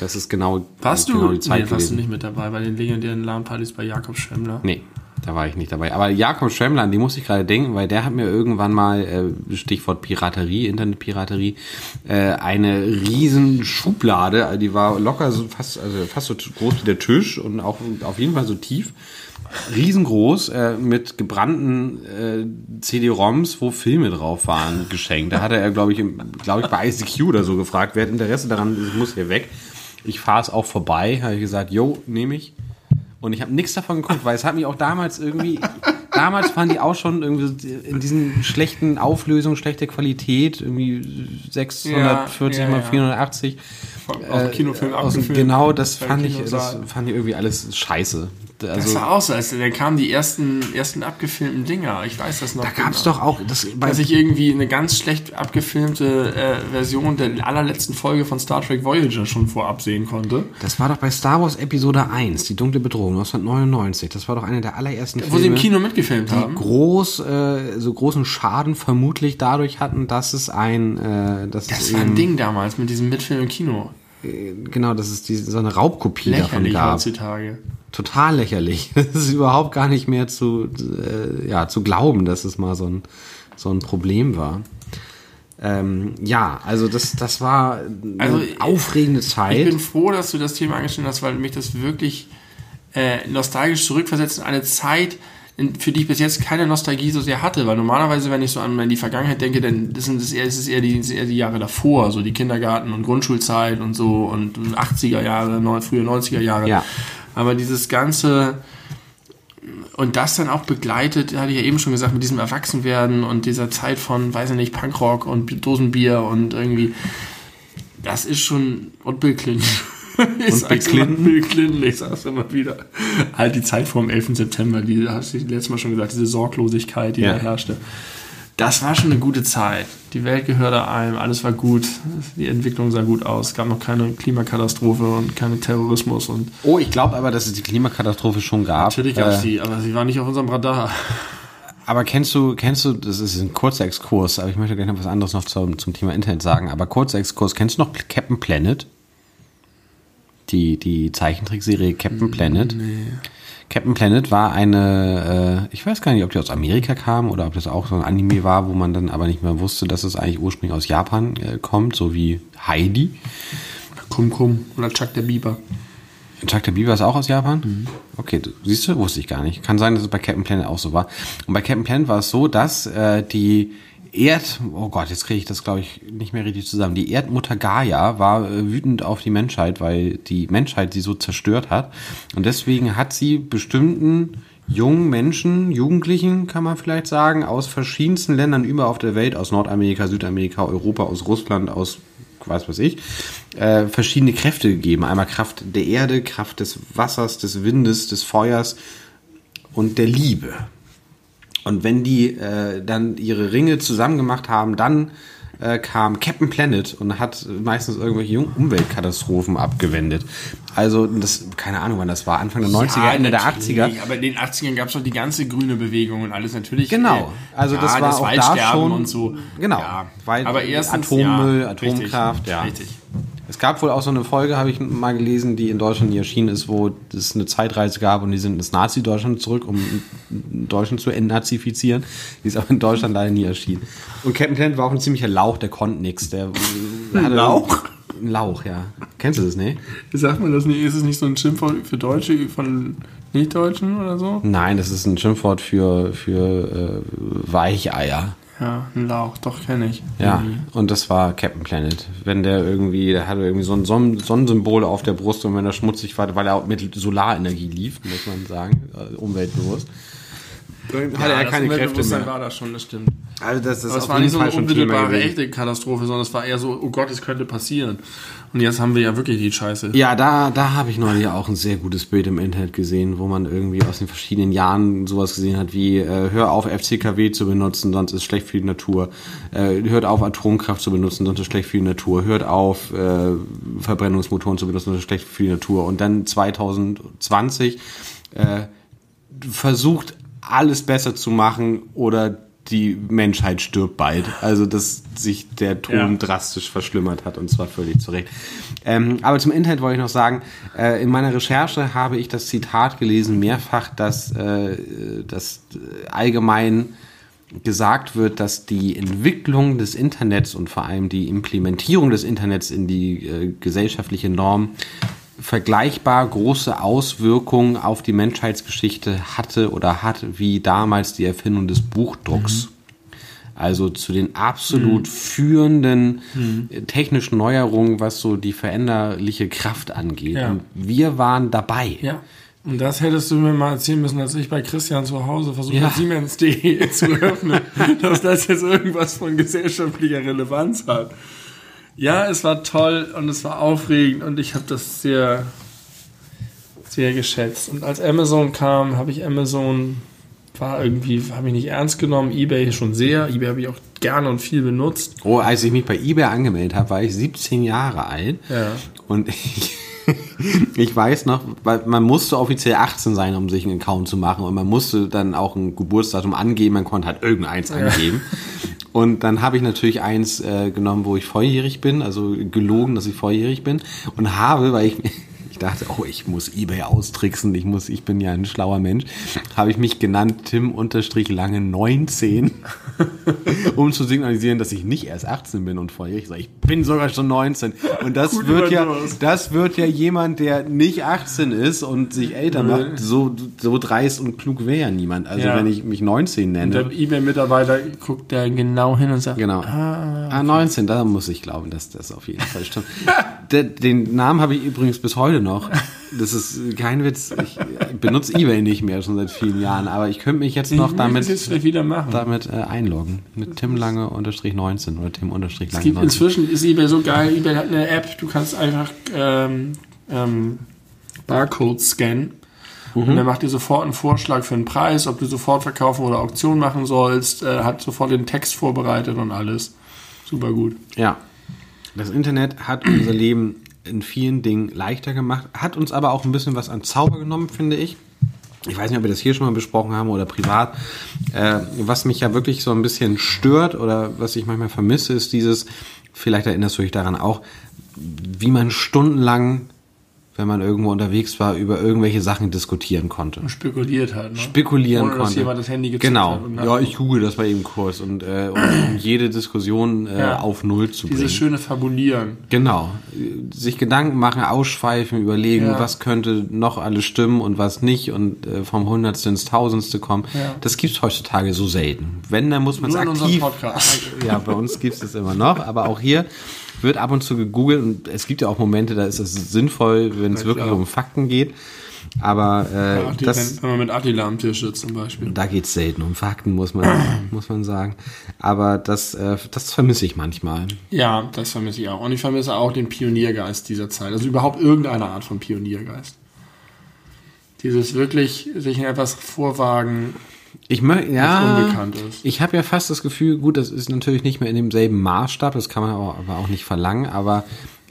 A: das ist genau,
B: Warst du?
A: genau die
B: nee,
A: Zeit
B: warst du nicht mit dabei bei den legendären LAN-Partys bei Jakob Schwemmler?
A: Nee, da war ich nicht dabei. Aber Jakob Schwemmler, an die muss ich gerade denken, weil der hat mir irgendwann mal, äh, Stichwort Piraterie, Internetpiraterie, äh, eine riesen Schublade, die war locker so fast, also fast so groß wie der Tisch und auch auf jeden Fall so tief. Riesengroß, äh, mit gebrannten äh, CD-ROMs, wo Filme drauf waren, geschenkt. Da hatte er, glaube ich, glaube ich, bei ICQ oder so gefragt, wer hat Interesse daran, das muss hier weg. Ich fahre es auch vorbei, habe ich gesagt, yo, nehme ich. Und ich habe nichts davon geguckt, weil es hat mich auch damals irgendwie, damals waren die auch schon irgendwie in diesen schlechten Auflösungen, schlechte Qualität, irgendwie 640
B: Ja, ja,
A: mal
B: ja.
A: 480.
B: Auf dem Kinofilm
A: Äh, aus. Genau, das fand ich, das fand ich irgendwie alles scheiße.
B: Das
A: Also,
B: war auch so, als da kamen die ersten, ersten abgefilmten Dinger. Ich weiß das noch.
A: da gab es
B: genau.
A: doch auch, das,
B: Dass ich irgendwie eine ganz schlecht abgefilmte äh, Version der allerletzten Folge von Star Trek Voyager schon vorab sehen konnte.
A: das war doch bei Star Wars Episode 1, die dunkle Bedrohung, 1999. Das war doch einer der allerersten
B: Wo sie im
A: Filme,
B: Kino mitgefilmt
A: die
B: haben.
A: groß, äh, so großen Schaden vermutlich dadurch hatten, dass es ein, äh, dass
B: Das
A: es
B: war ein Ding damals mit diesem Mitfilm im Kino.
A: genau, dass es diese, so eine Raubkopie davon
B: Lächerlich
A: gab.
B: heutzutage.
A: Total lächerlich. Es ist überhaupt gar nicht mehr zu, äh, ja, zu glauben, dass es mal so ein, so ein Problem war. Ähm, ja, also das, das war eine
B: Also,
A: aufregende
B: Ich
A: Zeit.
B: bin froh, dass du das Thema angeschnitten hast, weil mich das wirklich äh, nostalgisch zurückversetzt in eine Zeit, für die ich bis jetzt keine Nostalgie so sehr hatte, weil normalerweise, wenn ich so an die Vergangenheit denke, dann das sind es eher, es ist eher, die, ist eher die Jahre davor, so die Kindergarten- und Grundschulzeit und so und 80er Jahre, frühe 90er Jahre.
A: Ja.
B: Aber dieses ganze und das dann auch begleitet, hatte ich ja eben schon gesagt, mit diesem Erwachsenwerden und dieser Zeit von, weiß ich nicht, Punkrock und Dosenbier und irgendwie, das ist schon, und Bill Clinton. Ich sag's
A: Bill
B: immer,
A: Clinton?
B: Bill Clinton, ich sag's immer wieder. Halt die Zeit vor dem 11. September, die hast du letztes Mal schon gesagt, diese Sorglosigkeit, die
A: Ja.
B: da herrschte. Das war schon eine gute Zeit. Die Welt gehörte einem, alles war gut, die Entwicklung sah gut aus, es gab noch keine Klimakatastrophe und keinen Terrorismus und
A: oh, ich glaube aber, dass es die Klimakatastrophe schon gab.
B: natürlich gab es
A: Äh,
B: die, aber sie war nicht auf unserem Radar.
A: Aber kennst du, kennst du, das ist ein kurzer Exkurs, aber ich möchte gleich noch was anderes noch zum, zum Thema Internet sagen, aber kurzer Exkurs, kennst du noch Captain Planet? Die, die Zeichentrickserie Captain Planet? Captain Planet war eine, äh, ich weiß gar nicht, ob die aus Amerika kam oder ob das auch so ein Anime war, wo man dann aber nicht mehr wusste, dass es eigentlich ursprünglich aus Japan äh, kommt, so wie Heidi.
B: Kum Kum oder Chuck der Biber.
A: Chuck der Biber ist auch aus Japan? Okay, du- siehst du, wusste ich gar nicht. Kann sein, dass es bei Captain Planet auch so war. Und bei Captain Planet war es so, dass äh, die Erd, oh Gott, jetzt kriege ich das, glaube ich, nicht mehr richtig zusammen. Die Erdmutter Gaia war äh, wütend auf die Menschheit, weil die Menschheit sie so zerstört hat. Und deswegen hat sie bestimmten jungen Menschen, Jugendlichen, kann man vielleicht sagen, aus verschiedensten Ländern über auf der Welt, aus Nordamerika, Südamerika, Europa, aus Russland, aus was weiß ich, äh, verschiedene Kräfte gegeben. Einmal Kraft der Erde, Kraft des Wassers, des Windes, des Feuers und der Liebe. Und wenn die äh, dann ihre Ringe zusammen gemacht haben, dann äh, kam Captain Planet und hat meistens irgendwelche Umweltkatastrophen abgewendet. Also, das, keine Ahnung, wann das war, Anfang der 90er, ja, Ende der 80er.
B: Aber in den 80ern gab es doch die ganze grüne Bewegung und alles natürlich.
A: Genau, also ja, das war das auch da schon.
B: Und so.
A: Genau,
B: ja, aber erstens,
A: Atommüll, Atomkraft,
B: richtig,
A: ja.
B: Richtig.
A: Es gab wohl auch so eine Folge, habe ich mal gelesen, die in Deutschland nie erschienen ist, wo es eine Zeitreise gab und die sind ins Nazi-Deutschland zurück, um Deutschland zu entnazifizieren. Die ist aber in Deutschland leider nie erschienen. Und Captain Planet war auch ein ziemlicher Lauch, der konnte nichts. Der
B: hatte Lauch?
A: Ein Lauch, ja. Kennst du das, ne?
B: Sagt man das nicht? Ist es nicht so ein Schimpfwort für Deutsche von Nicht-Deutschen oder so?
A: Nein, das ist ein Schimpfwort für, für äh, Weicheier.
B: Ja, ein Lauch, doch kenne ich.
A: Ja, und das war Captain Planet. Wenn der irgendwie, der hatte irgendwie so ein Sonnen Sonnensymbol auf der Brust und wenn er schmutzig war, weil er auch mit Solarenergie lief, muss man sagen, äh, umweltbewusst.
B: Dann hatte er keine Kräfte mehr. war das schon, das stimmt.
A: Also das, das
B: Aber es war nicht so eine unmittelbare, echte Katastrophe, sondern es war eher so, oh Gott, es könnte passieren. Und jetzt haben wir ja wirklich die Scheiße.
A: Ja, da, da habe ich neulich auch ein sehr gutes Bild im Internet gesehen, wo man irgendwie aus den verschiedenen Jahren sowas gesehen hat wie, äh, hör auf FCKW zu benutzen, sonst ist schlecht für die Natur. Äh, hört auf Atomkraft zu benutzen, sonst ist schlecht für die Natur. Hört auf äh, Verbrennungsmotoren zu benutzen, sonst ist schlecht für die Natur. Und dann 2020 äh, versucht alles besser zu machen oder die Menschheit stirbt bald. Also, dass sich der Ton ja. drastisch verschlimmert hat und zwar völlig zurecht. Ähm, aber zum Internet wollte ich noch sagen, äh, in meiner Recherche habe ich das Zitat gelesen, mehrfach, dass, äh, dass allgemein gesagt wird, dass die Entwicklung des Internets und vor allem die Implementierung des Internets in die äh, gesellschaftliche Norm vergleichbar große Auswirkungen auf die Menschheitsgeschichte hatte oder hat wie damals die Erfindung des Buchdrucks. Mhm. Also zu den absolut mhm. führenden mhm. technischen Neuerungen, was so die veränderliche Kraft angeht. Ja. Und wir waren dabei.
B: Ja. Und das hättest du mir mal erzählen müssen, als ich bei Christian zu Hause versucht ja. Siemens.de zu öffnen, dass das jetzt irgendwas von gesellschaftlicher Relevanz hat. Ja, es war toll und es war aufregend und ich habe das sehr, sehr geschätzt. Und als Amazon kam, habe ich Amazon, war irgendwie, habe ich nicht ernst genommen, eBay schon sehr. eBay habe ich auch gerne und viel benutzt.
A: Oh, als ich mich bei eBay angemeldet habe, war ich 17 Jahre alt.
B: Ja.
A: Und ich, ich weiß noch, weil man musste offiziell 18 sein, um sich einen Account zu machen und man musste dann auch ein Geburtsdatum angeben, man konnte halt irgendeins angeben. Und dann habe ich natürlich eins äh, genommen, wo ich volljährig bin, also gelogen, dass ich volljährig bin. Und habe, weil ich dachte, oh, ich muss eBay austricksen, ich muss, ich bin ja ein schlauer Mensch, habe ich mich genannt Tim-Lange 19, um zu signalisieren, dass ich nicht erst 18 bin und vorher ich sage, ich bin sogar schon 19. Und das Gut wird ja, das wird ja jemand, der nicht 18 ist und sich älter macht, so, so dreist und klug wäre ja niemand. Also ja. wenn ich mich 19 nenne.
B: Und der eBay-Mitarbeiter guckt da genau hin und sagt,
A: genau. Ah, ah 19, da muss ich glauben, dass das auf jeden Fall stimmt. den Namen habe ich übrigens bis heute noch noch. Das ist kein Witz. Ich benutze eBay nicht mehr schon seit vielen Jahren, aber ich könnte mich jetzt noch damit,
B: jetzt wieder machen.
A: damit äh, einloggen. Mit Tim Lange unterstrich 19 oder Tim unterstrich
B: Lange. Es gibt 19. inzwischen ist eBay so geil. eBay hat eine App, du kannst einfach ähm, ähm, Barcodes scannen. Mhm. Und er macht dir sofort einen Vorschlag für einen Preis, ob du sofort verkaufen oder Auktion machen sollst, äh, hat sofort den Text vorbereitet und alles. Super gut.
A: Ja. Das Internet hat unser Leben in vielen Dingen leichter gemacht, hat uns aber auch ein bisschen was an Zauber genommen, finde ich. Ich weiß nicht, ob wir das hier schon mal besprochen haben oder privat. Äh, was mich ja wirklich so ein bisschen stört oder was ich manchmal vermisse, ist dieses, vielleicht erinnerst du dich daran auch, wie man stundenlang wenn man irgendwo unterwegs war, über irgendwelche Sachen diskutieren konnte.
B: Spekuliert hat, ne?
A: Spekulieren
B: Ohne, dass
A: konnte.
B: jemand das Handy gezückt
A: Genau.
B: hat und
A: Ja, ich google das mal eben kurz und äh, um, um jede Diskussion äh,
B: Ja.
A: auf Null zu
B: Dieses
A: bringen.
B: schöne Fabulieren.
A: Genau. Sich Gedanken machen, ausschweifen, überlegen,
B: Ja.
A: was könnte noch alles stimmen und was nicht und äh, vom Hundertste ins Tausendste kommen.
B: Ja.
A: Das gibt's heutzutage so selten. Wenn, dann muss man es aktiv.
B: Podcast.
A: Ja, bei uns gibt's es immer noch, aber auch hier wird ab und zu gegoogelt und es gibt ja auch Momente, da ist es sinnvoll, wenn es wirklich
B: klar.
A: um Fakten geht. Aber äh,
B: Ach, die,
A: das,
B: wenn, wenn man mit Attila am Tisch sitzt zum Beispiel.
A: da geht's selten um Fakten, muss man, muss man sagen. Aber das, äh, das vermisse ich manchmal.
B: Ja, das vermisse ich auch. Und ich vermisse auch den Pioniergeist dieser Zeit. Also überhaupt irgendeine Art von Pioniergeist. Dieses wirklich sich in etwas vorwagen,
A: Ich möchte, ja, ich habe ja fast das Gefühl, gut, das ist natürlich nicht mehr in demselben Maßstab, das kann man aber, aber auch nicht verlangen, aber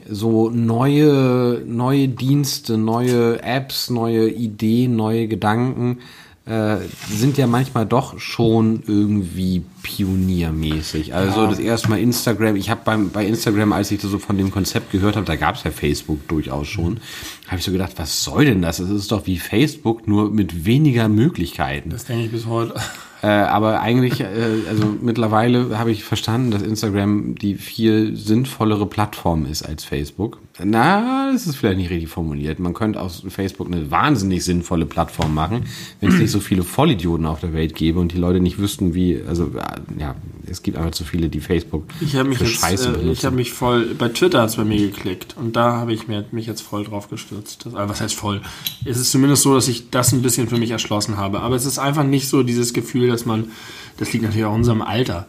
A: so neue, neue Dienste, neue Apps, neue Ideen, neue Gedanken äh, sind ja manchmal doch schon irgendwie pioniermäßig. Also das erste Mal Instagram, ich habe bei Instagram, als ich das so von dem Konzept gehört habe, da gab es ja Facebook durchaus schon, habe ich so gedacht, was soll denn das? Es ist doch wie Facebook, nur mit weniger Möglichkeiten.
B: das denke ich bis heute.
A: Äh, aber eigentlich, äh, also mittlerweile habe ich verstanden, dass Instagram die viel sinnvollere Plattform ist als Facebook. Na, das ist vielleicht nicht richtig formuliert. Man könnte aus Facebook eine wahnsinnig sinnvolle Plattform machen, wenn es nicht so viele Vollidioten auf der Welt gäbe und die Leute nicht wüssten, wie, also äh, ja, es gibt einfach zu viele, die Facebook
B: Ich habe mich
A: für
B: jetzt,
A: Scheiße
B: äh,
A: benutzen.
B: ich habe mich voll, bei Twitter hat's bei mir geklickt und da habe ich mir, mich jetzt voll drauf gestürzt. Das, also was heißt voll? Es ist zumindest so, dass ich das ein bisschen für mich erschlossen habe. Aber es ist einfach nicht so dieses Gefühl, dass man, das liegt natürlich auch in unserem Alter.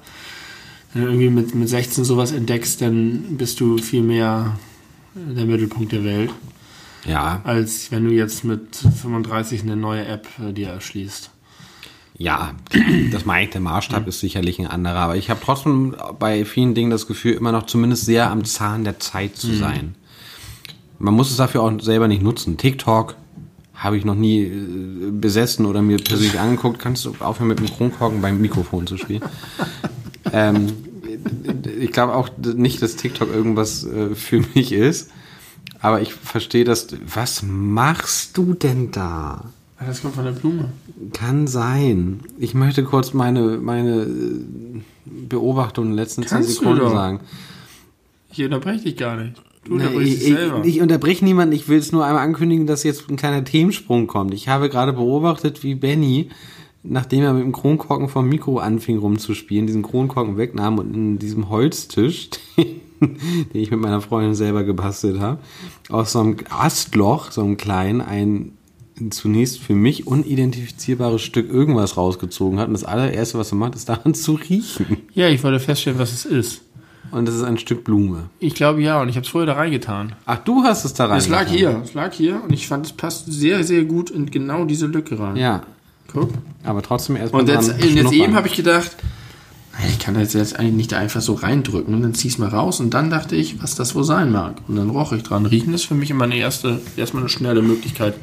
B: Wenn du irgendwie mit, mit 16 sowas entdeckst, dann bist du viel mehr der Mittelpunkt der Welt,
A: ja,
B: als wenn du jetzt mit 35 eine neue App äh, dir erschließt.
A: Ja, das meine ich, der Maßstab ist sicherlich ein anderer, aber ich habe trotzdem bei vielen Dingen das Gefühl, immer noch zumindest sehr am Zahn der Zeit zu sein. Man muss es dafür auch selber nicht nutzen. TikTok habe ich noch nie äh, besessen oder mir persönlich angeguckt. Kannst du aufhören mit dem Kronkorken beim Mikrofon zu spielen? ähm, ich glaube auch nicht, dass TikTok irgendwas äh, für mich ist, aber ich verstehe das. Was machst du denn da?
B: Das kommt von der Blume.
A: Kann sein. Ich möchte kurz meine, meine äh, Beobachtung in den letzten zehn
B: Kannst du
A: Sekunden
B: doch.
A: sagen.
B: Ich unterbreche dich gar nicht. Du unterbrichst
A: ich,
B: dich
A: ich,
B: selber.
A: ich unterbreche niemanden, ich will es nur einmal ankündigen, dass jetzt ein kleiner Themensprung kommt. Ich habe gerade beobachtet, wie Benny, nachdem er mit dem Kronkorken vom Mikro anfing rumzuspielen, diesen Kronkorken wegnahm und in diesem Holztisch, den ich mit meiner Freundin selber gebastelt habe, aus so einem Astloch, so einem kleinen, ein zunächst für mich unidentifizierbares Stück irgendwas rausgezogen hat. Und das allererste, was er macht, ist daran zu riechen.
B: Ja, ich wollte feststellen, was es ist.
A: Und das ist ein Stück Blume.
B: Ich glaube ja, und ich habe es vorher da reingetan.
A: Ach, du hast es da rein.
B: Es lag hier, es lag hier und ich fand, es passt sehr, sehr gut in genau diese Lücke rein.
A: Ja,
B: Guck.
A: aber trotzdem erstmal
B: Und jetzt, jetzt eben habe ich gedacht, ich kann das jetzt eigentlich nicht einfach so reindrücken und dann zieh's mal raus und dann dachte ich, was das wohl sein mag. Und dann roch ich dran. Riechen ist für mich immer eine erste, erstmal eine schnelle Möglichkeit,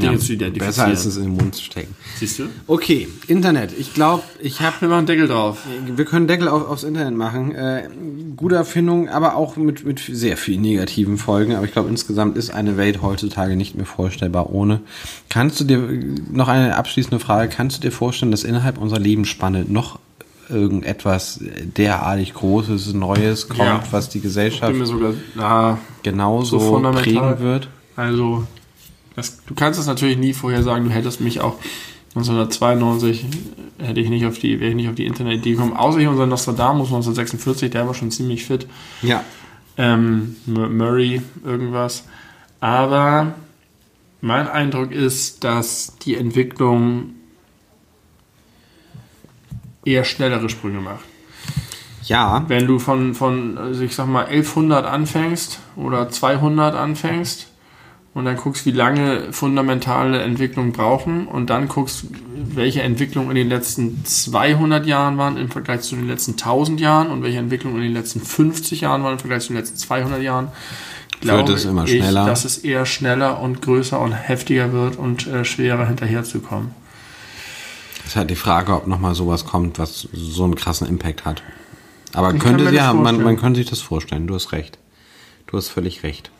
B: Dinge
A: Ja,
B: zu identifizieren.
A: Besser als es in den Mund zu stecken.
B: Siehst du?
A: Okay, Internet. Ich glaube, ich habe,
B: Wir machen Deckel drauf.
A: wir können Deckel auf, aufs Internet machen. Äh, gute Erfindung, aber auch mit, mit sehr vielen negativen Folgen. Aber ich glaube, insgesamt ist eine Welt heutzutage nicht mehr vorstellbar ohne. Kannst du dir, noch eine abschließende Frage, kannst du dir vorstellen, dass innerhalb unserer Lebensspanne noch irgendetwas derartig Großes, Neues kommt,
B: Ja.
A: was die Gesellschaft
B: sogar, na,
A: genauso
B: so
A: prägen wird?
B: Also, das, du kannst es natürlich nie vorher sagen, du hättest mich auch 1992 hätte ich nicht auf die, wäre ich nicht auf die Internetidee gekommen, außer hier unser Nostradamus 1946, der war schon ziemlich fit.
A: Ja.
B: Ähm, Murray, irgendwas. Aber mein Eindruck ist, dass die Entwicklung eher schnellere Sprünge macht.
A: Ja,
B: Wenn du von, von also ich sag mal, 1100 anfängst oder 200 anfängst und dann guckst, wie lange fundamentale Entwicklungen brauchen und dann guckst, welche Entwicklungen in den letzten 200 Jahren waren im Vergleich zu den letzten 1000 Jahren und welche Entwicklungen in den letzten 50 Jahren waren im Vergleich zu den letzten 200 Jahren, glaube
A: es immer
B: ich,
A: schneller.
B: dass es eher schneller und größer und heftiger wird und äh, schwerer hinterherzukommen.
A: ist halt die Frage, ob nochmal sowas kommt, was so einen krassen Impact hat. Aber
B: Ich
A: könnte,
B: das
A: ja, man, man könnte sich das vorstellen. Du hast recht. Du hast völlig recht.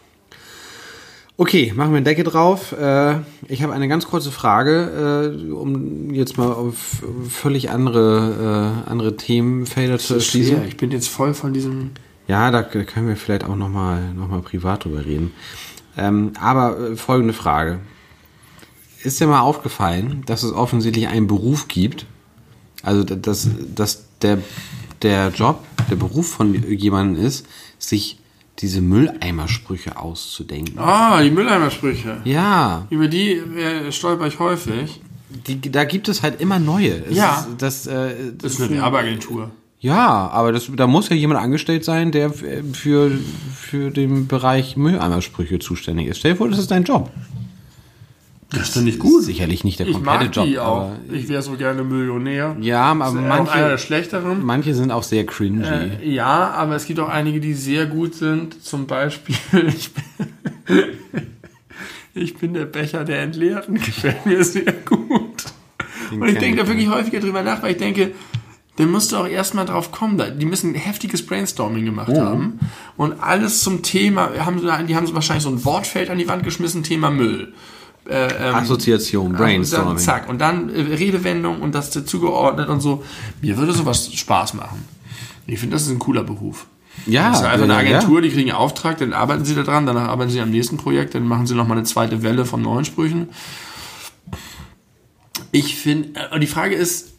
A: Okay, machen wir eine Decke drauf. Äh, ich habe eine ganz kurze Frage, äh, um jetzt mal auf völlig andere, äh, andere Themenfelder zu erschließen.
B: Schwer. Ich bin jetzt voll von diesem.
A: Ja, da können wir vielleicht auch nochmal noch mal privat drüber reden. Ähm, aber folgende Frage. Ist dir mal aufgefallen, dass es offensichtlich einen Beruf gibt, also dass, dass der, der Job, der Beruf von jemandem ist, sich diese Mülleimersprüche auszudenken.
B: Ah, die Mülleimersprüche.
A: Ja,
B: Über die äh, stolper ich häufig.
A: die, da gibt es halt immer neue. Es
B: Ja.
A: Ist, das, äh,
B: Das ist eine Werbeagentur.
A: Ja, aber das, da muss ja jemand angestellt sein, der f- für, für den Bereich Mülleimersprüche zuständig ist. Stell dir vor, das ist dein Job.
B: Das ist doch nicht
A: Ist sicherlich nicht der
B: Ich
A: komplette
B: mag
A: Job.
B: die auch.
A: Aber,
B: Ich wäre so gerne Millionär.
A: ja, aber
B: ist auch einer der
A: manche,
B: schlechteren.
A: manche sind auch sehr cringy.
B: Äh, ja, aber es gibt auch einige, die sehr gut sind. Zum Beispiel, ich bin, ich bin der Becher der Entleerten. Gefällt mir sehr gut. Und ich denke da
A: ich
B: wirklich häufiger drüber nach, weil ich denke, dann musst du auch erstmal drauf kommen. Die müssen ein heftiges Brainstorming gemacht
A: Oh.
B: haben. Und alles zum Thema, haben, die haben so wahrscheinlich so ein Wortfeld an die Wand geschmissen, Thema Müll. Äh, ähm,
A: Assoziation,
B: und
A: Brainstorming.
B: dann, zack, und dann äh, Redewendung und das zugeordnet und so. Mir würde sowas Spaß machen. Ich finde, das ist ein cooler Beruf.
A: Ja,
B: Das ist einfach eine
A: ja,
B: Agentur, die kriegen einen Auftrag, dann arbeiten sie da dran, danach arbeiten sie am nächsten Projekt, dann machen sie nochmal eine zweite Welle von neuen Sprüchen. Ich finde, äh, die Frage ist,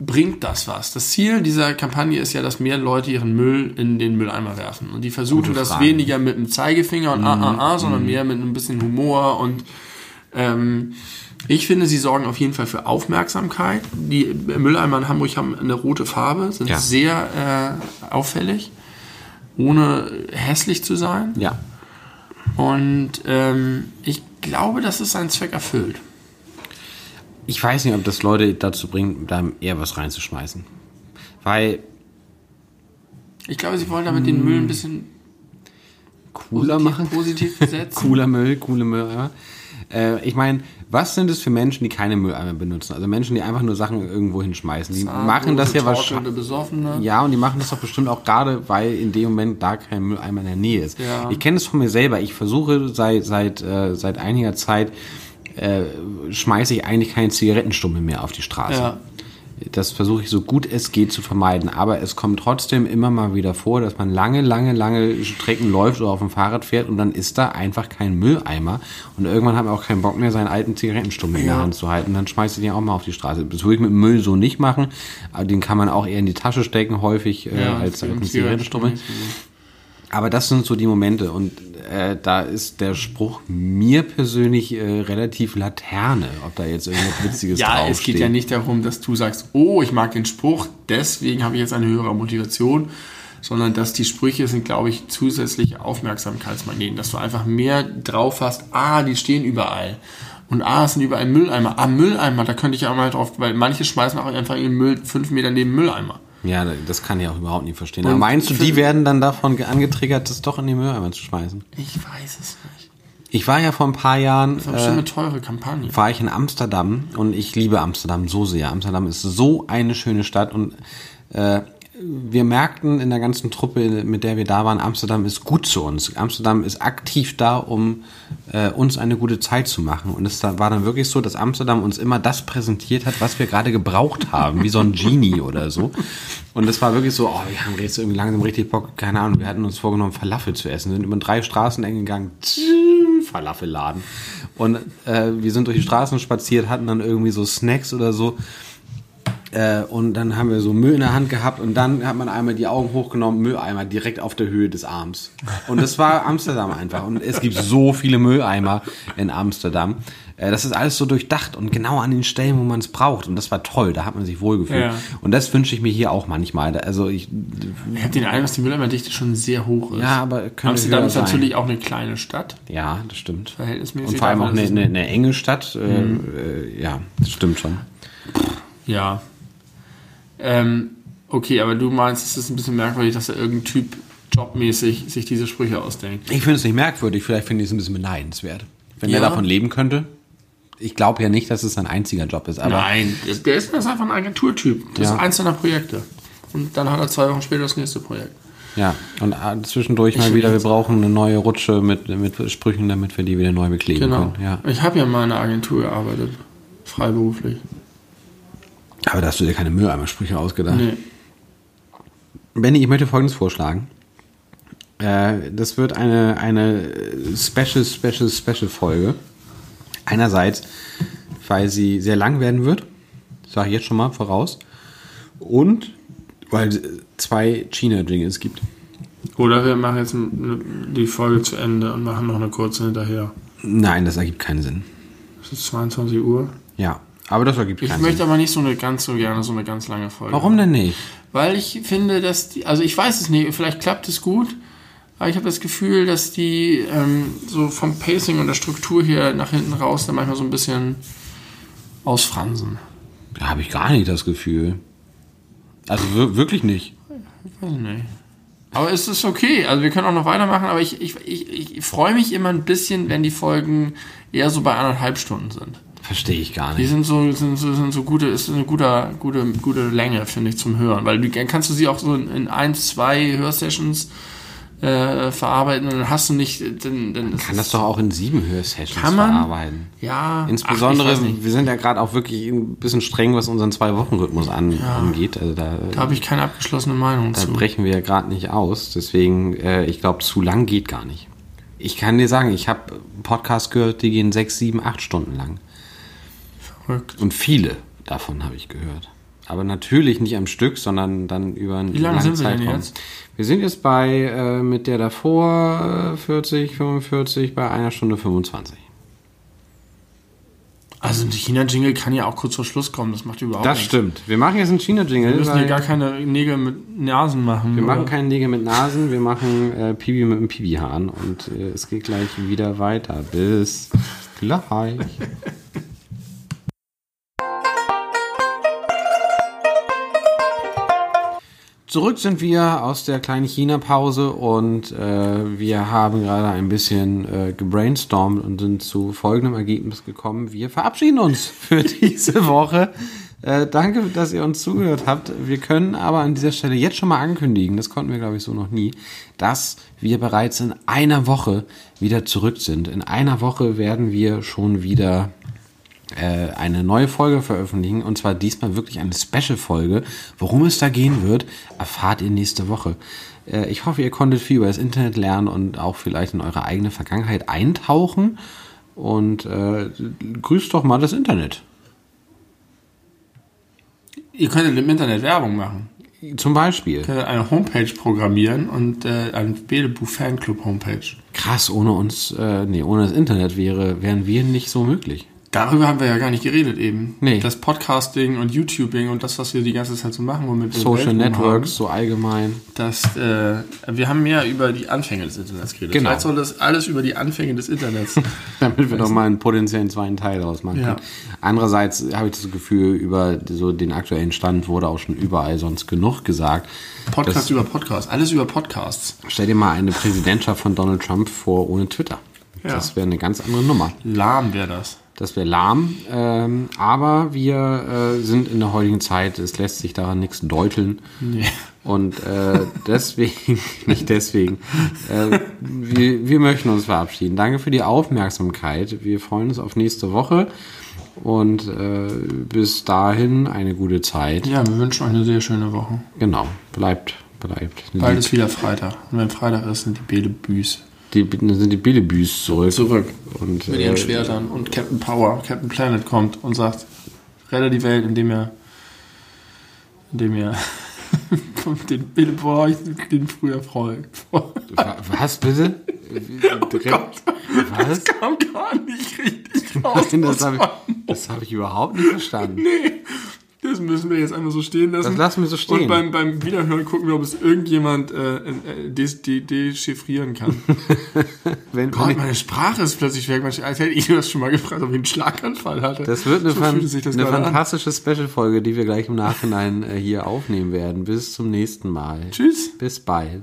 B: bringt das was? Das Ziel dieser Kampagne ist ja, dass mehr Leute ihren Müll in den Mülleimer werfen. Und die versuchen das weniger mit dem Zeigefinger und ah, ah, ah, sondern mehr mit ein bisschen Humor und ähm, ich finde, sie sorgen auf jeden Fall für Aufmerksamkeit. Die Mülleimer in Hamburg haben eine rote Farbe, sind
A: Ja.
B: sehr äh, auffällig, ohne hässlich zu sein.
A: Ja.
B: Und ähm, ich glaube, dass es seinen Zweck erfüllt.
A: Ich weiß nicht, ob das Leute dazu bringt, da eher was reinzuschmeißen. Weil
B: Ich glaube, sie wollen damit den Müll ein bisschen
A: cooler
B: positiv,
A: machen.
B: positiv besetzen.
A: Cooler Müll, coole Mülleimer. Äh, ich meine, was sind es für Menschen, die keine Mülleimer benutzen? Also Menschen, die einfach nur Sachen irgendwo hinschmeißen. Die machen das ja wahrscheinlich. Ja, und die machen das doch bestimmt auch gerade, weil in dem Moment da kein Mülleimer in der Nähe ist.
B: Ja.
A: Ich kenne es von mir selber. Ich versuche seit seit äh, seit einiger Zeit äh, schmeiße ich eigentlich keine Zigarettenstummel mehr auf die Straße.
B: Ja.
A: Das versuche ich so gut es geht zu vermeiden. Aber es kommt trotzdem immer mal wieder vor, dass man lange, lange, lange Strecken läuft oder auf dem Fahrrad fährt und dann ist da einfach kein Mülleimer. Und irgendwann hat man auch keinen Bock mehr, seinen alten Zigarettenstummel in der. Hand zu halten. Dann schmeißt du den auch mal auf die Straße. Das würde ich mit Müll so nicht machen. Den kann man auch eher in die Tasche stecken, häufig äh, als,
B: einen
A: ein Zigarettenstummel. Aber das sind so die Momente und äh, da ist der Spruch mir persönlich äh, relativ Laterne, ob da jetzt irgendwas Witziges
B: Ja, es
A: draufsteht.
B: geht ja nicht darum, dass du sagst, oh, ich mag den Spruch, deswegen habe ich jetzt eine höhere Motivation, sondern dass die Sprüche sind, glaube ich, zusätzliche Aufmerksamkeitsmagneten, dass du einfach mehr drauf hast, ah, die stehen überall. Und ah, es sind überall Mülleimer. Ah, Mülleimer, da könnte ich ja mal drauf, weil manche schmeißen auch einfach ihren Müll fünf Meter neben Mülleimer.
A: Ja, das kann ich auch überhaupt nicht verstehen.
B: Und
A: Aber meinst du, die werden dann davon ge- angetriggert, das doch in die Mülleimer zu schmeißen?
B: Ich weiß es nicht.
A: Ich war ja vor ein paar Jahren,
B: Das ist bestimmt
A: äh,
B: eine teure Kampagne.
A: war ich in Amsterdam und ich liebe Amsterdam so sehr. Amsterdam ist so eine schöne Stadt und äh, wir merkten in der ganzen Truppe, mit der wir da waren, Amsterdam ist gut zu uns. Amsterdam ist aktiv da, um äh, uns eine gute Zeit zu machen. Und es war dann wirklich so, dass Amsterdam uns immer das präsentiert hat, was wir gerade gebraucht haben, wie so ein Genie oder so. Und es war wirklich so, oh, wir haben jetzt irgendwie langsam richtig Bock, keine Ahnung, wir hatten uns vorgenommen, Falafel zu essen, sind über drei Straßenengen gegangen, Falafelladen. Und äh, wir sind durch die Straßen spaziert, hatten dann irgendwie so Snacks oder so. Äh, und dann haben wir so Müll in der Hand gehabt und dann hat man einmal die Augen hochgenommen, Mülleimer direkt auf der Höhe des Arms. Und das war Amsterdam einfach. Und es gibt so viele Mülleimer in Amsterdam. Äh, das ist alles so durchdacht und genau an den Stellen, wo man es braucht. Und das war toll, da hat man sich wohlgefühlt.
B: Ja.
A: Und das wünsche ich mir hier auch manchmal. Also ich,
B: Ich habe den Eindruck, dass die Mülleimerdichte schon sehr hoch ist.
A: ja, aber
B: Amsterdam ist
A: sein.
B: natürlich auch eine kleine Stadt.
A: Ja, das stimmt.
B: Verhältnismäßig
A: Und vor allem auch eine, eine, eine enge Stadt. Äh, äh, ja, das stimmt schon.
B: Ja. Ähm, okay, aber du meinst, es ist ein bisschen merkwürdig, dass da irgendein Typ jobmäßig sich diese Sprüche ausdenkt.
A: Ich finde es nicht merkwürdig, vielleicht finde ich es ein bisschen beneidenswert. Wenn
B: Ja.
A: der davon leben könnte. Ich glaube ja nicht, dass es sein einziger Job ist, aber
B: Nein, der- ist, der ist einfach ein Agenturtyp. Das
A: Ja.
B: ist eins seiner Projekte. Und dann hat er zwei Wochen später das nächste Projekt.
A: Ja, und äh, zwischendurch mal
B: Ich-
A: wieder, wir brauchen eine neue Rutsche mit, mit Sprüchen, damit wir die wieder neu bekleben
B: Genau.
A: können. Ja.
B: Ich habe ja mal in einer Agentur gearbeitet. Freiberuflich.
A: Aber da hast du dir keine Mülleimer-Sprüche ausgedacht.
B: Nee.
A: Benny, ich möchte Folgendes vorschlagen. Äh, das wird eine, eine Special, Special, Special Folge. Einerseits, weil sie sehr lang werden wird. Sage ich jetzt schon mal voraus. Und weil es zwei China-Jingles gibt.
B: Oder wir machen jetzt die Folge zu Ende und machen noch eine kurze hinterher.
A: Nein, das ergibt keinen Sinn.
B: Es ist 22 Uhr.
A: Ja, aber das ergibt
B: Ich
A: keinen
B: möchte
A: Sinn.
B: aber nicht so eine ganz so gerne so eine ganz lange Folge.
A: Warum denn nicht?
B: Weil ich finde, dass die, also ich weiß es nicht, vielleicht klappt es gut, aber ich habe das Gefühl, dass die ähm, so vom Pacing und der Struktur hier nach hinten raus dann manchmal so ein bisschen ausfransen.
A: Da habe ich gar nicht das Gefühl. Also wir- wirklich nicht.
B: Ich weiß nicht. Aber es ist okay, also wir können auch noch weitermachen, aber ich, ich, ich, ich freue mich immer ein bisschen, wenn die Folgen eher so bei anderthalb Stunden sind.
A: Verstehe ich gar
B: Die
A: nicht.
B: sind so, sind so, sind so gute, ist eine gute, gute, gute Länge, finde ich, zum Hören. Weil du, kannst du sie auch so in, in ein, zwei Hörsessions äh, verarbeiten und dann hast du nicht, dann, dann ist
A: Kann das doch auch in sieben Hörsessions
B: Kann man?
A: verarbeiten.
B: ja,
A: Insbesondere,
B: ach,
A: wir sind ja gerade auch wirklich ein bisschen streng, was unseren Zwei-Wochen-Rhythmus an, angeht. Also da,
B: da habe ich keine abgeschlossene Meinung
A: da
B: zu.
A: brechen wir ja gerade nicht aus. Deswegen, äh, ich glaube, zu lang geht gar nicht. Ich kann dir sagen, ich habe Podcasts gehört, die gehen sechs, sieben, acht Stunden lang.
B: Verrückt.
A: Und viele davon habe ich gehört. Aber natürlich nicht am Stück, sondern dann über einen
B: Wie lange sind wir denn
A: Zeitraum.
B: jetzt?
A: Wir sind jetzt bei äh, mit der davor äh, 40, 45, bei einer Stunde 25.
B: Also ein China-Jingle kann ja auch kurz vor Schluss kommen, das macht überhaupt
A: Das
B: nichts.
A: stimmt. Wir machen jetzt einen China-Jingle.
B: Wir müssen hier gar keine Nägel mit Nasen machen.
A: Wir
B: oder?
A: machen keine Nägel mit Nasen, wir machen äh, Pibi mit dem Pibi-Hahn und äh, es geht gleich wieder weiter. Bis gleich. Zurück sind wir aus der kleinen China-Pause und äh, wir haben gerade ein bisschen äh, gebrainstormt und sind zu folgendem Ergebnis gekommen. Wir verabschieden uns für diese Woche. Äh, danke, dass ihr uns zugehört habt. Wir können aber an dieser Stelle jetzt schon mal ankündigen, das konnten wir glaube ich so noch nie, dass wir bereits in einer Woche wieder zurück sind. In einer Woche werden wir schon wieder äh, eine neue Folge veröffentlichen und zwar diesmal wirklich eine Special-Folge. Worum es da gehen wird, erfahrt ihr nächste Woche. Äh, ich hoffe, ihr konntet viel über das Internet lernen und auch vielleicht in eure eigene Vergangenheit eintauchen und äh, grüßt doch mal das Internet.
B: Ihr könntet im Internet Werbung machen.
A: Zum Beispiel.
B: Ihr könntet eine Homepage programmieren und äh, ein Belebu Fanclub Homepage.
A: Krass, ohne uns, äh, nee, ohne das Internet wäre, wären wir nicht so möglich.
B: Darüber haben wir ja gar nicht geredet eben.
A: Nee.
B: Das Podcasting und YouTubing und das, was wir die ganze Zeit so machen, womit wir
A: Social Networks, so allgemein.
B: Haben, das, äh, wir haben mehr über die Anfänge des Internets geredet.
A: Genau.
B: Vielleicht soll das alles über die Anfänge des Internets.
A: Damit wir doch mal einen potenziellen zweiten Teil daraus machen
B: Ja.
A: können. Andererseits habe ich das Gefühl, über so den aktuellen Stand wurde auch schon überall sonst genug gesagt.
B: Podcast über Podcast. Alles über Podcasts.
A: Stell dir mal eine Präsidentschaft von Donald Trump vor ohne Twitter.
B: Ja.
A: Das wäre eine ganz andere Nummer.
B: Lahm wäre das.
A: Das wäre lahm. Ähm, aber wir äh, sind in der heutigen Zeit, es lässt sich daran nichts deuteln.
B: Nee.
A: Und äh, deswegen, nicht deswegen, äh, wir, wir möchten uns verabschieden. Danke für die Aufmerksamkeit. Wir freuen uns auf nächste Woche. Und äh, bis dahin eine gute Zeit.
B: Ja, wir wünschen euch eine sehr schöne Woche.
A: Genau, bleibt, bleibt.
B: Bald
A: lieb.
B: ist wieder Freitag. Und wenn Freitag ist, sind die Belebüs
A: Die, sind die Billebüs zurück.
B: zurück.
A: Und,
B: Mit ihren
A: äh,
B: Schwertern. Und Captain Power, Captain Planet kommt und sagt, rette die Welt, indem er indem er den Billeboy, den früher
A: wa- Was bitte?
B: Oh Gott,
A: Was?
B: das kam gar nicht richtig raus.
A: Nein, das habe ich, hab ich überhaupt nicht verstanden.
B: Das müssen wir jetzt einfach so stehen lassen.
A: Das lassen wir so stehen.
B: Und beim, beim Wiederhören gucken wir, ob es irgendjemand äh, äh, des- de- dechiffrieren kann.
A: Wenn,
B: Gott,
A: wenn,
B: meine Sprache ist plötzlich weg. Als hätte ich das schon mal gefragt, ob ich einen Schlaganfall hatte.
A: das wird eine,
B: so
A: fan
B: das
A: eine fantastische Special-Folge, die wir gleich im Nachhinein äh, hier aufnehmen werden. Bis zum nächsten Mal.
B: Tschüss.
A: Bis bald.